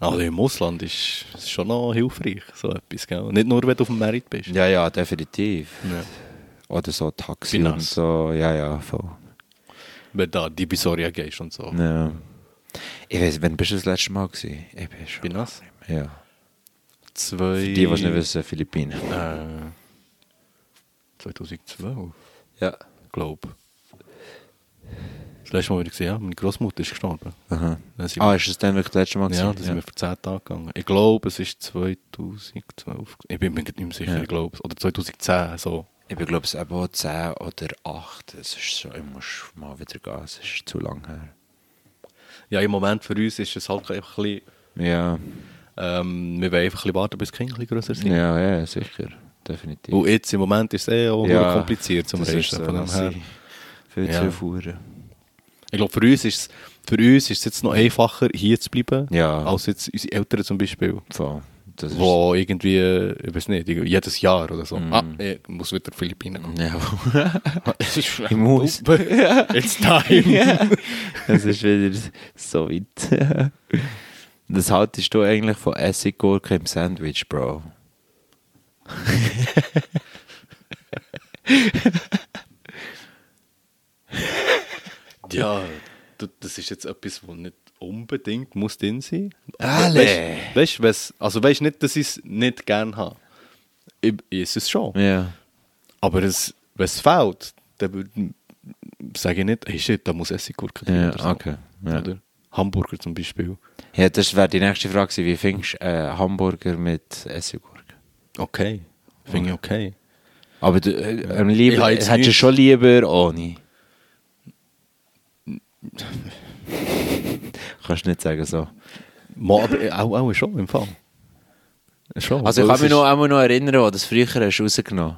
Also im Ausland ist es schon noch hilfreich, so etwas, gell? Nicht nur, wenn du auf dem Merit bist. Ja, ja, definitiv. Ja. Oder so Taxi Wie und so, ja, ja, voll. Wenn du da die Bisoria gehst und so. Ja. Ich weiß, wann bist du das letzte Mal gewesen? Ich bin schon. Bin nass. Ja. Zwei... Für die, die es nicht wissen, Philippinen. Äh, 2012, Ja. glaube Das letzte Mal, wo ich gesehen habe, meine Großmutter ist gestorben. Aha. Ah, ist das dann wirklich das letzte Mal Ja, gewesen? da sind wir vor 10 Tagen gegangen. Ich glaube, es ist 2012. Ich bin mir nicht mehr sicher, Ja. ich glaube. Oder 2010, so. Ich glaube ich, eben auch 10 oder 8. Es ist so, ich muss mal wieder gehen, es ist zu lang her. Ja, im Moment für uns ist es halt einfach ein bisschen... Ja, Ähm, wir wollen einfach ein bisschen warten, bis die Kinder ein grösser sind. ja, ja, sicher. Definitiv. Und jetzt im Moment ist es eh auch Ja, kompliziert zum Reisen. so, von dem her. Viel Ja. zu fuhren. Ich glaube, für uns ist es für uns ist es jetzt noch einfacher, hier zu bleiben, Ja. als jetzt unsere Eltern zum Beispiel. Voll. Das ist- Wo irgendwie, ich weiß nicht, jedes Jahr oder so. Ah, ich muss wieder Philippinen kommen. Ja. ich muss. It's time. Ja. Es ist wieder so weit. Das haltest du eigentlich von Essiggurke im Sandwich, Bro? Ja, das ist jetzt etwas, was nicht unbedingt muss drin sein. Alle. Weißt du, also weißt nicht, dass ich es nicht gerne habe. Ich, ich esse es schon. Ja. Aber es, wenn es fehlt, dann würde sage ich nicht, hey shit, da muss Essiggurke drin. Ja, oder so. okay. Ja. Oder Hamburger zum Beispiel. Ja, das wäre die nächste Frage. Wie findest du äh, Hamburger mit Essiggurke? Okay. Finde ich okay. Aber du, äh, am lieber, habe jetzt hättest du schon lieber ohne? Kannst du nicht sagen so. Mal, aber äh, auch, auch schon im Fall. Schon. Also ich kann mich es noch einmal noch erinnern, wo das früher hast du rausgenommen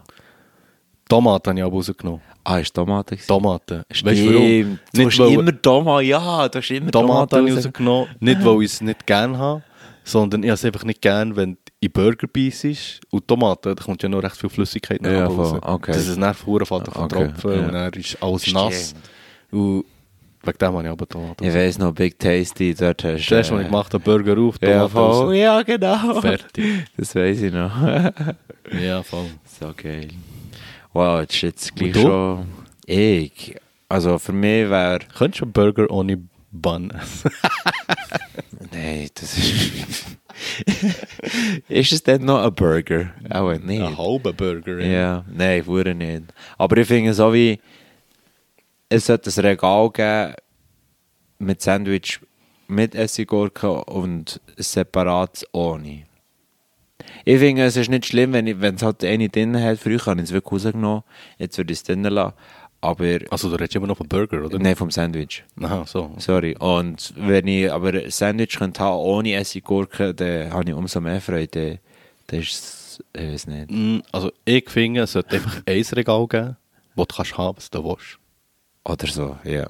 Tomaten habe ich auch rausgenommen. Ah, ist Tomaten? Tomaten. Weißt du warum? Du hast weil- immer Tomaten, ja, du hast immer Tomaten Tomaten habe ich raus- rausgenommen. Nicht, weil ich es nicht gerne habe, sondern ich habe es einfach nicht gerne, wenn in Burger beißt und Tomaten, da kommt ja noch recht viel Flüssigkeit nach Ja, raus. voll, okay. Das ist nervt, fährt von Okay, Tropfen ja. und dann ist alles Stimmt. nass. Und wegen dem habe ich aber Tomaten. Ich weiss noch, Big Tasty, dort hast Das erste, was ich gemacht habe, Burger auf, Ja, Tomaten voll. raus. Ja, genau. Fertig. Das weiss ich noch. Ja, voll. so geil. Wow, jetzt ist jetzt gleich schon... Ich? Also für mich wäre... Könntest du einen Burger ohne Bun essen? Nein, das ist... ist es denn noch ein Burger? Auch nicht. Ein halber Burger. Ja, nein, wurde nicht. Aber ich finde so wie, es sollte ein Regal geben mit Sandwich mit Essiggurke und separat ohne. Ich finde, es ist nicht schlimm, wenn ich- wenn es halt eine drin hat. Früher habe ich es wirklich rausgenommen, jetzt würde ich es drin lassen. Aber, Also du redest immer noch von Burger, oder? nein, vom Sandwich. Aha, so. Sorry. Und wenn ich aber ein Sandwich könnte haben ohne Essiggurke, dann habe ich umso mehr Freude. Dann ist ich weiß nicht. Mm, Also ich finde, es sollte einfach ein Regal geben, wo du kannst haben, was du willst. Oder so, ja.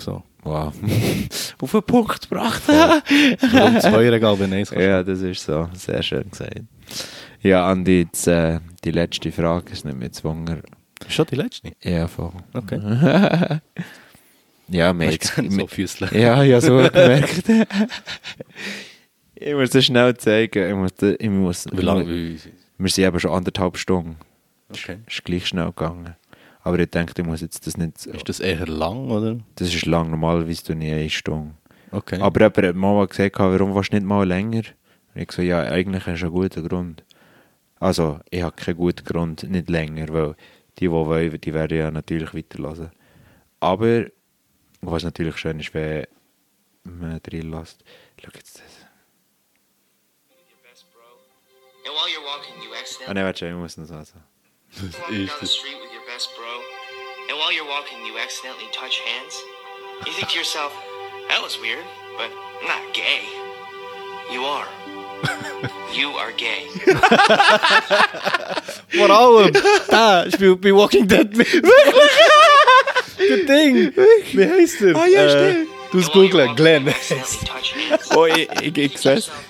So. Wow. Auf einen Punkt gebracht. Warum zwei Regal, wenn eins ja, das ist so. Sehr schön gesagt. Ja, Andi, jetzt, äh, die letzte Frage ist nicht mehr. Ist schon die letzte? Ja, voll. Okay. Ja, wir Hast du so Füßle? Ja, ja, so gemerkt. ich muss das schnell zeigen. Ich muss, ich muss, Wie lange? Wir sind eben schon anderthalb Stunden. Okay. Ist gleich schnell gegangen. Aber ich denke, ich muss jetzt das nicht... Ist das eher lang, oder? Das ist lang. Normalerweise tue ich eine Stunde. Okay. Aber jemand hat mal gesagt, warum willst du nicht mal länger? Und ich so, ja, eigentlich hast du einen guten Grund. Also, ich habe keinen guten Grund, nicht länger, weil die, die wollen, die werden ja natürlich weiterlassen. Aber, was natürlich schön ist, wenn man drin lässt. Schau jetzt das. And while you're walking, you Ah, accidentally nein, warte, ich muss noch sagen. Walking down the street with your best bro. And while you're walking, you accidentally touch hands. You think to yourself, that was weird, but I'm not gay. You are. you are gay. Vor allem, der spielt bei Walking Dead mit. Der Ding. Wie heißt der? Ah, ja, stimmt. Du And hast while you're googlen, walking, Glenn. you accidentally touch hands. Oh, ich, ich, ich You sehe think es. to yourself,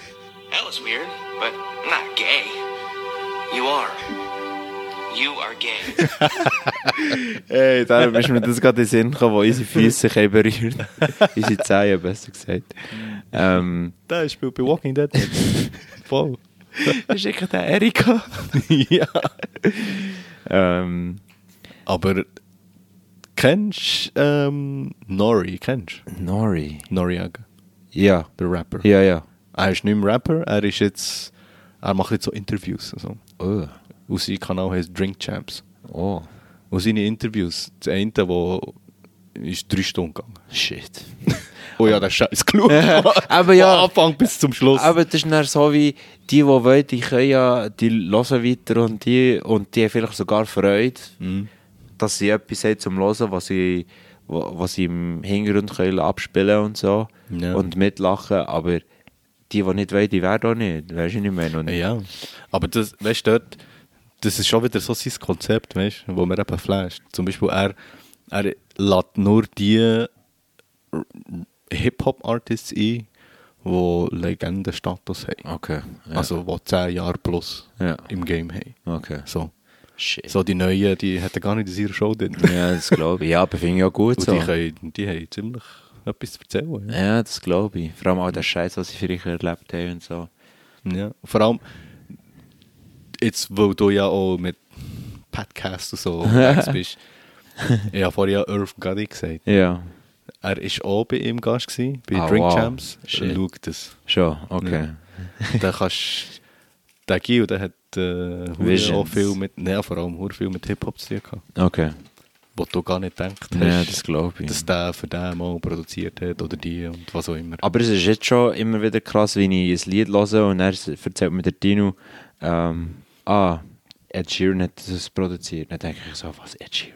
That was weird, but I'm not gay. You are. You are gay. Ey, darum ist mir das gerade in den Sinn gekommen, wo unsere Füße sich berührt. unsere Zehen, besser gesagt. Ähm, Der spielt bei Walking Dead. Voll. das ist eigentlich der Erika. ja. ähm, Aber kennst du ähm, Nori? Kennst du? Nori. Noriega, Ja. der Rapper. Ja, ja. Er ist nicht mehr Rapper, er ist jetzt. Er macht jetzt so Interviews. Also. Oh. Und sein Kanal heißt Drink Champs. Oh. Und seine Interviews, das eine, wo ist drei Stunden gegangen. Shit. Oh ja, der Scheiß geschaut. Aber ja. Von Anfang bis zum Schluss. Aber das ist dann so wie, die, die wollen, die können ja, die hören weiter und die, und die haben vielleicht sogar Freude, Mhm. dass sie etwas haben zum Hören, was sie, wa- was sie im Hintergrund können abspielen und so. Ja. Und mitlachen, aber die, die nicht wollen, die werden auch nicht. Weißt du, ich meine? Und Ja, aber das, weißt du, dort, das ist schon wieder so sein Konzept, weißt du, wo mir eben flasht. Zum Beispiel, er, er lädt nur die Hip-Hop-Artists ein, die Legendenstatus haben. Okay. Ja. Also, die 10 Jahre plus ja. im Game haben. Okay. So. Shit. so die Neuen, die hätten gar nicht in ihrer Show drin. Ja, das glaube ich. Ja, aber finde ich auch gut Und so. die, können, die haben ziemlich etwas zu erzählen. Ja. Ja, das glaube ich. Vor allem auch der Scheiß, was ich früher erlebt habe und so. Ja. Vor allem, jetzt, weil du ja auch mit Podcasts und so unterwegs bist. Ich habe vorhin ja Irv Gotti gesagt. Ja, Er war auch bei ihm Gast, gewesen, bei Ah, Drink wow. Champs. Shit. Schau das. schon, okay. da kannst der Gil, der hat äh, auch viel mit, ja, vor allem viel mit Hip-Hop zu tun gehabt. Okay. Wo du gar nicht gedacht hast, Ja, das glaube ich. dass der für den mal produziert hat oder die und was auch immer. Aber es ist jetzt schon immer wieder krass, wenn ich ein Lied höre und er erzählt mir der Dino, ähm, ah, Ed Sheeran hat das produziert. Dann denke ich so, was, Ed Sheeran?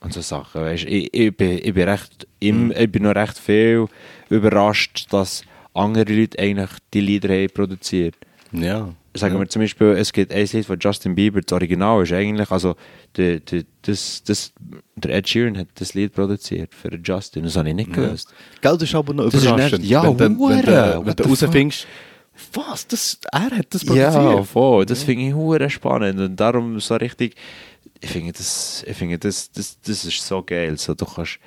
Und so Sachen, weißt ich, ich, bin, ich, bin recht, im, ich bin noch recht viel überrascht, dass andere Leute eigentlich die Lieder haben produziert. Ja. Sagen ja. wir zum Beispiel, es gibt ein Lied von Justin Bieber, das Original ist eigentlich, also der, der, das, das, der Ed Sheeran hat das Lied produziert für Justin, das habe ich nicht gewusst. Gell, das ist aber noch Das ist überraschend. nicht- ja, wenn, du- wenn, du- wenn What du the rausfindest, was, das, er hat das produziert. Ja, voll. Das finde ich hure spannend und darum so richtig. Ich finde das, ich finde das, das, das ist so geil. So, du kannst,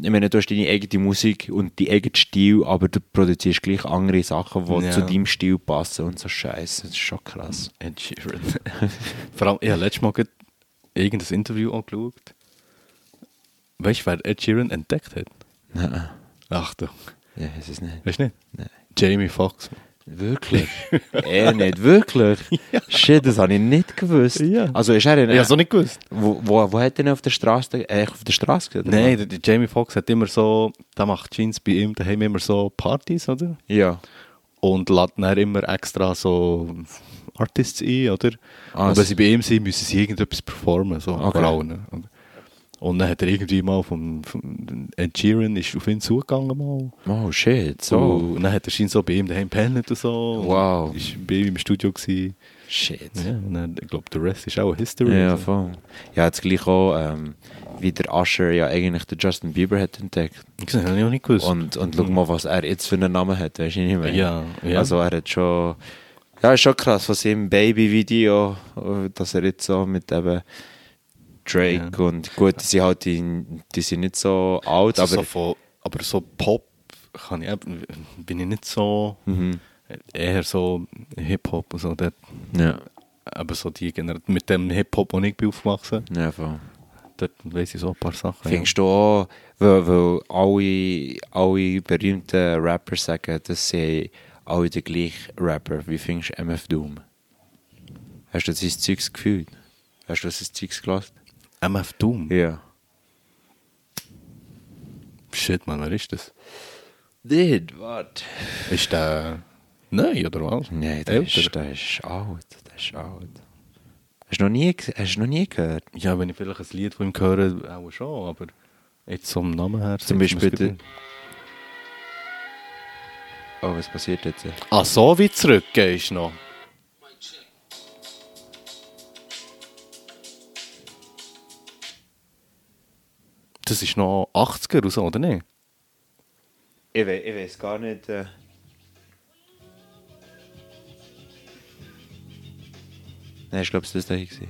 ich meine, du hast deine eigene Musik und deinen eigenen Stil, aber du produzierst gleich andere Sachen, die Ja. zu deinem Stil passen und so Scheiße. Das ist schon krass. Ed Sheeran. Vor allem, ich habe letztes Mal irgendein Interview angeschaut. Weißt du, wer Ed Sheeran entdeckt hat? Nein, Achtung. ja, es ist nicht. Weißt du nicht? Nein. Jamie Foxx. Wirklich? er nicht, wirklich? Shit, das habe ich nicht gewusst. Ja. Also ist er in, Ich habe es auch nicht gewusst. wo, wo, wo hat er ihn auf der Straße, äh, auf der Straße gesehen? Nein, der, der Jamie Foxx hat immer so, der macht Jeans bei ihm, da haben wir immer so Partys, oder? Ja. Und lädt dann immer extra so Artists ein, oder? Ah, und wenn sie bei ihm sind, müssen sie irgendetwas performen, so Okay. allem. Und, dann hat er irgendwie mal vom, vom Ed Sheeran ist auf ihn zugegangen mal. Oh shit, so. Und dann hat er scheinbar so bei ihm daheim pennt und so. Wow. Und Ist bei ihm im Studio gewesen. Shit. Ja, und dann, ich glaube, der Rest ist auch History. Ja, Also. voll. Ja, jetzt gleich auch, ähm, wie der Usher ja eigentlich den Justin Bieber hat entdeckt. Das habe ich auch nicht gewusst. Und, und schau mal, was er jetzt für einen Namen hat, weißt du nicht mehr? Ja, ja. Also er hat schon, ja, ist schon krass, was im Baby-Video, dass er jetzt so mit eben Drake Ja. und gut, die sind halt, die, die sind nicht so alt, Also aber so von, aber so Pop kann ich, bin ich nicht so, Mhm. eher so Hip-Hop und so. Dort, ja, aber so die Generation, mit dem Hip-Hop, wo ich bin aufgewachsen ja, voll. dort weiss ich so ein paar Sachen. Findest du auch, weil, weil alle, alle berühmten Rapper sagen, dass sie alle die gleichen Rapper. Wie findest du MF Doom? Hast du sein Zeugs gefühlt? Hast du sein Zeugs gelassen? MF Doom? Ja. Shit, man, wer ist das? Did, what? Ist der... Nein, oder was? Nein, der ist, der ist alt. Der ist alt. Hast du noch nie, ge- hast du noch nie gehört? Ja, wenn ich vielleicht ein Lied von ihm höre, auch schon, aber jetzt zum Namen her... Zum Beispiel der-. Oh, was passiert jetzt? Ah, so wie zurück gehst du noch? Das ist noch 80er oder so, oder nicht? Ich, we ich weiß gar nicht. Äh Nein, ich glaube, es war das da gewesen.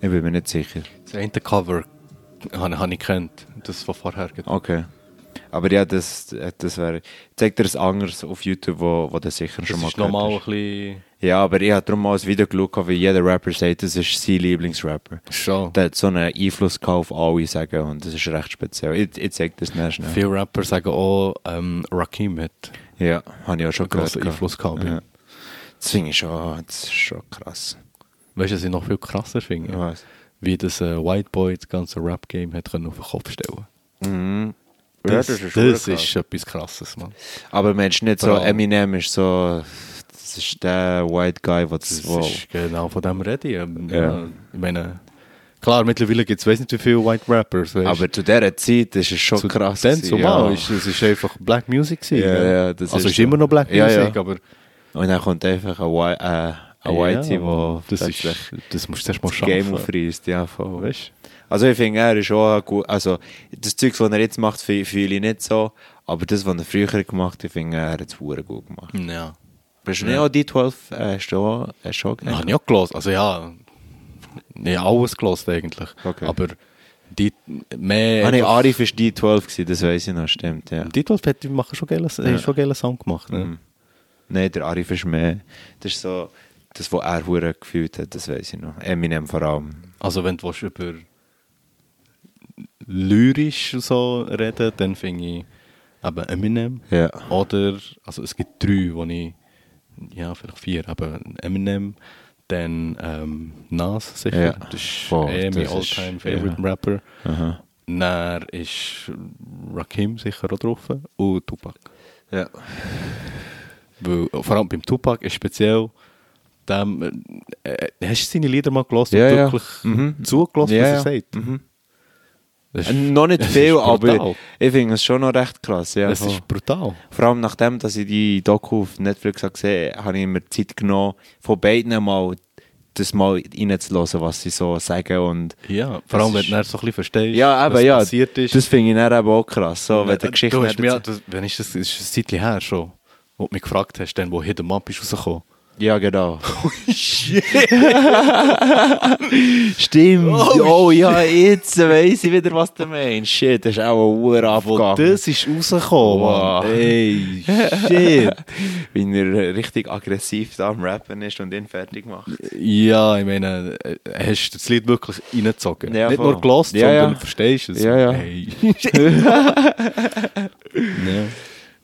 Ich bin mir nicht sicher. Das eine Cover habe hab ich gekannt, das von vorher. Okay. Aber ja, das, das wäre. Zeig dir das anderes auf YouTube, wo, wo du sicher Das schon mal ist gehört nochmal ein hast. bisschen... Ja, aber ich habe darum mal ein Video geschaut, wie jeder Rapper sagt, das ist sein Lieblingsrapper. Schon. Der hat so einen Einfluss auf alle sagen und das ist recht speziell. Ich, ich zeig das nicht schnell. Viele Rapper sagen auch, ähm, Rakim hat Ja, habe ich auch schon einen gehört. Einfluss gehabt. Ja. Das finde ich schon, das ist schon krass. Weißt du, was ich noch viel krasser finde? Was? Wie das äh, White Boy das ganze Rap-Game hat können auf den Kopf stellen Mhm. Das, ja, das, ist, krass. etwas krasses, Mann. Aber Mensch, nicht so, Eminem ist so, das ist der White Guy, der das, Das wo, ist genau von dem rede ich. Ähm, Ja. ja. Ich meine, klar, mittlerweile gibt es weiß nicht wie viele White Rappers. Weißt? aber zu dieser Zeit ist es schon zu krass. Dann zumal ja. ist es ist einfach Black Music gewesen. Ja, ja, das also ist ist immer noch Black Ja, Music, ja. aber Und dann kommt einfach ein, Whi- äh, ein Whitey, der das, plötzlich ist, das musst du erst mal das Game schaffen. aufreißt. Ja, voll. Weißt Also ich finde, er ist schon gut, also das Zeug, was er jetzt macht, fühle ich nicht so, aber das, was er früher gemacht hat, ich finde, er hat es gut gemacht. Ja. Bist du nicht auch die 12, äh, hast du auch, hast du schon habe ich auch gelassen. Also ja, nicht alles gelassen eigentlich. Okay. Aber die mehr... Ah, nee, Arif war die 12 gewesen, das weiß ich noch, stimmt, ja. Die 12 hat machen schon geile, ja. schon geile Song gemacht. Ne? Mhm. Nein, der Arif ist mehr, das ist so, das, was er gefühlt hat, das weiß ich noch. Eminem vor allem. Also wenn du über lyrisch so reden, dann finde ich eben Eminem. Ja. Oder, also es gibt drei, wo ich, ja vielleicht vier, aber Eminem, dann ähm, Nas sicher, Ja, das ist voll, eh mein all-time favorite ja. Rapper. Aha. Dann ist Rakim sicher auch drauf und Tupac. Ja. Weil, vor allem beim Tupac ist speziell, dem, äh, äh, hast du seine Lieder mal gelassen Ja, und ja. wirklich Mhm. zugelassen, was er sagt? Mhm. Äh, Noch nicht viel, aber ich finde es schon noch recht krass. Ja, Es ist brutal. Vor allem nachdem, dass ich die Doku auf Netflix gesehen habe, habe ich mir Zeit genommen, von beiden mal das mal reinzulassen, was sie so sagen. Und Ja, vor allem, wenn du dann so ein bisschen verstehst, ja, was eben, ja, passiert ist. das finde ich dann eben auch krass. So, wenn die Geschichte du hast mir, das, wenn ist das, das ist ein Zeitchen her schon, wo du mich gefragt hast, dann, wo Hidden Up ist rausgekommen. Ja, genau. Stimmt. Oh, ja, jetzt weiss ich wieder, was du meinst. Shit, das ist auch ein Wo Abgang. das ist rausgekommen, Wow. Mann. Ey, shit. Wie er richtig aggressiv da am Rappen ist und ihn fertig macht. ja, ich meine, äh, hast du das Lied wirklich reingezogen? Ja, Nicht voll. nur gelost, Ja, sondern ja. verstehst es. Ja, ja. Ey.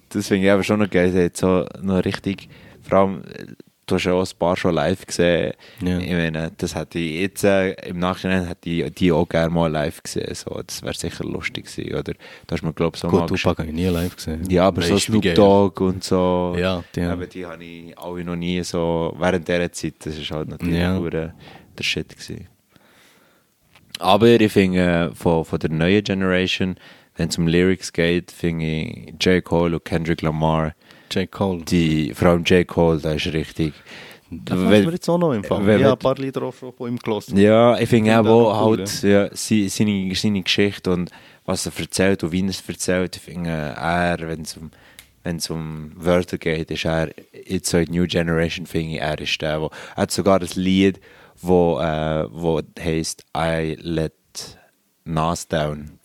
Das finde ich aber schon noch geil. Hat so noch richtig, vor allem, äh, du hast ja auch ein paar schon live gesehen. Ja. Ich meine, das hätte ich jetzt, äh, im Nachhinein hätte ich die auch gerne mal live gesehen. So, das wäre sicher lustig gewesen, oder? Da hast mir, glaube so Gut, Tupac habe ich nie live gesehen. Ja, aber so Snoop. Dogg und so. Ja, die aber die habe ich alle noch nie so, während dieser Zeit, das ist halt natürlich Ja. ja. der Shit gewesen. Aber ich finde, äh, von, von der neuen Generation, wenn es um Lyrics geht, finde ich J. Cole und Kendrick Lamar, J. Cole. die, vor allem J. Cole, der ist richtig... Das Wenn- mir jetzt auch noch im Fall. wenn- Ich habe ein paar Lieder auch schon von ihm gelassen. Ja, ich finde auch auch cool, halt ja, seine, seine Geschichte und was er erzählt und wie er es erzählt. Ich finde, er, wenn es um, wenn es um Wörter geht, ist er jetzt so New Generation, finde ich, er ist der, wo, er hat sogar ein Lied, wo, äh, wo heisst I Let Nas Down.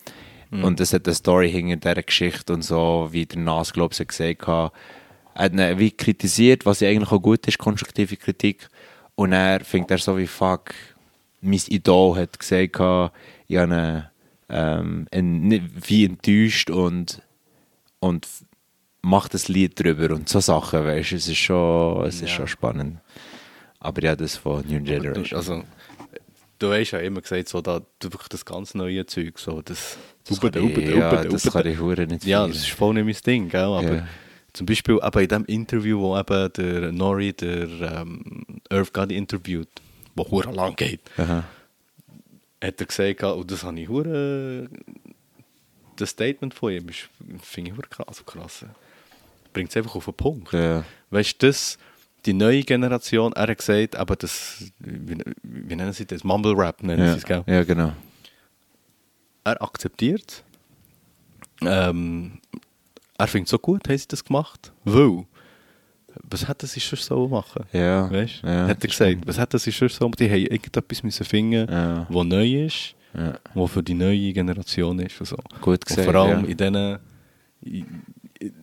Und es hat eine Story hinter dieser Geschichte und so, wie der Nas, glaube ich, gesagt hat. Er hat ihn wie kritisiert, was ja eigentlich auch gut ist, konstruktive Kritik. Und er findet er so wie fuck, mein Idol hat gesagt, ich habe ihn, ähm, nicht- wie enttäuscht und, und macht ein Lied drüber und so Sachen, weißt du, es ist schon, es ist Ja. schon spannend. Aber ja, das von New Du, Generation. also, du hast ja immer gesagt, so, da, du wirklich das ganz neue Zeug, so, das, das kann ich, Ubede, ja, das kann ich nicht Ja, das ist voll nicht mein Ding, gell? aber Ja. Zum Beispiel eben in dem Interview, wo eben der Nori, der ähm, Irv Gotti interviewt, wo hure lang geht, Aha. hat er gesagt, und das habe ich hure, das Statement von ihm ist, finde ich hure krass, krass. Bringt es einfach auf den Punkt. Ja. Weißt du, das, die neue Generation, er hat gesagt, aber das, wie, wie nennen sie das? Mumble Rap nennen sie Ja. es, gell? ja, genau. Er akzeptiert. Ähm, er findet es so gut, haben sie das gemacht. Weil, was hätten sie schon so machen? Ja. Weißt du? ja, hat er das gesagt, was hätten sie schon so Die haben irgendetwas müssen finden, Ja. was neu ist, Ja. was für die neue Generation ist. Und so. Gut Und gesagt, vor allem ja. in diesen in, in,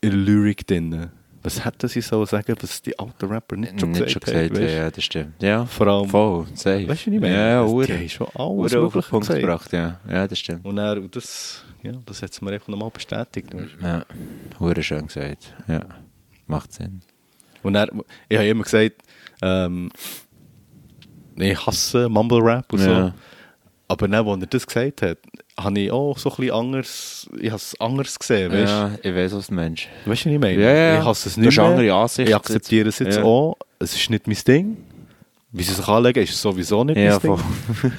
in Lyrik drin. Was hätten sie so sagen, was die alten Rapper nicht schon Nicht gesagt schon haben? gesagt, ja, weißt? ja, das stimmt. Ja, Vor allem- voll, safe. Weißt du, was ich meine? Ja, ja, die haben schon alles auf den Punkt gebracht, ja. Ja, das stimmt. Und er, das, ja, das hat es mir einfach nochmal bestätigt. Ja, hure schön gesagt. Ja, macht Sinn. Und er, ich habe immer gesagt, ähm, ich hasse Mumble Rap und so. Aber dann, als er das gesagt hat, habe ich auch so ein bisschen anders, ich habe es anders gesehen, weißt? Ja, ich weiß, was du meinst. Weißt du, was ich meine? Ja, ja. Ich hasse es Du nicht mehr. Ansichten Ich akzeptiere es jetzt Ja. auch. Es ist nicht mein Ding. Wie sie sich anlegen, ist sowieso nicht Ja, mein voll. Ding.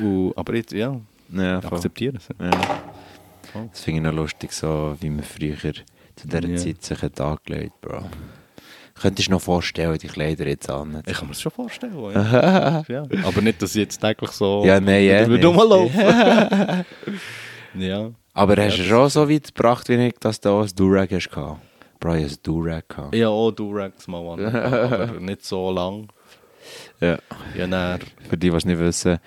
Und, aber jetzt, ja, Ja, ich akzeptiere es. Ja. Das finde ich noch lustig, so wie man früher zu dieser Ja. Zeit sich hat angelegt, Bro. Könntest du noch vorstellen, die Kleider jetzt an? Ich kann mir das schon vorstellen. Ja. ja. Aber nicht, dass ich jetzt täglich so Ja, nein, ja. würde rumlaufen. ja. Aber hast du schon so weit gebracht, wie ich, dass du auch ein Durag hast gehabt? Bro, ich ein Durag gehabt. Habe auch Durex mal an, aber nicht so lang. Ja. Ja, dann, Für die, die es nicht wissen,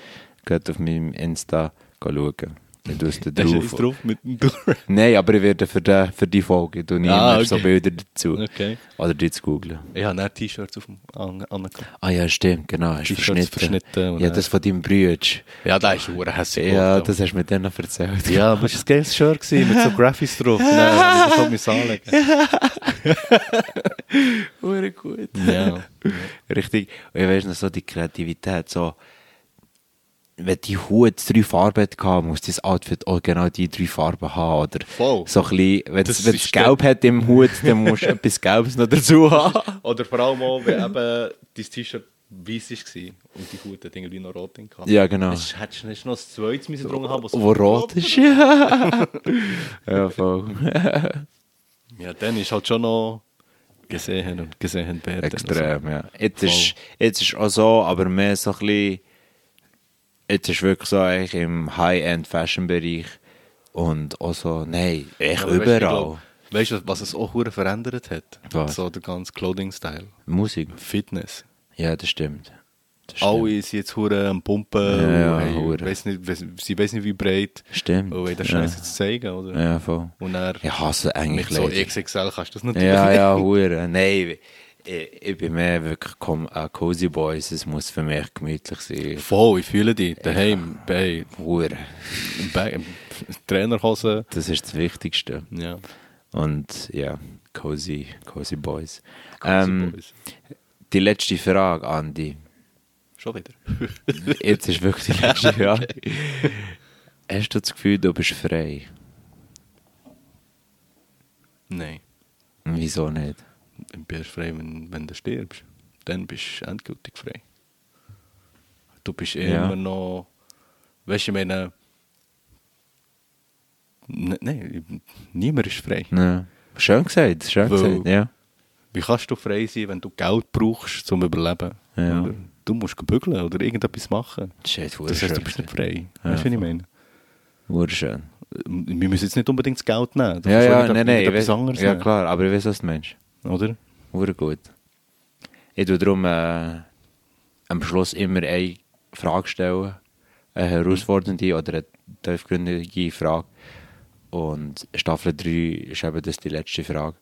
geht auf meinem Insta schauen. Ich tue es da da ist drauf. drauf mit dem Durex. Nein, aber ich werde für die, für die Folge tue ich Ah, immer so okay. Bilder dazu. Okay. Oder die zu googlen. Ich habe dann T-Shirts auf dem an, angehabt. Ah ja, stimmt, genau. Hast verschnitten. verschnitten Ja, das von deinem Bruder. Ja, da ist hure hässlich. Ja, das hast du mir dann noch erzählt. Ja, aber es war ein geiles Shirt gewesen, mit so Graphics drauf. Nein, ich das müssen anlegen. Hure gut. Ja. Richtig. Und ich weiss noch so die Kreativität, so, wenn die Hut drei Farben hatte, muss das Outfit auch genau die drei Farben haben, oder? Voll. So ein bisschen, wenn Das es Gelb hat im Hut, dann musst du etwas Gelbes noch dazu haben. Oder vor allem auch, wenn eben dein T-Shirt weiß war und die Hut hat irgendwie noch rot gehabt. Ja, genau. Hättest du nicht noch ein zweites müssen drunter haben, was Wo rot ist. Ja, ja voll. Ja, dann ist halt schon noch gesehen und gesehen werden. Extrem, ja. Jetzt Voll. ist, jetzt ist auch so, aber mehr so ein bisschen, jetzt ist wirklich so eigentlich im High-End-Fashion-Bereich und auch so, nein, echt Aber überall. Weißt du, was es auch verändert hat? Was? So der ganze Clothing-Style. Musik. Fitness. Ja, das stimmt. Das. Alle sind jetzt hure am Pumpen. Ja, ja, hure. weiss nicht, weiss- sie wissen nicht, wie breit. Stimmt. Und wollen den ja. Jetzt zeigen, oder? Ja, voll. Und dann Ich hasse eigentlich mit so. XXL kannst du das natürlich Ja, ja, hure. Nein, ich, ich bin mehr wirklich kom- äh, Cozy Boys. Es muss für mich gemütlich sein. Voll, ich fühle dich. Daheim, bei Hure. im Ba- im Trainerhose. Das ist das Wichtigste. Ja. Und ja, Cozy, Cozy Boys. Cozy ähm, Boys. Die letzte Frage, Andi. Schon wieder. Jetzt ist wirklich die letzte Frage. Hast du das Gefühl, du bist frei? Nein. Wieso nicht? Du bist frei, wenn, wenn du stirbst. Dann bist du endgültig frei. Du bist Ja. immer noch. Weißt du, ich meine. Ne- Nein, niemand ist frei. Ja. Schön gesagt, schön Weil- gesagt, ja. Wie kannst du frei sein, wenn du Geld brauchst zum Überleben? Ja. Du musst bügeln oder irgendetwas machen. Das ist Das heißt, du bist nicht frei. Ja, weißt du, was ich meine? Urschön. Wir müssen jetzt nicht unbedingt das Geld nehmen. Du Ja, ja, nein, nein. anderes Ja, klar, aber ich weiß, was du meinst. Oder? Ure gut. Ich tue darum äh, am Schluss immer eine Frage stellen, eine herausfordernde oder eine tiefgründige Frage. Und Staffel 3 ist eben das die letzte Frage.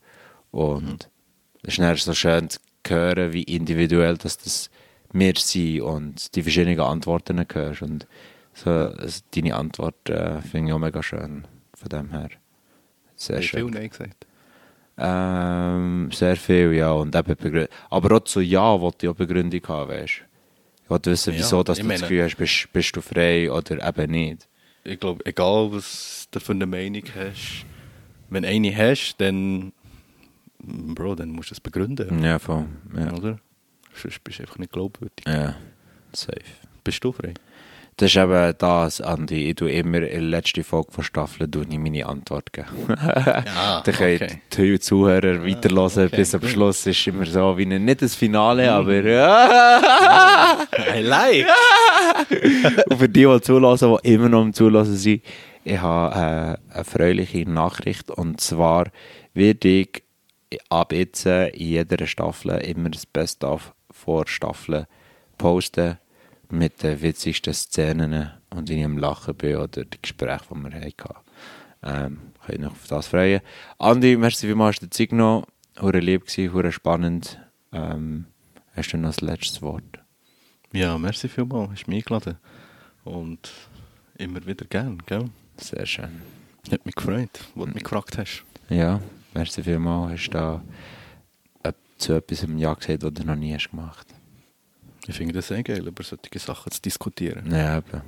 Und es ist dann so schön zu hören, wie individuell dass das wir sind und die verschiedenen Antworten hörst. Und so, also deine Antwort äh, finde ich auch mega schön. Von dem her. Sehr du schön. viel Nein gesagt? Ähm, sehr viel, ja. Und eben Aber auch zu Ja wollte ich auch Begründung haben, weißt du. Ich wollte wissen, Ja, wieso dass ich du das meine- Gefühl hast, bist, bist du frei oder eben nicht. Ich glaube, egal was du für eine Meinung hast, wenn eine hast, dann. Bro, dann musst du es begründen. Ja, voll. Ja, Oder? Sonst bist du einfach nicht glaubwürdig. ja. safe. Bist du frei? Das ist eben das, Andi. Ich tue immer in der letzten Folge von Staffel ich meine Antwort geben. Ja, Dann können okay. die Zuhörer weiterhören okay, bis am. Schluss. ist immer so wie ein, nicht das Finale, aber ja. I like! Und für die, die zulassen, die immer noch am Zulassen sind, ich habe äh, eine fröhliche Nachricht. Und zwar werde ich ab jetzt in jeder Staffel immer das Best-of vor Staffeln posten mit den witzigsten Szenen und ich am Lachen bin oder die Gespräche, die wir hatten. Ähm, könnt ihr euch auf das freuen. Andi, merci vielmals für die Zeit genommen. Hure lieb gewesen, hure spannend. Ähm, hast du noch das letzte Wort? Ja, merci vielmals, hast mich eingeladen. Und immer wieder gern, gell? Sehr schön. Hat mich gefreut, wo du mich gefragt hast. Ja, merci vielmals. Hast du da äh, zu etwas im Ja gesagt, was du noch nie hast gemacht Ich finde das sehr geil, über solche Sachen zu diskutieren. Ja, eben.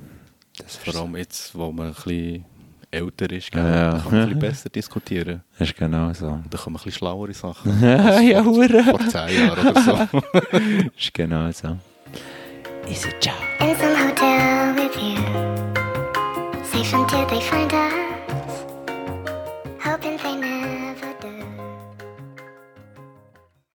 Das Vor allem jetzt, wo man ein bisschen älter ist, gell? Ja. da kann man ein bisschen besser diskutieren. Das ist genau so. Da kann man ein bisschen schlauere Sachen. ja, hure. Vor zehn Jahren oder so. Das ist genau so. Easy, ciao. In some hotel with you. Safe until they find us.